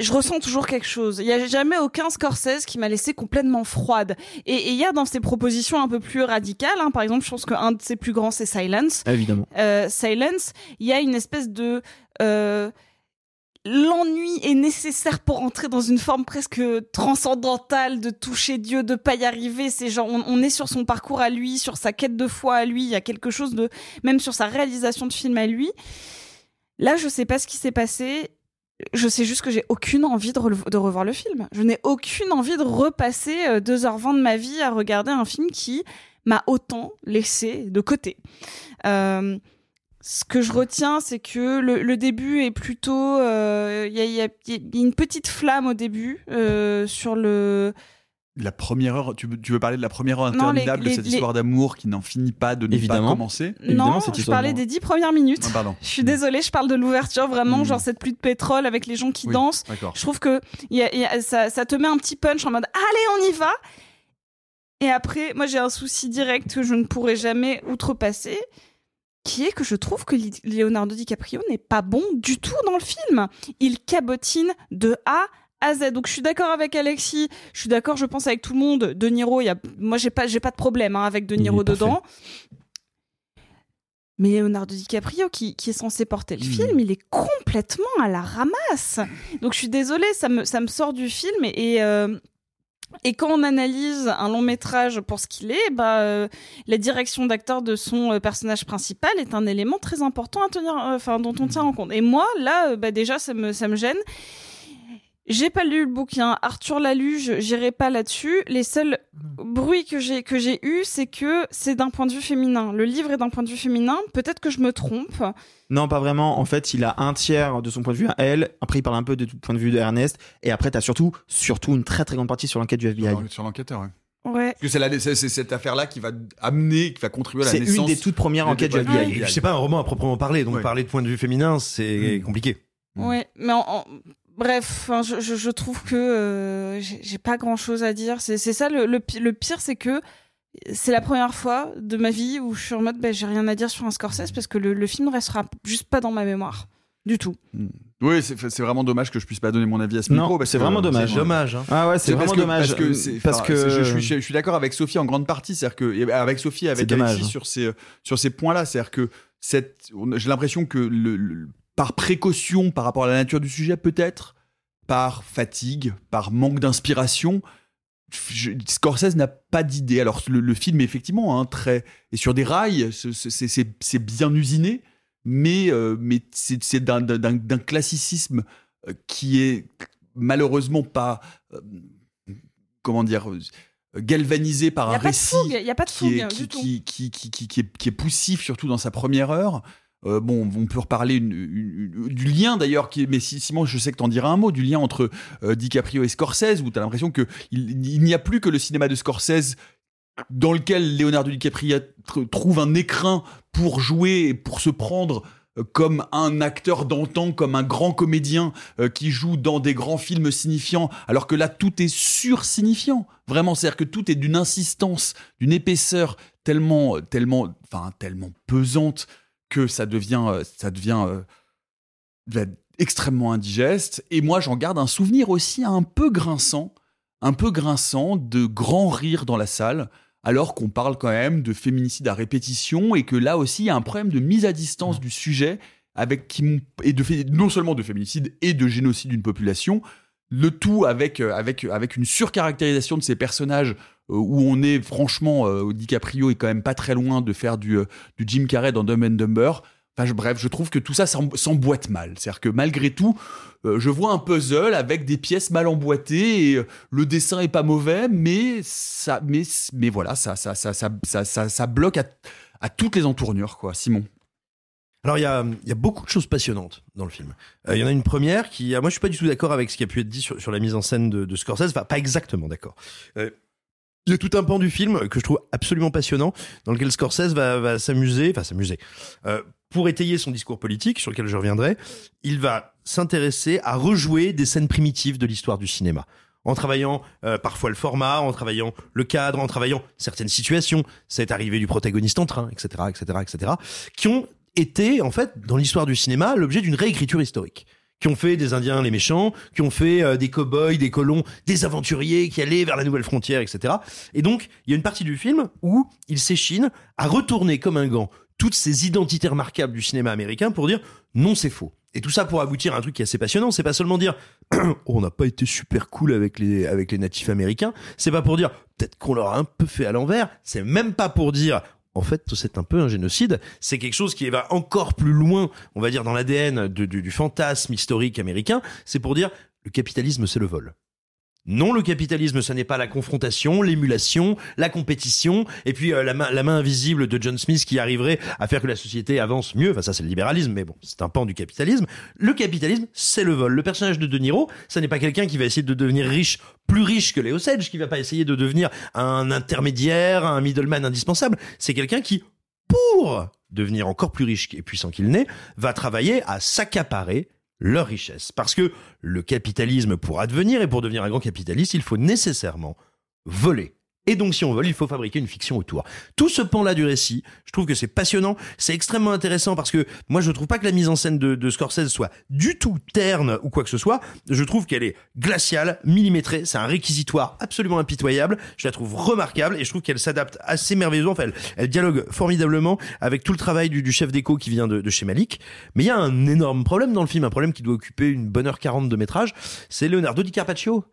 je ressens toujours quelque chose. Il n'y a jamais aucun Scorsese qui m'a laissé complètement froide. Et il y a dans ses propositions un peu plus radicales, hein, par exemple, je pense qu'un de ses plus grands, c'est Silence. Évidemment. Euh, Silence, il y a une espèce de... euh, L'ennui est nécessaire pour entrer dans une forme presque transcendantale de toucher Dieu, de pas y arriver. C'est genre, on, on est sur son parcours à lui, sur sa quête de foi à lui. Il y a quelque chose de, même sur sa réalisation de film à lui. Là, je sais pas ce qui s'est passé. Je sais juste que j'ai aucune envie de, revoir le film. Je n'ai aucune envie de repasser euh, 2h20 de ma vie à regarder un film qui m'a autant laissé de côté. Euh, ce que je retiens, c'est que le, début est plutôt... euh, Il y, a, une petite flamme au début euh, sur le... La première heure, tu, veux- tu veux parler de la première heure Non, les- interminable les- de cette les- histoire d'amour qui n'en finit pas de ne Évidemment. pas commencer non, je parlais des dix premières minutes. Ah, pardon. Je suis désolée, je parle de l'ouverture, vraiment, genre cette pluie de pétrole avec les gens qui Oui, dansent. Je trouve que il y a- il y a- ça, ça te met un petit punch en mode allez, on y va. Et après, moi j'ai un souci direct que je ne pourrai jamais outrepasser, qui est que je trouve que Leonardo DiCaprio n'est pas bon du tout dans le film. Il cabotine de A à Z. Donc je suis d'accord avec Alexis, je suis d'accord, je pense avec tout le monde. De Niro, il y a, moi j'ai pas, j'ai pas de problème hein, avec De Niro dedans. Mais Leonardo DiCaprio, qui, qui est censé porter le film, il est complètement à la ramasse. Donc je suis désolée, ça me, ça me sort du film. Et, et, euh, et quand on analyse un long métrage pour ce qu'il est, bah, euh, la direction d'acteur de son euh, personnage principal est un élément très important à tenir, enfin, dont on tient en compte. Et moi, là, bah, déjà, ça me, ça me gêne. J'ai pas lu le bouquin. Arthur l'a lu, je- j'irai pas là-dessus. Les seuls bruits que j'ai que j'ai eu, c'est que c'est d'un point de vue féminin. Le livre est d'un point de vue féminin. Peut-être que je me trompe. Non, pas vraiment. En fait, il a un tiers de son point de vue à elle. Après, il parle un peu de tout point de vue de Ernest. Et après, t'as surtout, surtout une très très grande partie sur l'enquête du FBI. Sur l'enquêteur, ouais. Ouais. Parce que c'est la- c'est- c'est cette affaire-là qui va amener, qui va contribuer à la C'est naissance. une des toutes premières de- enquêtes du FBI. Puis c'est pas un roman à proprement parler, donc Ouais. parler de point de vue féminin, c'est compliqué. Ouais, mais en, en- bref, enfin, je, je, je trouve que euh, j'ai pas grand chose à dire. C'est ça le, le, pi- le pire, c'est que c'est la première fois de ma vie où je suis en mode ben, j'ai rien à dire sur un Scorsese parce que le, le film ne restera juste pas dans ma mémoire. Du tout. Oui, c'est vraiment dommage que je puisse pas donner mon avis à ce Non, micro. c'est vraiment euh, dommage. c'est- Dommage. hein. Ah ouais, c'est parce vraiment que- dommage. Parce que, Parce c'est- je, suis, je suis d'accord avec Sophie en grande partie, c'est-à-dire que et avec Sophie, et avec dommage. Alexis sur ces sur ces points-là, c'est-à-dire que cette, j'ai l'impression que le, le- par précaution par rapport à la nature du sujet, peut-être par fatigue, par manque d'inspiration. je- Scorsese n'a pas d'idée. Alors le, le film effectivement hein, très est sur des rails, c'est- bien usiné, mais euh, mais c'est d'un- classicisme euh, qui est malheureusement pas euh, comment dire euh, galvanisé par un a pas de récit est, est, qui est poussif surtout dans sa première heure. Euh, bon, on peut reparler du lien d'ailleurs, mais si- Simon, je sais que t'en diras un mot, du lien entre euh, DiCaprio et Scorsese, où t'as l'impression que il, n'y a plus que le cinéma de Scorsese dans lequel Leonardo DiCaprio tr- trouve un écrin pour jouer et pour se prendre euh, comme un acteur d'antan, comme un grand comédien qui joue dans des grands films signifiants, alors que là tout est sursignifiant. Vraiment, c'est-à-dire que tout est d'une insistance, d'une épaisseur tellement, tellement, enfin tellement pesante que ça devient, euh, ça devient euh, extrêmement indigeste. Et moi, j'en garde un souvenir aussi un peu grinçant, un peu grinçant de grands rires dans la salle, alors qu'on parle quand même de féminicide à répétition et que là aussi, il y a un problème de mise à distance du sujet avec qui et de non seulement de féminicide et de génocide d'une population, le tout avec euh, avec avec une surcaractérisation de ces personnages où on est franchement euh, DiCaprio est quand même pas très loin de faire du euh, Jim Carrey dans Dumb and Dumber. Bref, je trouve que tout ça s'em- s'emboîte mal. C'est-à-dire que malgré tout, euh, je vois un puzzle avec des pièces mal emboîtées et euh, le dessin est pas mauvais, mais ça, mais, mais voilà, ça, ça, ça, ça, ça, ça, ça bloque à, toutes les entournures, quoi. Simon. Alors il y a, y a beaucoup de choses passionnantes dans le film. Euh, Il y en a une première qui, ah, moi je suis pas du tout d'accord avec ce qui a pu être dit sur, la mise en scène de, Scorsese, pas exactement d'accord. Il y a tout un pan du film que je trouve absolument passionnant, dans lequel Scorsese va, va s'amuser, enfin s'amuser, euh, pour étayer son discours politique, sur lequel je reviendrai, il va s'intéresser à rejouer des scènes primitives de l'histoire du cinéma. En travaillant euh, parfois le format, en travaillant le cadre, en travaillant certaines situations, cette arrivée du protagoniste en train, etc., etc., etc., qui ont été, en fait, dans l'histoire du cinéma, l'objet d'une réécriture historique. Qui ont fait des Indiens les méchants, qui ont fait euh, des cow-boys, des colons, des aventuriers qui allaient vers la nouvelle frontière, etc. Et donc, il y a une partie du film où il s'échine à retourner comme un gant toutes ces identités remarquables du cinéma américain pour dire non, c'est faux. Et tout ça pour aboutir à un truc qui est assez passionnant. C'est pas seulement dire oh, on n'a pas été super cool avec les avec les natifs américains. C'est pas pour dire peut-être qu'on leur a un peu fait à l'envers. C'est même pas pour dire en fait, c'est un peu un génocide. C'est quelque chose qui va encore plus loin, on va dire, dans l'ADN du, du, fantasme historique américain. C'est pour dire le capitalisme, c'est le vol. Non, le capitalisme, ce n'est pas la confrontation, l'émulation, la compétition, et puis euh, la, main, la main invisible de John Smith qui arriverait à faire que la société avance mieux. Enfin, ça, c'est le libéralisme, mais bon, c'est un pan du capitalisme. Le capitalisme, c'est le vol. Le personnage de De Niro, ça n'est pas quelqu'un qui va essayer de devenir riche, plus riche que Léo Sedge, qui va pas essayer de devenir un intermédiaire, un middleman indispensable. C'est quelqu'un qui, pour devenir encore plus riche et puissant qu'il n'est, va travailler à s'accaparer leur richesse. Parce que le capitalisme, pour advenir et pour devenir un grand capitaliste, il faut nécessairement voler. Et donc, si on vole, il faut fabriquer une fiction autour. Tout ce pan-là du récit, je trouve que c'est passionnant, c'est extrêmement intéressant parce que moi, je trouve pas que la mise en scène de, Scorsese soit du tout terne ou quoi que ce soit. Je trouve qu'elle est glaciale, millimétrée. C'est un réquisitoire absolument impitoyable. Je la trouve remarquable et je trouve qu'elle s'adapte assez merveilleusement. Enfin, elle, elle dialogue formidablement avec tout le travail du, du chef d'écho qui vient de, de chez Malik. Mais il y a un énorme problème dans le film, un problème qui doit occuper une bonne heure 40 de métrage. C'est Leonardo DiCaprio.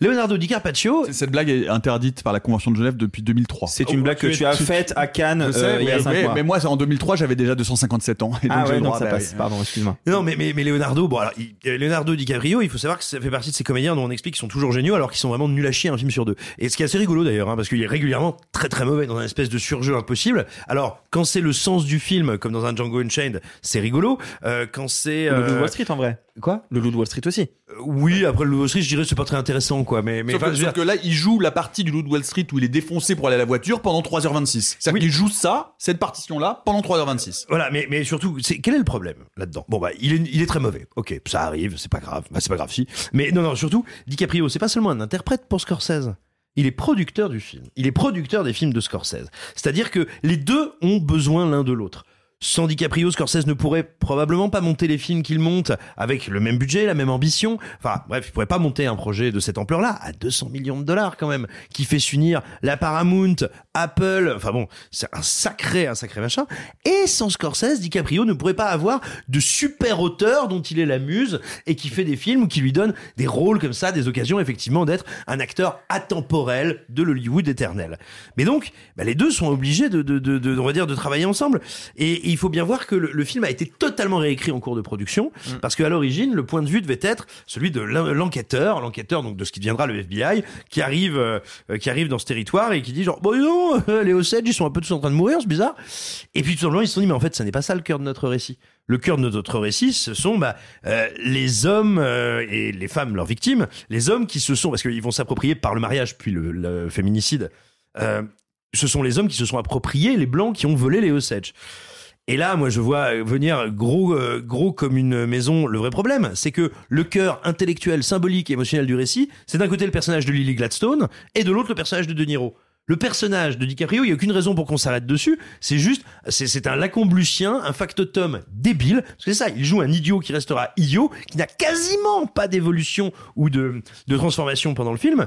Leonardo DiCaprio. Cette blague est interdite par la Convention de Genève depuis 2003. C'est une blague que tu as faite à Cannes sais, euh, il y a mais, 5 mais- mois. mais moi, en 2003, j'avais déjà 257 ans. Et donc Ah ouais, le donc droit, ça bah passe. Pardon, excuse-moi. Non, mais, mais, mais Leonardo, bon, alors, il- euh, Leonardo DiCaprio, il faut savoir que ça fait partie de ces comédiens dont on explique qu'ils sont toujours géniaux alors qu'ils sont vraiment nuls à chier un film sur deux. Et ce qui est assez rigolo d'ailleurs, hein, parce qu'il est régulièrement très très mauvais dans un espèce de surjeu impossible. Alors, quand c'est le sens du film, comme dans un Django Unchained, c'est rigolo. Euh, quand c'est... Le Loup de Wall Street en vrai. Quoi? Le Loup de Wall Street aussi. euh, Oui, après le Loup de Wall Street, je dirais que c'est pas très intéressant, quoi. Mais, mais Sauf, enfin, que, je veux sauf dire- que là, il joue la partie du Loup de Wall Street où il est défoncé pour aller à la voiture pendant 3h26. C'est-à-dire qu'il joue ça, cette partition-là, pendant 3h26. Voilà, mais, mais surtout, c'est, quel est le problème là-dedans? Bon, bah, il est, il est très mauvais. Ok, ça arrive, c'est pas grave. Bah, c'est pas grave, si. Mais non, non, surtout, DiCaprio, c'est pas seulement un interprète pour Scorsese. Il est producteur du film. Il est producteur des films de Scorsese. C'est-à-dire que les deux ont besoin l'un de l'autre. Sans DiCaprio, Scorsese ne pourrait probablement pas monter les films qu'il monte avec le même budget, la même ambition. Enfin, bref, il pourrait pas monter un projet de cette ampleur-là à 200 millions de dollars quand même, qui fait s'unir la Paramount, Apple. Enfin bon, c'est un sacré, un sacré machin. Et sans Scorsese, DiCaprio ne pourrait pas avoir de super auteur dont il est la muse et qui fait des films ou qui lui donne des rôles comme ça, des occasions effectivement d'être un acteur atemporel de l'Hollywood éternel. Mais donc, bah, les deux sont obligés de, de, de, de, on va dire, de travailler ensemble. Et il faut bien voir que le, le film a été totalement réécrit en cours de production parce qu'à l'origine, le point de vue devait être celui de l'en- l'enquêteur, l'enquêteur donc de ce qui deviendra le FBI, qui arrive, euh, qui arrive dans ce territoire et qui dit genre, bon non, euh, les Osage, ils sont un peu tous en train de mourir, c'est bizarre. Et puis tout simplement, ils se sont dit, mais en fait, ça n'est pas ça le cœur de notre récit. Le cœur de notre récit, ce sont bah, euh, les hommes et les femmes, leurs victimes, les hommes qui se sont, parce qu'ils vont s'approprier par le mariage puis le, le féminicide, ce sont les hommes qui se sont appropriés les blancs qui ont volé les Osage. Et là, moi, je vois venir gros, euh, gros comme une maison. Le vrai problème, c'est que le cœur intellectuel, symbolique et émotionnel du récit, c'est d'un côté le personnage de Lily Gladstone et de l'autre le personnage de De Niro. Le personnage de DiCaprio, il n'y a aucune raison pour qu'on s'arrête dessus. C'est juste, c'est un lacombe-lucien, un factotum débile. C'est ça, il joue un idiot qui restera idiot, qui n'a quasiment pas d'évolution ou de, de transformation pendant le film.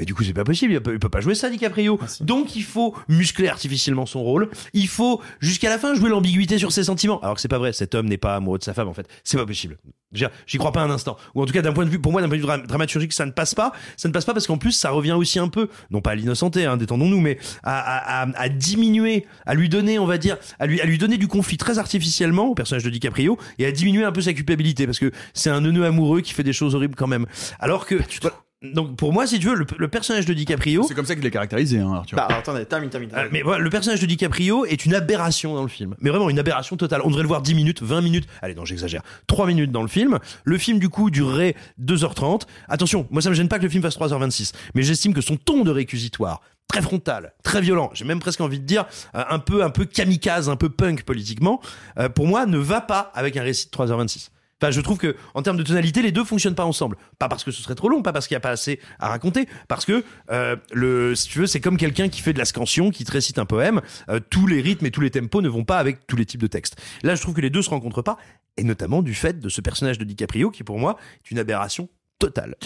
Mais du coup, c'est pas possible. Il peut, il peut pas jouer ça, DiCaprio. Donc, il faut muscler artificiellement son rôle. Il faut, jusqu'à la fin, jouer l'ambiguïté sur ses sentiments. Alors que c'est pas vrai. Cet homme n'est pas amoureux de sa femme, en fait. C'est pas possible. J'y crois pas un instant. Ou en tout cas, d'un point de vue, pour moi, d'un point de vue dra- dramaturgique, ça ne passe pas. Ça ne passe pas parce qu'en plus, ça revient aussi un peu, non pas à l'innocenté, hein, détendons-nous, mais à, à, à, à diminuer, à lui donner, on va dire, à lui, à lui donner du conflit très artificiellement au personnage de DiCaprio et à diminuer un peu sa culpabilité parce que c'est un neuneu amoureux qui fait des choses horribles quand même. Alors que, voilà. Donc pour moi, si tu veux, le, le personnage de DiCaprio, C'est comme ça qu'il est caractérisé, hein, Arthur. Bah, attendez, termine, termine. euh, mais voilà, le personnage de DiCaprio est une aberration dans le film. Mais vraiment une aberration totale. On devrait le voir 10 minutes, 20 minutes. Allez, non, j'exagère. 3 minutes dans le film. Le film, du coup, durerait 2h30. Attention, moi, ça me gêne pas que le film fasse 3h26. Mais j'estime que son ton de réquisitoire, très frontal, très violent, j'ai même presque envie de dire euh, un peu, un peu kamikaze, un peu punk politiquement, euh, pour moi, ne va pas avec un récit de 3h26. Enfin, je trouve que en termes de tonalité, les deux fonctionnent pas ensemble. Pas parce que ce serait trop long, pas parce qu'il y a pas assez à raconter, parce que euh, le, si tu veux, c'est comme quelqu'un qui fait de la scansion, qui te récite un poème. euh, tous les rythmes et tous les tempos ne vont pas avec tous les types de textes. Là, je trouve que les deux se rencontrent pas, et notamment du fait de ce personnage de DiCaprio qui, pour moi, est une aberration totale.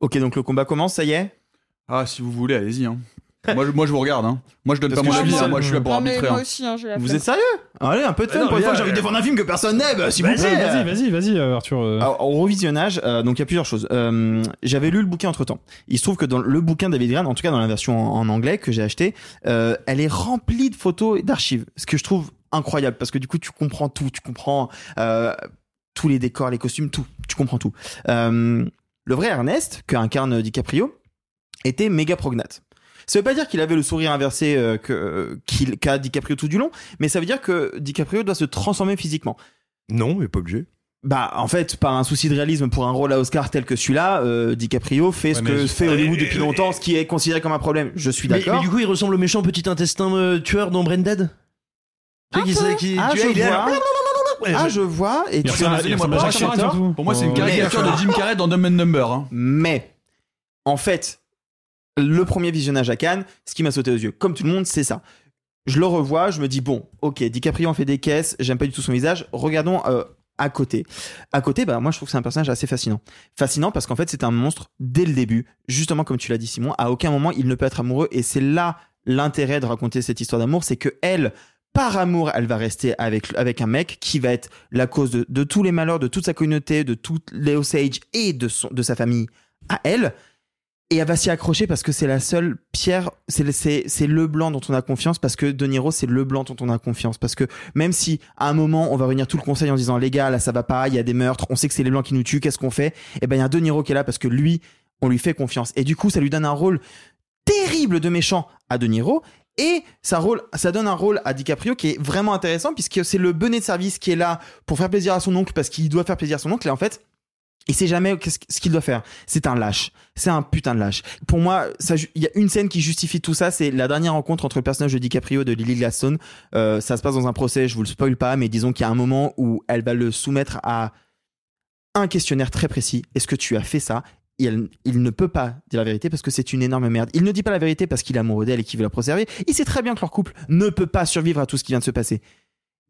Ok, donc le combat commence, ça y est? Ah, si vous voulez, allez-y. Hein. Moi, je, moi, je vous regarde. Hein. Moi, je donne Parce pas mon avis. hein. Moi, je suis là pour Non, arbitrer. moi hein. aussi, hein, la Vous êtes sérieux? Allez, un peu de Ah fun non, pour une fois j'ai envie de euh, défendre un film que personne n'aime, s'il vous Vas-y, vas-y, vas-y, vas-y, euh, Arthur. euh. Alors, au revisionnage, euh, donc il y a plusieurs choses. Euh, J'avais lu le bouquin entre temps. Il se trouve que dans le bouquin de David Grant, en tout cas dans la version en, en anglais que j'ai acheté, euh, elle est remplie de photos et d'archives. Ce que je trouve incroyable parce que du coup tu comprends tout, tu comprends euh, tous les décors, les costumes, tout. Tu comprends tout. Euh, le vrai Ernest que incarne DiCaprio était méga prognate. Ça veut pas dire qu'il avait le sourire inversé euh, que qu'il qu'a DiCaprio tout du long, mais ça veut dire que DiCaprio doit se transformer physiquement. Non, mais pas obligé. Bah, en fait, par un souci de réalisme pour un rôle à Oscar tel que celui-là, euh, DiCaprio fait ce Ouais, que fait Hollywood Euh, depuis euh, longtemps, ce qui est considéré comme un problème. Je suis d'accord. mais du coup, il ressemble au méchant petit intestin euh, tueur dans Branded. Tu sais qui qui Ah, tu vois, je il est là- vois. Ouais, Ah, je- je vois. Et Il tu as- il. Pour moi, c'est une caricature de Jim Carrey dans Dumb and Number. Hein. Mais, en fait, le premier visionnage à Cannes, ce qui m'a sauté aux yeux, comme tout le monde, c'est ça. Je le revois, je me dis, bon, ok, DiCaprio en fait des caisses, j'aime pas du tout son visage, regardons euh, à côté. À côté, bah, moi je trouve que c'est un personnage assez fascinant. Fascinant parce qu'en fait c'est un monstre dès le début, justement comme tu l'as dit Simon, à aucun moment il ne peut être amoureux et c'est là l'intérêt de raconter cette histoire d'amour, c'est que elle, par amour, elle va rester avec, avec un mec qui va être la cause de, tous les malheurs de toute sa communauté, de toutes les Osage et de, son, de sa famille à elle. Et elle va s'y accrocher parce que c'est la seule pierre, c'est le, blanc dont on a confiance parce que De Niro c'est le blanc dont on a confiance. Parce que même si à un moment on va réunir tout le conseil en disant les gars là ça va pas, il y a des meurtres, on sait que c'est les blancs qui nous tuent, qu'est-ce qu'on fait? Et ben il y a De Niro qui est là parce que lui on lui fait confiance. Et du coup ça lui donne un rôle terrible de méchant à De Niro et ça, rôle, ça donne un rôle à DiCaprio qui est vraiment intéressant puisque c'est le bonnet de service qui est là pour faire plaisir à son oncle parce qu'il doit faire plaisir à son oncle et en fait il sait jamais ce qu'il doit faire. C'est un lâche. C'est un putain de lâche. Pour moi, il y a une scène qui justifie tout ça. C'est la dernière rencontre entre le personnage de DiCaprio et de Lily Gladstone. Euh, ça se passe dans un procès. Je vous le spoil pas, mais disons qu'il y a un moment où elle va le soumettre à un questionnaire très précis. Est-ce que tu as fait ça? Elle- il ne peut pas dire la vérité parce que c'est une énorme merde. Il ne dit pas la vérité parce qu'il est amoureux d'elle et qu'il veut la préserver. Il sait très bien que leur couple ne peut pas survivre à tout ce qui vient de se passer.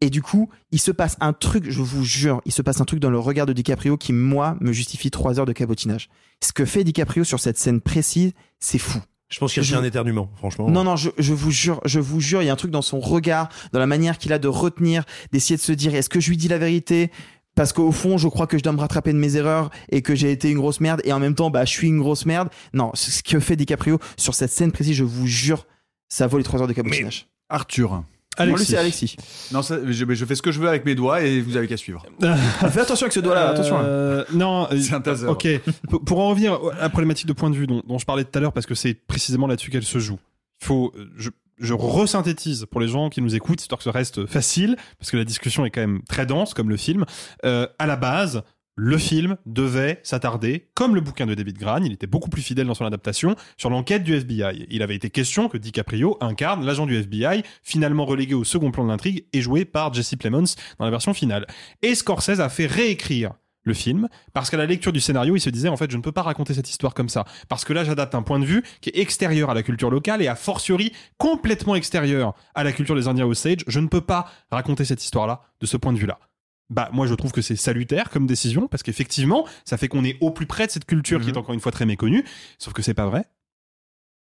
Et du coup, il se passe un truc, je vous jure, il se passe un truc dans le regard de DiCaprio qui, moi, me justifie trois heures de cabotinage. Ce que fait DiCaprio sur cette scène précise, c'est fou. Je pense qu'il y a Je- un éternuement, franchement. Non, non, je, je vous jure, je vous jure, il y a un truc dans son regard, dans la manière qu'il a de retenir, d'essayer de se dire, est-ce que je lui dis la vérité? Parce qu'au fond, je crois que je dois me rattraper de mes erreurs et que j'ai été une grosse merde et en même temps, bah, je suis une grosse merde. Non, ce que fait DiCaprio sur cette scène précise, je vous jure, ça vaut les trois heures de cabotinage. Arthur. Moi, lui, c'est Alexis. Non, ça, je, je fais ce que je veux avec mes doigts et vous avez qu'à suivre. Fais attention avec ce doigt-là, attention. là. Euh, non, euh, C'est un taser. Ok. Pour- Pour en revenir à la problématique de point de vue dont, dont je parlais tout à l'heure, parce que c'est précisément là-dessus qu'elle se joue. Il faut, euh, je, je resynthétise pour les gens qui nous écoutent, histoire que ça reste facile, parce que la discussion est quand même très dense, comme le film. Euh, à la base, le film devait s'attarder, comme le bouquin de David Gran, il était beaucoup plus fidèle dans son adaptation, sur l'enquête du FBI. Il avait été question que DiCaprio incarne l'agent du FBI, finalement relégué au second plan de l'intrigue et joué par Jesse Plemons dans la version finale. Et Scorsese a fait réécrire le film parce qu'à la lecture du scénario il se disait en fait je ne peux pas raconter cette histoire comme ça parce que là j'adapte un point de vue qui est extérieur à la culture locale et a fortiori complètement extérieur à la culture des Indiens Osage je ne peux pas raconter cette histoire là de ce point de vue là bah moi je trouve que c'est salutaire comme décision parce qu'effectivement ça fait qu'on est au plus près de cette culture qui est encore une fois très méconnue sauf que c'est pas vrai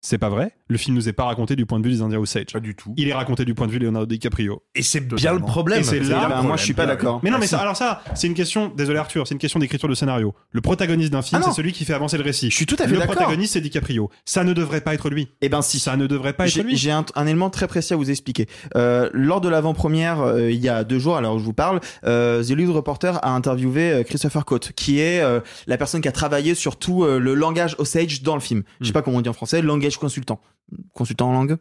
c'est pas vrai. Le film nous est pas raconté du point de vue des Indiens Osage. Pas du tout. Il est raconté du point de vue de Leonardo DiCaprio. Et c'est bien le problème. Et c'est là. le problème. moi, je suis pas d'accord. Mais non, mais ça, alors ça, c'est une question. Désolé Arthur, c'est une question d'écriture de scénario. Le protagoniste d'un film, Ah c'est celui qui fait avancer le récit. Je suis tout à fait Le d'accord. protagoniste, c'est DiCaprio. Ça ne devrait pas être lui. Eh ben si. Ça ne devrait pas être lui. j'ai un, un élément très précis à vous expliquer. Euh, lors de l'avant-première, euh, il y a deux jours, alors je vous parle, euh, The Hollywood Reporter a interviewé euh, Christopher Cote, qui est euh, la personne qui a travaillé sur tout euh, le langage Osage dans le film. Je sais pas comment on dit en français, langage consultant. Consultant en langue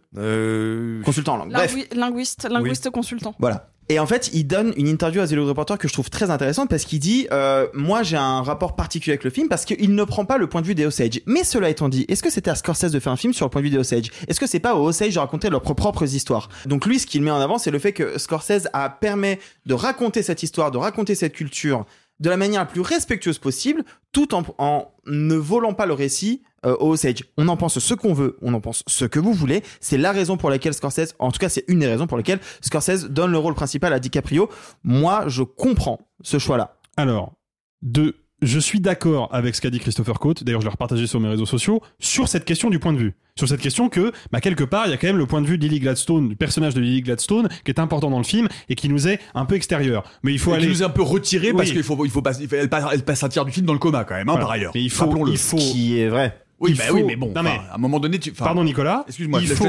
Consultant en langue. Bref. Lingui- linguiste, linguiste consultant. Voilà. Et en fait, il donne une interview à Hollywood Reporter que je trouve très intéressante parce qu'il dit euh, Moi, j'ai un rapport particulier avec le film parce qu'il ne prend pas le point de vue des Osage. Mais cela étant dit, est-ce que c'était à Scorsese de faire un film sur le point de vue des Osage? Est-ce que c'est pas aux Osage de raconter leurs pro- propres histoires? Donc lui, ce qu'il met en avant, c'est le fait que Scorsese a permis de raconter cette histoire, de raconter cette culture de la manière la plus respectueuse possible, tout en, ne volant pas le récit euh, aux Osage. On en pense ce qu'on veut, on en pense ce que vous voulez. C'est la raison pour laquelle Scorsese, en tout cas, c'est une des raisons pour lesquelles Scorsese donne le rôle principal à DiCaprio. Moi, je comprends ce choix-là. Alors, de, je suis d'accord avec ce qu'a dit Christopher Cote. D'ailleurs, je l'ai repartagé sur mes réseaux sociaux sur cette question du point de vue. Sur cette question que, bah, quelque part, il y a quand même le point de vue de Lily Gladstone, du personnage de Lily Gladstone, qui est important dans le film et qui nous est un peu extérieur. Mais il faut Et aller. qui nous est un peu retiré parce qu'il faut, il faut pas, il faut- elle, passe, elle passe un tiers du film dans le coma quand même, hein, Voilà. par ailleurs. Mais il faut- Rappelons-le. il faut- Qui est vrai. Oui, il bah faut- oui, mais bon. Non, mais- à un moment donné, tu. enfin, Pardon Nicolas. Excuse-moi, il faut.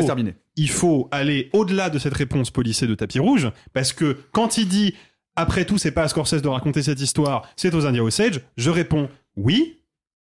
Il faut aller au-delà de cette réponse policée de tapis rouge, parce que quand il dit après tout, c'est pas à Scorsese de raconter cette histoire, c'est aux Indiens Osage, je réponds oui,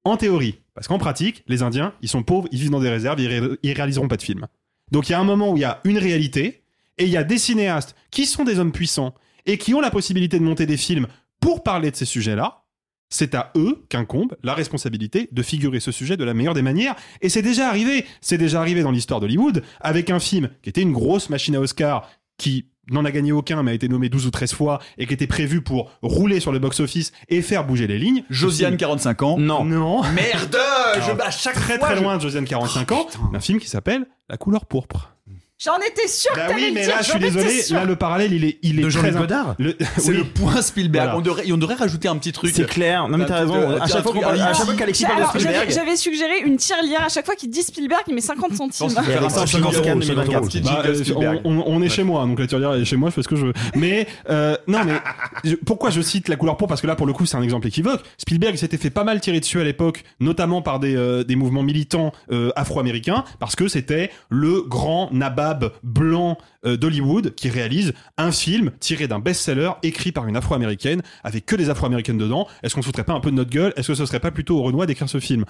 en théorie. Parce qu'en pratique, les Indiens, ils sont pauvres, ils vivent dans des réserves, ils, ré- réaliseront pas de film. Donc il y a un moment où il y a une réalité, et il y a des cinéastes qui sont des hommes puissants, et qui ont la possibilité de monter des films pour parler de ces sujets-là, c'est à eux qu'incombe la responsabilité de figurer ce sujet de la meilleure des manières. Et c'est déjà arrivé. C'est déjà arrivé dans l'histoire d'Hollywood avec un film qui était une grosse machine à Oscar qui n'en a gagné aucun mais a été nommé 12 ou 13 fois et qui était prévu pour rouler sur le box-office et faire bouger les lignes. Josiane, Ce film- 45 ans. Non. Non. Merde Alors, je, À chaque Très fois, très je- loin de Josiane 45 ans. Un film qui s'appelle La couleur pourpre. J'en étais sûr Bah que t'allais oui, mais dire, là, je suis désolé. Là, le parallèle, il est, il est De très Jean-Luc Godard Le- C'est oui. le point Spielberg. Voilà. On, devrait, on devrait rajouter un petit truc. C'est clair. Non mais t'as raison. À chaque fois truc qu'on parle, à chaque fois ici. qu'Alexis parle de Spielberg. j'avais suggéré une tirelière à chaque fois qu'il dit Spielberg, il met 50 centimes. Je pense qu'il faut faire un ça, petit 50 jingle, Cannes petit 2024. petit Bah, on, est chez moi, donc la tirelire est chez moi, je fais ce que je veux. Mais euh, non, mais pourquoi je cite la couleur pourpre Parce que là, pour le coup, c'est un exemple équivoque. Spielberg il s'était fait pas mal tirer dessus à l'époque, notamment par des, euh, des mouvements militants euh, afro-américains, parce que c'était le grand blanc euh, d'Hollywood qui réalise un film tiré d'un best-seller écrit par une afro-américaine avec que des afro-américaines dedans. Est-ce qu'on se foutrait pas un peu de notre gueule? Est-ce que ce serait pas plutôt au Renoir d'écrire ce film?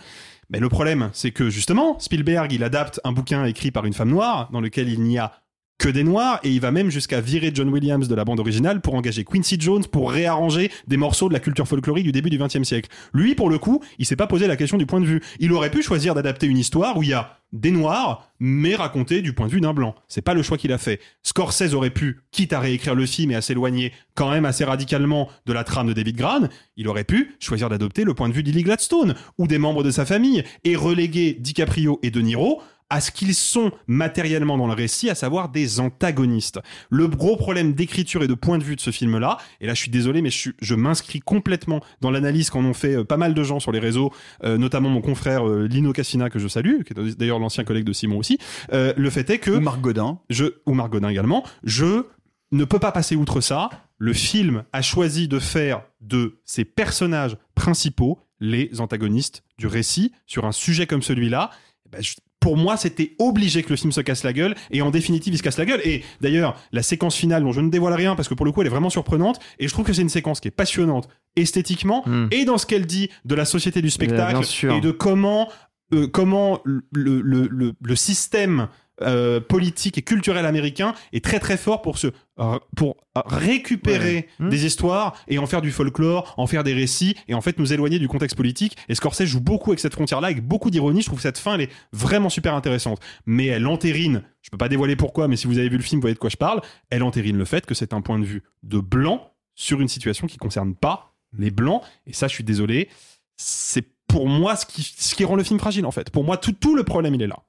Mais le problème, c'est que justement, Spielberg, il adapte un bouquin écrit par une femme noire, dans lequel il n'y a que des noirs, et il va même jusqu'à virer John Williams de la bande originale pour engager Quincy Jones pour réarranger des morceaux de la culture folklorique du début du XXe siècle. Lui, pour le coup, il s'est pas posé la question du point de vue. Il aurait pu choisir d'adapter une histoire où il y a des noirs, mais racontée du point de vue d'un blanc. C'est pas le choix qu'il a fait. Scorsese aurait pu, quitte à réécrire le film et à s'éloigner quand même assez radicalement de la trame de David Gran, il aurait pu choisir d'adopter le point de vue d'Illy Gladstone ou des membres de sa famille et reléguer DiCaprio et De Niro à ce qu'ils sont matériellement dans le récit, à savoir des antagonistes. Le gros problème d'écriture et de point de vue de ce film-là, et là je suis désolé, mais je, m'inscris complètement dans l'analyse qu'en ont fait euh, pas mal de gens sur les réseaux, euh, notamment mon confrère euh, Lino Cassina, que je salue, qui est d'ailleurs l'ancien collègue de Simon aussi. Euh, le fait est que... Ou Marc Godin. Je, ou Marc Godin également. Je ne peux pas passer outre ça. Le film a choisi de faire de ses personnages principaux les antagonistes du récit sur un sujet comme celui-là. Eh ben, je- pour moi, c'était obligé que le film se casse la gueule, et en définitive, il se casse la gueule. Et d'ailleurs, la séquence finale, dont je ne dévoile rien, parce que pour le coup, elle est vraiment surprenante, et je trouve que c'est une séquence qui est passionnante esthétiquement, et dans ce qu'elle dit de la société du bien spectacle, et de comment, euh, comment le, le, le, le système euh, politique et culturel américain est très très fort pour se euh, pour euh, récupérer Ouais. Hmm. des histoires et en faire du folklore, en faire des récits et en fait nous éloigner du contexte politique. Et Scorsese joue beaucoup avec cette frontière-là, avec beaucoup d'ironie. Je trouve que cette fin elle est vraiment super intéressante, mais elle entérine. Je peux pas dévoiler pourquoi, mais si vous avez vu le film, vous voyez de quoi je parle. Elle entérine le fait que c'est un point de vue de blanc sur une situation qui concerne pas les blancs. Et ça, je suis désolé, c'est pour moi ce qui, ce qui rend le film fragile en fait. Pour moi, tout, tout le problème il est là.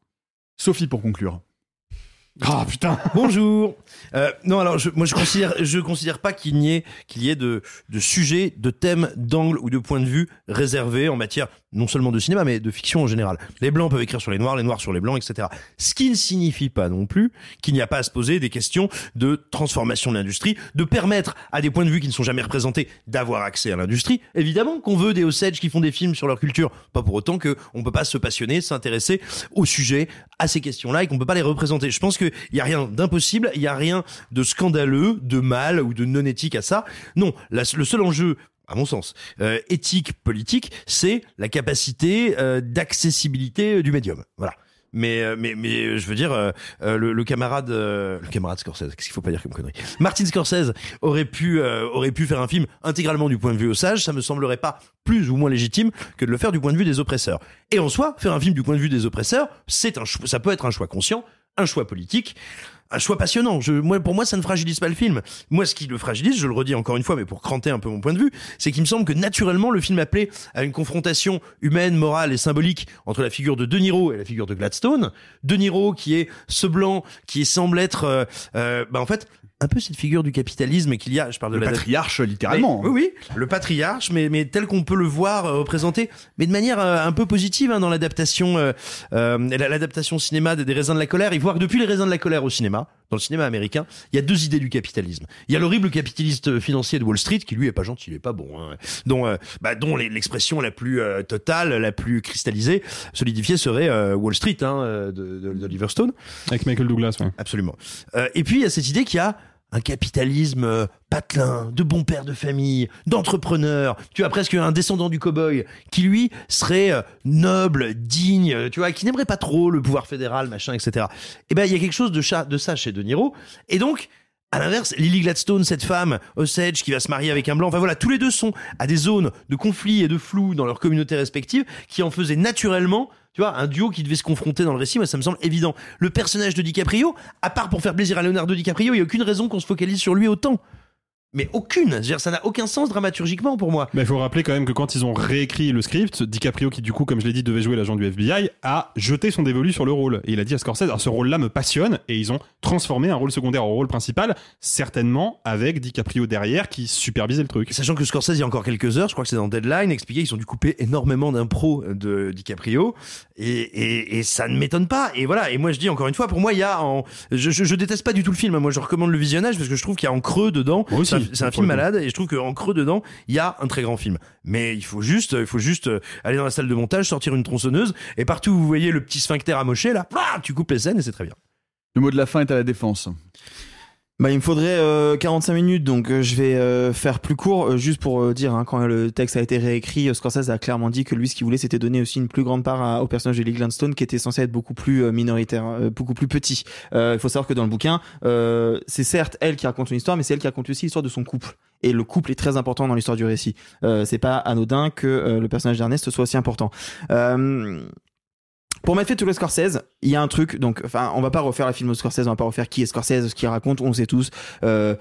Sophie, pour conclure. Ah putain. Bonjour. Euh, non, alors je, moi je considère, je considère pas qu'il n'y ait qu'il y ait de de sujets, de thèmes, d'angles ou de points de vue réservés en matière non seulement de cinéma mais de fiction en général. Les blancs peuvent écrire sur les noirs, les noirs sur les blancs, etc. Ce qui ne signifie pas non plus qu'il n'y a pas à se poser des questions de transformation de l'industrie, de permettre à des points de vue qui ne sont jamais représentés d'avoir accès à l'industrie. Évidemment qu'on veut des Osage qui font des films sur leur culture, pas pour autant que on peut pas se passionner, s'intéresser au sujet, à ces questions-là et qu'on peut pas les représenter. Je pense qu'il y a rien d'impossible, il y a rien de scandaleux, de mal ou de non éthique à ça. Non, le seul enjeu à mon sens, euh, éthique, politique, c'est la capacité euh, d'accessibilité du médium. Voilà. Mais, euh, mais, mais euh, je veux dire, euh, euh, le, camarade, euh, le camarade Scorsese, qu'est-ce qu'il faut pas dire comme connerie Martin Scorsese aurait pu, euh, aurait pu faire un film intégralement du point de vue osage. Ça me semblerait pas plus ou moins légitime que de le faire du point de vue des oppresseurs. Et en soi, faire un film du point de vue des oppresseurs, c'est un, ça peut être un choix conscient, un choix politique un choix passionnant. Je, moi, pour moi, ça ne fragilise pas le film. Moi, ce qui le fragilise, je le redis encore une fois, mais pour cranter un peu mon point de vue, c'est qu'il me semble que naturellement, le film appelait à une confrontation humaine, morale et symbolique entre la figure de De Niro et la figure de Gladstone. De Niro, qui est ce blanc, qui semble être, euh, euh, bah, en fait, un peu cette figure du capitalisme et qu'il y a, je parle de Le la patriarche, littéralement. Mais- oui, oui, le patriarche, mais, mais tel qu'on peut le voir euh, représenté, mais de manière euh, un peu positive hein, dans l'adaptation, euh, euh, la- l'adaptation cinéma des, des raisins de la colère. Il voit que depuis les raisins de la colère au cinéma, dans le cinéma américain, il y a deux idées du capitalisme. Il y a l'horrible capitaliste financier de Wall Street qui lui est pas gentil, il est pas bon, hein, dont, euh, bah, dont l'expression la plus euh, totale, la plus cristallisée, solidifiée serait euh, Wall Street hein, de, de, d'Oliver Stone. Avec Michael Douglas, ouais. Absolument. Euh, et puis il y a cette idée qu'il y a un capitalisme euh, patelin, de bons pères de famille, d'entrepreneurs, tu as presque un descendant du cow-boy, qui lui serait euh, noble, digne, tu vois, qui n'aimerait pas trop le pouvoir fédéral, machin, etc. Et ben il y a quelque chose de, de ça chez De Niro. Et donc, à l'inverse, Lily Gladstone, cette femme, Osage, qui va se marier avec un blanc, enfin voilà, tous les deux sont à des zones de conflit et de flou dans leur communauté respective, qui en faisaient naturellement, tu vois, un duo qui devait se confronter dans le récit, moi ça me semble évident. Le personnage de DiCaprio, à part pour faire plaisir à Leonardo DiCaprio, il n'y a aucune raison qu'on se focalise sur lui autant. Mais aucune. C'est-à-dire, ça n'a aucun sens dramaturgiquement pour moi. Mais il faut rappeler quand même que quand ils ont réécrit le script, DiCaprio, qui du coup, comme je l'ai dit, devait jouer l'agent du FBI, a jeté son dévolu sur le rôle. Et il a dit à Scorsese, alors ce rôle-là me passionne, et ils ont transformé un rôle secondaire en rôle principal, certainement avec DiCaprio derrière qui supervisait le truc. Sachant que Scorsese, il y a encore quelques heures, je crois que c'est dans Deadline, expliquait qu'ils ont dû couper énormément d'impro de DiCaprio, et, et, et ça ne m'étonne pas. Et voilà, et moi je dis encore une fois, pour moi, il y a en... je, je, je déteste pas du tout le film, moi je recommande le visionnage parce que je trouve qu'il y a en creux dedans, Moi aussi, c'est un film malade, et je trouve qu'en creux dedans, il y a un très grand film. Mais il faut juste, il faut juste aller dans la salle de montage, sortir une tronçonneuse, et partout où vous voyez le petit sphincter amoché, là, tu coupes les scènes et c'est très bien. Le mot de la fin est à la défense. Bah, il me faudrait euh, 45 minutes, donc euh, je vais euh, faire plus court, euh, juste pour euh, dire, hein, quand le texte a été réécrit, euh, Scorsese a clairement dit que lui, ce qu'il voulait, c'était donner aussi une plus grande part à- au personnage de Lee Gladstone, qui était censé être beaucoup plus minoritaire, euh, beaucoup plus petit. Il faut savoir que dans le bouquin, c'est certes elle qui raconte une histoire, mais c'est elle qui raconte aussi l'histoire de son couple. Et le couple est très important dans l'histoire du récit. C'est pas anodin que le personnage d'Ernest soit aussi important. Pour mettre fait tous les Scorsese, il y a un truc, donc, enfin, on va pas refaire la film de Scorsese, on va pas refaire qui est Scorsese, ce qu'il raconte, on le sait tous. Euh,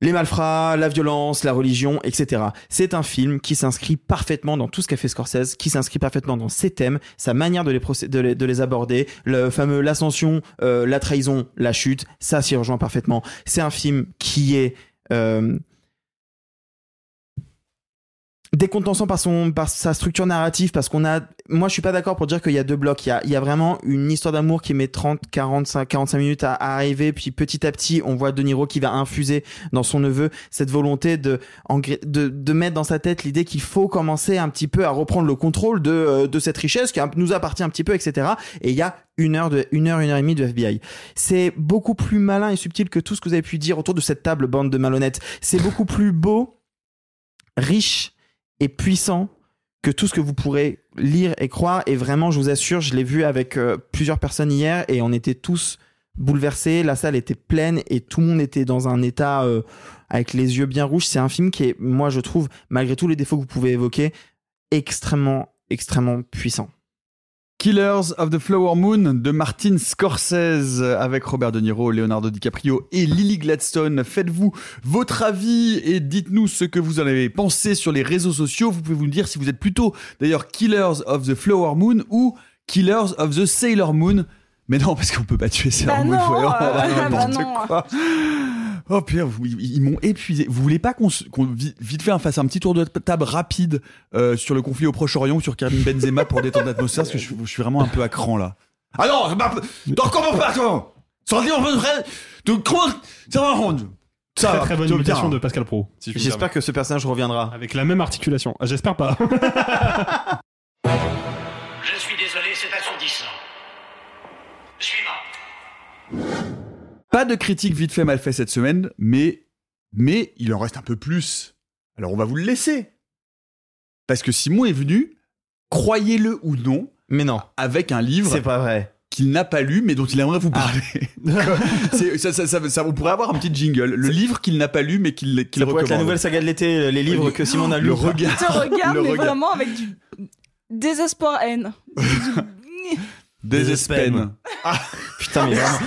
les malfrats, la violence, la religion, etc. C'est un film qui s'inscrit parfaitement dans tout ce qu'a fait Scorsese, qui s'inscrit parfaitement dans ses thèmes, sa manière de les, procé- de les, de les aborder, le fameux l'ascension, euh, la trahison, la chute, ça s'y rejoint parfaitement. C'est un film qui est euh, décontenançant par son par sa structure narrative parce qu'on a moi je suis pas d'accord pour dire qu'il y a deux blocs. Il y a, il y a vraiment une histoire d'amour qui met 30 45 45 minutes à, à arriver puis petit à petit on voit De Niro qui va infuser dans son neveu cette volonté de de, de mettre dans sa tête l'idée qu'il faut commencer un petit peu à reprendre le contrôle de euh, de cette richesse qui nous appartient un petit peu etc et il y a une heure de une heure une heure et demie de FBI c'est beaucoup plus malin et subtil que tout ce que vous avez pu dire autour de cette table bande de malhonnêtes. C'est beaucoup plus beau riche et puissant que tout ce que vous pourrez lire et croire. Et vraiment, je vous assure, je l'ai vu avec euh, plusieurs personnes hier et on était tous bouleversés. La salle était pleine et tout le monde était dans un état euh, avec les yeux bien rouges. C'est un film qui est, moi, je trouve, malgré tous les défauts que vous pouvez évoquer, extrêmement, extrêmement puissant. Killers of the Flower Moon de Martin Scorsese avec Robert De Niro, Leonardo DiCaprio et Lily Gladstone. Faites-vous votre avis et dites-nous ce que vous en avez pensé sur les réseaux sociaux. Vous pouvez vous dire si vous êtes plutôt d'ailleurs Killers of the Flower Moon ou Killers of the Sailor Moon. Mais non, parce qu'on peut pas tuer Sailor Bah Moon. non, voyons, euh, bah n'importe quoi. Oh putain, vous- ils, ils m'ont épuisé. Vous voulez pas qu'on vite fait fasse un petit tour de table rapide euh, sur le conflit au Proche-Orient ou sur Karim Benzema pour détendre l'atmosphère? Parce que je, je suis vraiment un peu à cran là. Ah non, donc comment pas attends Sans dire on veut vrai, de comment ça va rendre Ça très bonne imitation de Pascal Pro. si J'espère que ce personnage reviendra. Avec la même articulation. Ah, J'espère pas. Je suis désolé, c'est assourdissant. Suivant. Pas de critique vite fait mal fait cette semaine, mais mais il en reste un peu plus. Alors on va vous le laisser. Parce que Simon est venu, croyez-le ou non, mais non, avec un livre. C'est pas vrai. Qu'il n'a pas lu, mais dont il aimerait vous Ah. parler. Ça, ça, ça, ça- on pourrait avoir un petit jingle. Le livre qu'il n'a pas lu, mais qu'il qu'il Ça pourrait être recommande. la nouvelle saga de l'été, les livres que Simon a lus. Le regard. Te regarde, Le mais regard. vraiment avec du désespoir haine. Désespène. Putain, mais vraiment.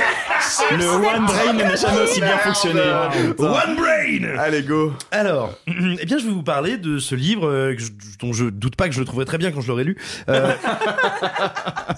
Le One Brain n'a jamais aussi bien fonctionné. One Brain Allez, go Alors, eh bien, je vais vous parler de ce livre euh, que je- dont je doute pas que je le trouverai très bien quand je l'aurai lu. Euh,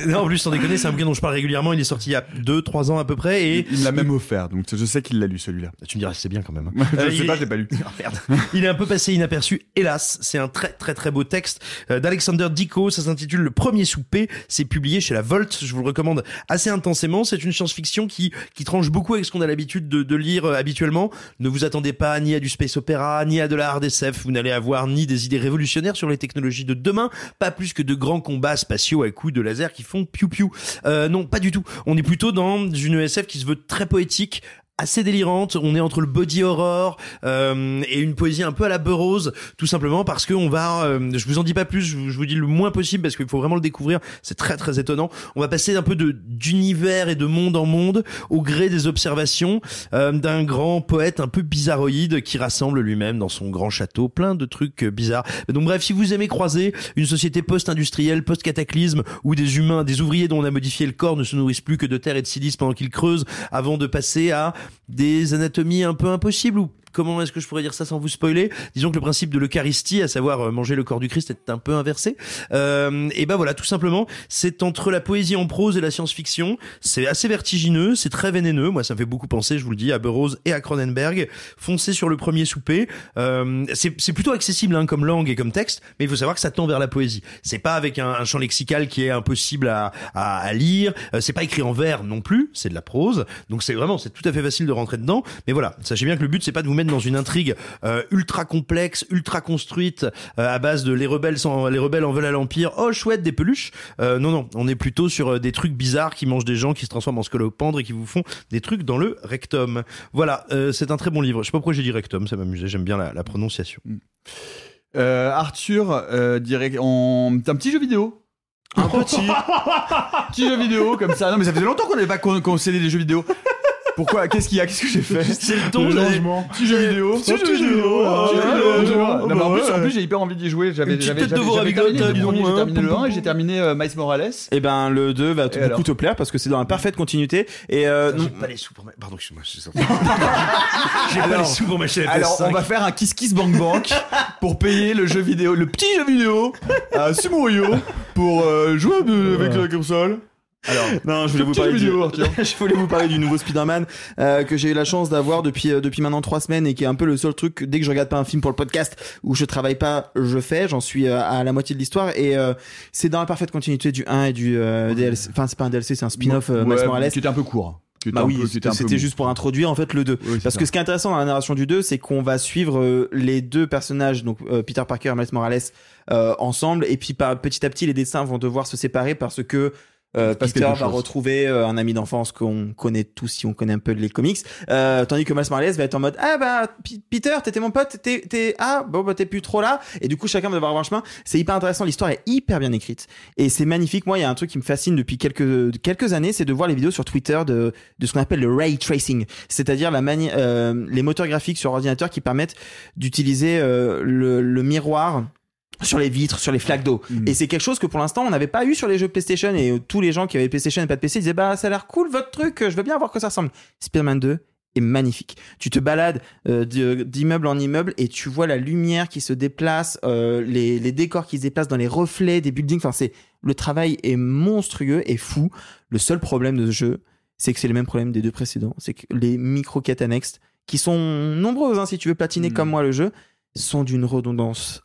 non, en plus, sans déconner, c'est un bouquin dont je parle régulièrement. Il est sorti il y a 2-3 ans à peu près. Et Il l'a même offert, donc je sais qu'il l'a lu celui-là. tu me diras, c'est bien quand même. je Euh, sais il pas, je l'ai pas lu. Ah, merde. Il est un peu passé inaperçu, hélas. C'est un très très très beau texte euh, d'Alexander Dico. Ça s'intitule Le Premier Souper. C'est publié chez La Volte. Je vous le recommande assez intensément. C'est une science-fiction qui qui tranche beaucoup avec ce qu'on a l'habitude de, lire euh, habituellement. Ne vous attendez pas ni à du space opéra, ni à de la hard SF. Vous n'allez avoir ni des idées révolutionnaires sur les technologies de demain, pas plus que de grands combats spatiaux à coups de laser qui font piou piou. Euh, non, pas du tout. On est plutôt dans une SF qui se veut très poétique, assez délirante. On est entre le body horror euh, et une poésie un peu à la Burroughs, tout simplement parce que on va. euh, je vous en dis pas plus. Je vous, je vous dis le moins possible parce qu'il faut vraiment le découvrir. C'est très très étonnant. On va passer un peu de d'univers et de monde en monde au gré des observations euh, d'un grand poète un peu bizarroïde qui rassemble lui-même dans son grand château plein de trucs bizarres. Donc bref, si vous aimez croiser une société post-industrielle, post-cataclysme où des humains, des ouvriers dont on a modifié le corps ne se nourrissent plus que de terre et de silice pendant qu'ils creusent avant de passer à des anatomies un peu impossibles ou comment est-ce que je pourrais dire ça sans vous spoiler? Disons que le principe de l'Eucharistie, à savoir euh, manger le corps du Christ, est un peu inversé. Euh, et ben voilà, tout simplement, c'est entre la poésie en prose et la science-fiction. C'est assez vertigineux, c'est très vénéneux. Moi, ça me fait beaucoup penser, je vous le dis, à Burroughs et à Cronenberg. Foncez sur le premier souper. Euh, c'est plutôt accessible hein, comme langue et comme texte, mais il faut savoir que ça tend vers la poésie. C'est pas avec un, un champ lexical qui est impossible à, à, à lire. Euh, c'est pas écrit en vers non plus. C'est de la prose. Donc c'est vraiment, c'est tout à fait facile de rentrer dedans. Mais voilà, sachez bien que le but c'est pas de vous mettre dans une intrigue euh, ultra complexe, ultra construite euh, à base de les rebelles sans, les rebelles en veulent à l'empire. Oh chouette des peluches. Euh, non non, on est plutôt sur euh, des trucs bizarres qui mangent des gens, qui se transforment en scolopendres et qui vous font des trucs dans le rectum. Voilà, euh, c'est un très bon livre. Je sais pas pourquoi j'ai dit rectum, ça m'amusait. J'aime bien la, la prononciation. Euh, Arthur, euh, dirait on... un petit jeu vidéo. Un petit, petit jeu vidéo comme ça. Non mais ça faisait longtemps qu'on n'avait pas con- concédé des jeux vidéo. Pourquoi? Qu'est-ce qu'il y a? Qu'est-ce que j'ai fait? C'est le ton, jeu vidéo. Petit jeu vidéo. Petit jeu vidéo. Ah, en plus, j'ai hyper envie d'y jouer. J'avais j'avais terminé un le tas, premier, dis donc, j'ai hein. terminé le Pom, 1 et j'ai terminé euh, Miles Morales. Et ben le 2 va beaucoup te plaire parce que c'est dans la parfaite continuité et euh, J'ai pas les sous pour ma... Pardon, excuse-moi, je suis sorti. J'ai pas Alors- les sous pour la PS5. Alors, on va faire un Kiss Kiss Bank Bank pour payer le jeu vidéo, le petit jeu vidéo à Sumorio pour euh, jouer avec la console. Alors, Non, je voulais vous parler du... je voulais vous parler du nouveau Spider-Man euh, que j'ai eu la chance d'avoir depuis euh, depuis maintenant trois semaines et qui est un peu le seul truc dès que je regarde pas un film pour le podcast où je travaille pas, je fais, j'en suis euh, à la moitié de l'histoire et euh, c'est dans la parfaite continuité du 1 et du euh, DLC. Enfin, c'est pas un DLC, c'est un spin-off euh, Ouais, Miles Morales. Qui était un peu court. Était Bah oui, c'était juste pour introduire en fait le 2. Oui, c'est Parce ça. que ce qui est intéressant dans la narration du 2, c'est qu'on va suivre euh, les deux personnages, donc euh, Peter Parker et Miles Morales, euh, ensemble, et puis par, petit à petit les dessins vont devoir se séparer parce que euh, Peter va chose. retrouver euh, un ami d'enfance qu'on connaît tous si on connaît un peu les comics, euh, tandis que Miles Morales va être en mode ah bah P- Peter t'étais mon pote, t'es t'es ah bon bah t'es plus trop là, et du coup chacun va devoir avoir un chemin. C'est hyper intéressant, l'histoire est hyper bien écrite et c'est magnifique. Moi il y a un truc qui me fascine depuis quelques quelques années, c'est de voir les vidéos sur Twitter de de ce qu'on appelle le ray tracing, c'est-à-dire la mani euh, les moteurs graphiques sur ordinateur qui permettent d'utiliser le, le miroir sur les vitres, sur les flaques d'eau. Et c'est quelque chose que pour l'instant on n'avait pas eu sur les jeux PlayStation et euh, tous les gens qui avaient PlayStation et pas de PC disaient bah ça a l'air cool votre truc, euh, je veux bien voir que ça ressemble. Spider-Man 2 est magnifique. Tu te balades euh, d'immeuble en immeuble et tu vois la lumière qui se déplace, euh, les, les décors qui se déplacent dans les reflets des buildings. Enfin, c'est le travail est monstrueux et fou. Le seul problème de ce jeu, c'est que c'est le même problème des deux précédents. C'est que les micro-quêtes annexes, qui sont nombreuses, hein, si tu veux platiner Mm. comme moi le jeu, sont d'une redondance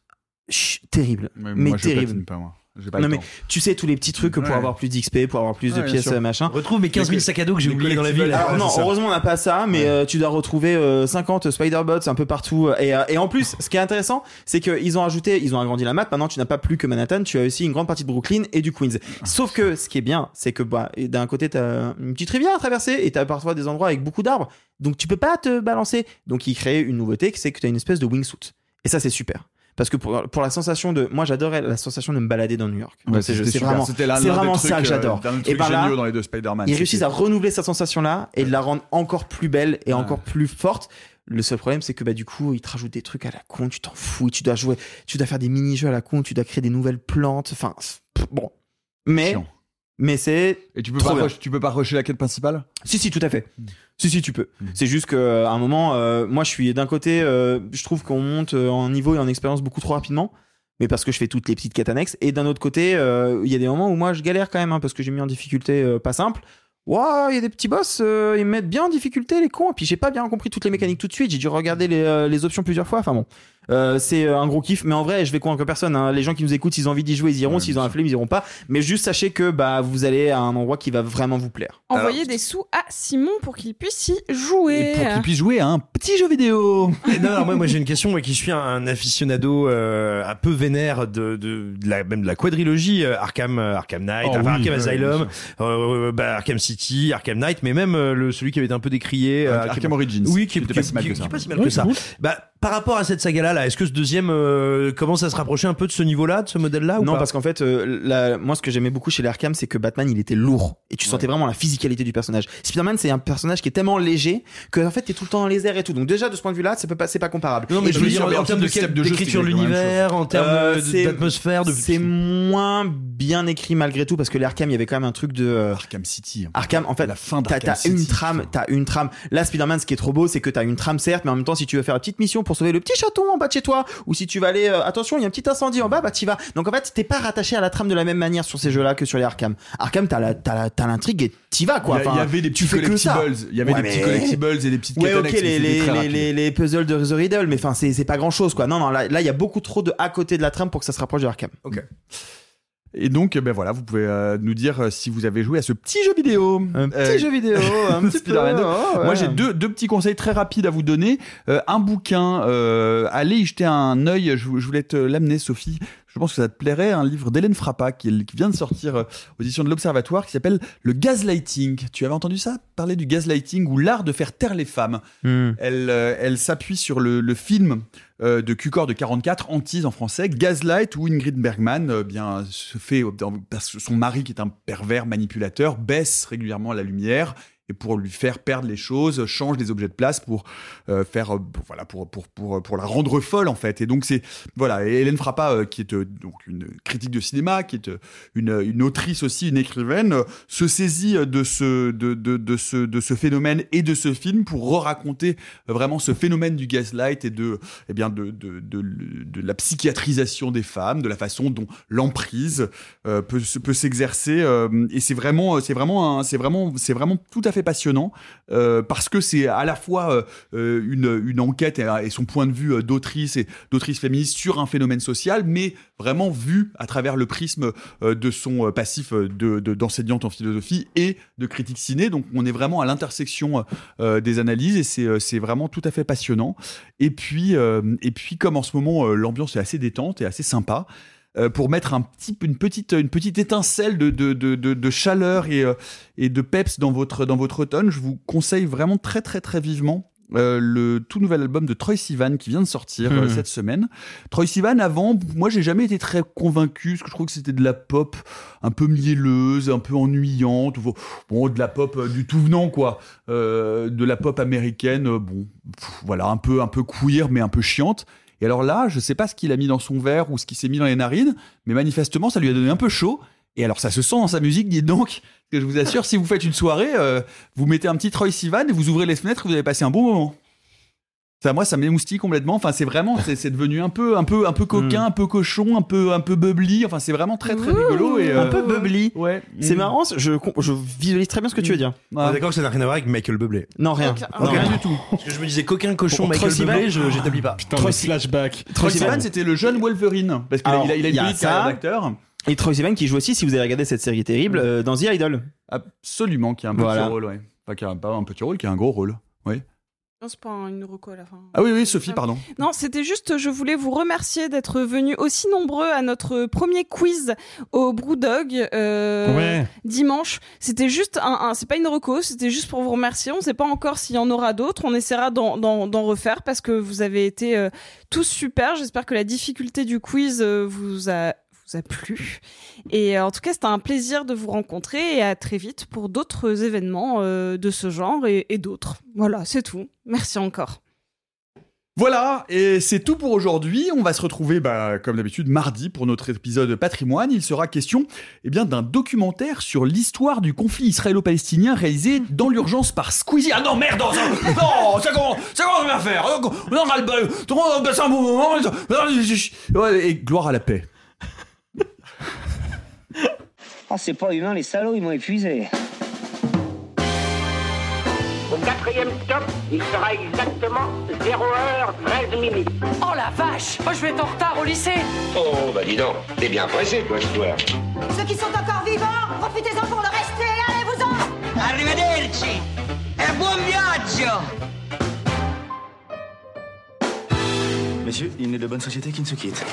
ch- terrible. Mais Mais, moi, je terrible. platine pas, moi. J'ai pas non le mais temps. tu sais tous les petits trucs pour Ouais. avoir plus d'XP, pour avoir plus Ouais, de pièces sûr. euh, machin. Retrouve mes 15 000 sacs à dos que j'ai oubliés dans la ville. Alors Ouais, non, heureusement on n'a pas ça, mais euh, tu dois retrouver euh, 50 Spider-Bots un peu partout. Et, euh, et en plus, ce qui est intéressant, c'est qu'ils ont ajouté, ils ont agrandi la map. Maintenant, tu n'as pas plus que Manhattan, tu as aussi une grande partie de Brooklyn et du Queens. Sauf que ce qui est bien, c'est que bah, et d'un côté, tu as une petite rivière à traverser et tu as parfois des endroits avec beaucoup d'arbres. Donc tu peux pas te balancer. Donc ils créent une nouveauté, c'est que tu as une espèce de wingsuit. Et ça, c'est super. Parce que pour, pour la sensation de. Moi, j'adorais la sensation de me balader dans New York. Ouais, C'est vraiment, l'un- c'est vraiment trucs, ça que euh, j'adore. Et trucs ben là, dans les deux Spider-Man. ils réussissent à renouveler cette sensation-là et de la rendre encore plus belle et encore plus forte. Le seul problème, c'est que bah du coup, ils te rajoutent des trucs à la con, tu t'en fous, tu dois jouer, tu dois faire des mini-jeux à la con, tu dois créer des nouvelles plantes. Enfin, bon. Mais, Chiant. mais c'est. Et tu peux, pas tu peux pas rusher la quête principale? Si, si, tout à fait. Si, si, tu peux. C'est juste qu'à un moment, euh, moi, je suis d'un côté, euh, je trouve qu'on monte euh, en niveau et en expérience beaucoup trop rapidement. Mais parce que je fais toutes les petites quêtes annexes. Et d'un autre côté, euh, il y a des moments où moi, je galère quand même, hein, parce que j'ai mis en difficulté euh, pas simple. Waouh, il y a des petits boss, euh, ils me mettent bien en difficulté, les cons. Et puis, j'ai pas bien compris toutes les mécaniques tout de suite. J'ai dû regarder les, euh, les options plusieurs fois. Enfin bon. Euh, c'est euh, un gros kiff, mais en vrai, je vais convaincre personne. hein. Les gens qui nous écoutent, s'ils ont envie d'y jouer, ils iront. s'ils ont un flemme, ils iront pas. Mais juste sachez que bah vous allez à un endroit qui va vraiment vous plaire. Envoyer des sous à Simon pour qu'il puisse y jouer. Pour qu'il puisse jouer à un petit jeu vidéo. Et non, alors moi, moi j'ai une question, moi qui suis un, un aficionado euh, un peu vénère de, de, de la, même de la quadrilogie euh, Arkham, euh, Arkham Knight, Oh enfin, oui, Arkham Asylum, euh, bah, Arkham City, Arkham Knight, mais même euh, le celui qui avait été un peu décrié, euh, Arkham Origins, oui, qui, qui était qui- pas si mal que qui ça. est pas si mal Ouais, que c'est ça. cool. Bah Par rapport à cette saga-là, là, est-ce que ce deuxième euh, commence à se rapprocher un peu de ce niveau-là, de ce modèle-là ou non, pas parce qu'en fait, euh, la- moi, ce que j'aimais beaucoup chez les Arkham, c'est que Batman, il était lourd. Et tu sentais vraiment la physicalité du personnage. Spider-Man, c'est un personnage qui est tellement léger que, en fait, t'es tout le temps dans les airs et tout. Donc, déjà, de ce point de vue-là, c'est pas, c'est pas comparable. Non, mais Et je veux dire, en termes de quel- d'écriture de l'univers, en termes Euh, de- d'atmosphère, de- C'est moins bien écrit malgré tout parce que les Arkham, il y avait quand même un truc de. euh, Arkham City. Arkham, en fait, La fin t'as une trame, t'as une trame. Là, Spider-Man, ce qui est trop beau, c'est que t'as une trame certes, mais en même temps, si tu veux faire une petite mission pour sauver le petit chaton en bas de chez toi, ou si tu vas aller, euh, attention, il y a un petit incendie en bas, bah t'y vas. Donc en fait, t'es pas rattaché à la trame de la même manière sur ces jeux-là que sur les Arkham. Arkham, t'as la, t'as la- t'as l'intrigue et t'y vas quoi. Il y a- il y Enfin, avait des tu petits fais que ça. collectibles. Il y avait Ouais, des petits mais- collectibles et des petites Ouais, ok, mais les, c'était les, très les, rapide. les, les puzzles de The Riddle, mais enfin, c'est c'est pas grand chose quoi. Non, non, là, là, il y a beaucoup trop de à côté de la trame pour que ça se rapproche de Arkham. Ok. Et donc, ben voilà, vous pouvez euh, nous dire euh, si vous avez joué à ce petit jeu vidéo. Un petit jeu vidéo, un petit peu, Spider-Man 2. oh, ouais. Moi, j'ai deux, deux petits conseils très rapides à vous donner. Euh, un bouquin, euh, allez y jeter un œil. Je voulais te l'amener, Sophie. Je pense que ça te plairait. Un livre d'Hélène Frappa qui, vient de sortir euh, aux éditions de l'Observatoire qui s'appelle Le Gaslighting. Tu avais entendu ça? Parler du gaslighting ou l'art de faire taire les femmes. Hmm. Elle, euh, elle s'appuie sur le, le film euh, de Q-Corps de 44, Antise en français, Gaslight, où Ingrid Bergman euh, bien, se fait, parce que son mari, qui est un pervers manipulateur, baisse régulièrement la lumière et pour lui faire perdre les choses, change des objets de place pour euh, faire, euh, voilà, pour, pour, pour, pour la rendre folle en fait. Et donc c'est, voilà, et Hélène Frappa, euh, qui est euh, donc une critique de cinéma, qui est une, une autrice aussi, une écrivaine, se saisit de ce, de, de, de ce, de ce phénomène et de ce film pour re-raconter euh, vraiment ce phénomène du gaslight et de, eh bien, de, de, de, la psychiatrisation des femmes, de la façon dont l'emprise peut, peut s'exercer. et c'est vraiment, c'est vraiment, c'est vraiment, c'est vraiment tout à fait passionnant euh, parce que c'est à la fois euh, euh, une, enquête et, son point de vue d'autrice et d'autrice féministe sur un phénomène social, mais vraiment vu à travers le prisme de son passif euh, de, de- d'enseignante en philosophie et de critique ciné. Donc on est vraiment à l'intersection des analyses et c'est, vraiment tout à fait passionnant. Et puis, comme en ce moment l'ambiance est assez détente et assez sympa, euh, pour mettre un petit, une, petite, une petite étincelle de, de, de, de- de chaleur et, euh, et de peps dans votre, dans votre automne, je vous conseille vraiment très très très vivement euh, le tout nouvel album de Troy Sivan qui vient de sortir Mhm. cette semaine. Troy Sivan, avant, moi j'ai jamais été très convaincu parce que je trouve que c'était de la pop un peu mielleuse, un peu ennuyante, ou- bon de la pop du tout venant quoi, de la pop américaine, bon pff, voilà un peu un peu queer mais un peu chiante. Et alors là, je sais pas ce qu'il a mis dans son verre ou ce qu'il s'est mis dans les narines, mais manifestement ça lui a donné un peu chaud. Et alors ça se sent dans sa musique, dites donc. Je vous assure, si vous faites une soirée, euh, vous mettez un petit Troy Sivan et vous ouvrez les fenêtres, vous allez passer un bon moment. Ça, moi, ça m'émoustille complètement. Enfin, c'est vraiment, c'est devenu un peu, un peu, un peu coquin, un peu cochon, un peu, un peu bubbly. Enfin, c'est vraiment très, très rigolo et Un euh, peu bubbly. Ouais. C'est Mm. marrant, je, je visualise très bien ce que tu veux dire. On est d'accord que ça n'a rien à voir avec Michael Bublé. Non, rien. Non, rien rien. du tout. Parce que je me disais coquin, cochon, Pour Michael Bublé, je j'établis pas. Putain, Troy flashback. Troy Sivan. C'était le jeune Wolverine. Parce qu'il a, il a, une petite carrière d'acteur. Et Troy Sivan qui joue aussi, si vous avez regardé cette série terrible, euh, dans The Idol. Absolument, qui a un petit Voilà. rôle, ouais. Enfin, qui a pas un petit rôle, qui a un gros rôle. Oui. Non, c'est pas une reco à la fin. Ah oui, oui, Sophie, pardon. Non, c'était juste, je voulais vous remercier d'être venus aussi nombreux à notre premier quiz au Brewdog euh, Ouais. dimanche. C'était juste un, un- c'est pas une reco, c'était juste pour vous remercier. On sait pas encore s'il y en aura d'autres. On essaiera d'en refaire parce que vous avez été euh, tous super. J'espère que la difficulté du quiz euh, vous a vous a plu. Et euh, en tout cas, c'était un plaisir de vous rencontrer et à très vite pour d'autres événements euh, de ce genre et, d'autres. Voilà, c'est tout. Merci encore. Voilà, et c'est tout pour aujourd'hui. On va se retrouver, bah, comme d'habitude, mardi pour notre épisode patrimoine. Il sera question eh bien, d'un documentaire sur l'histoire du conflit israélo-palestinien réalisé dans l'urgence par Squeezie. Ah non, merde, non, non, ça commence, ça commence à faire. On a le bon moment. Et gloire à la paix. Oh, c'est pas humain, les salauds, ils m'ont épuisé. Au quatrième stop, il sera exactement 0h13 minutes. Oh la vache Oh, je vais être en retard au lycée Oh, bah dis donc, t'es bien pressé, toi, je vois. Ceux qui sont encore vivants, profitez-en pour le rester, allez-vous-en Arrivederci e buon viaggio Messieurs, il n'est de bonne société qui ne se quitte.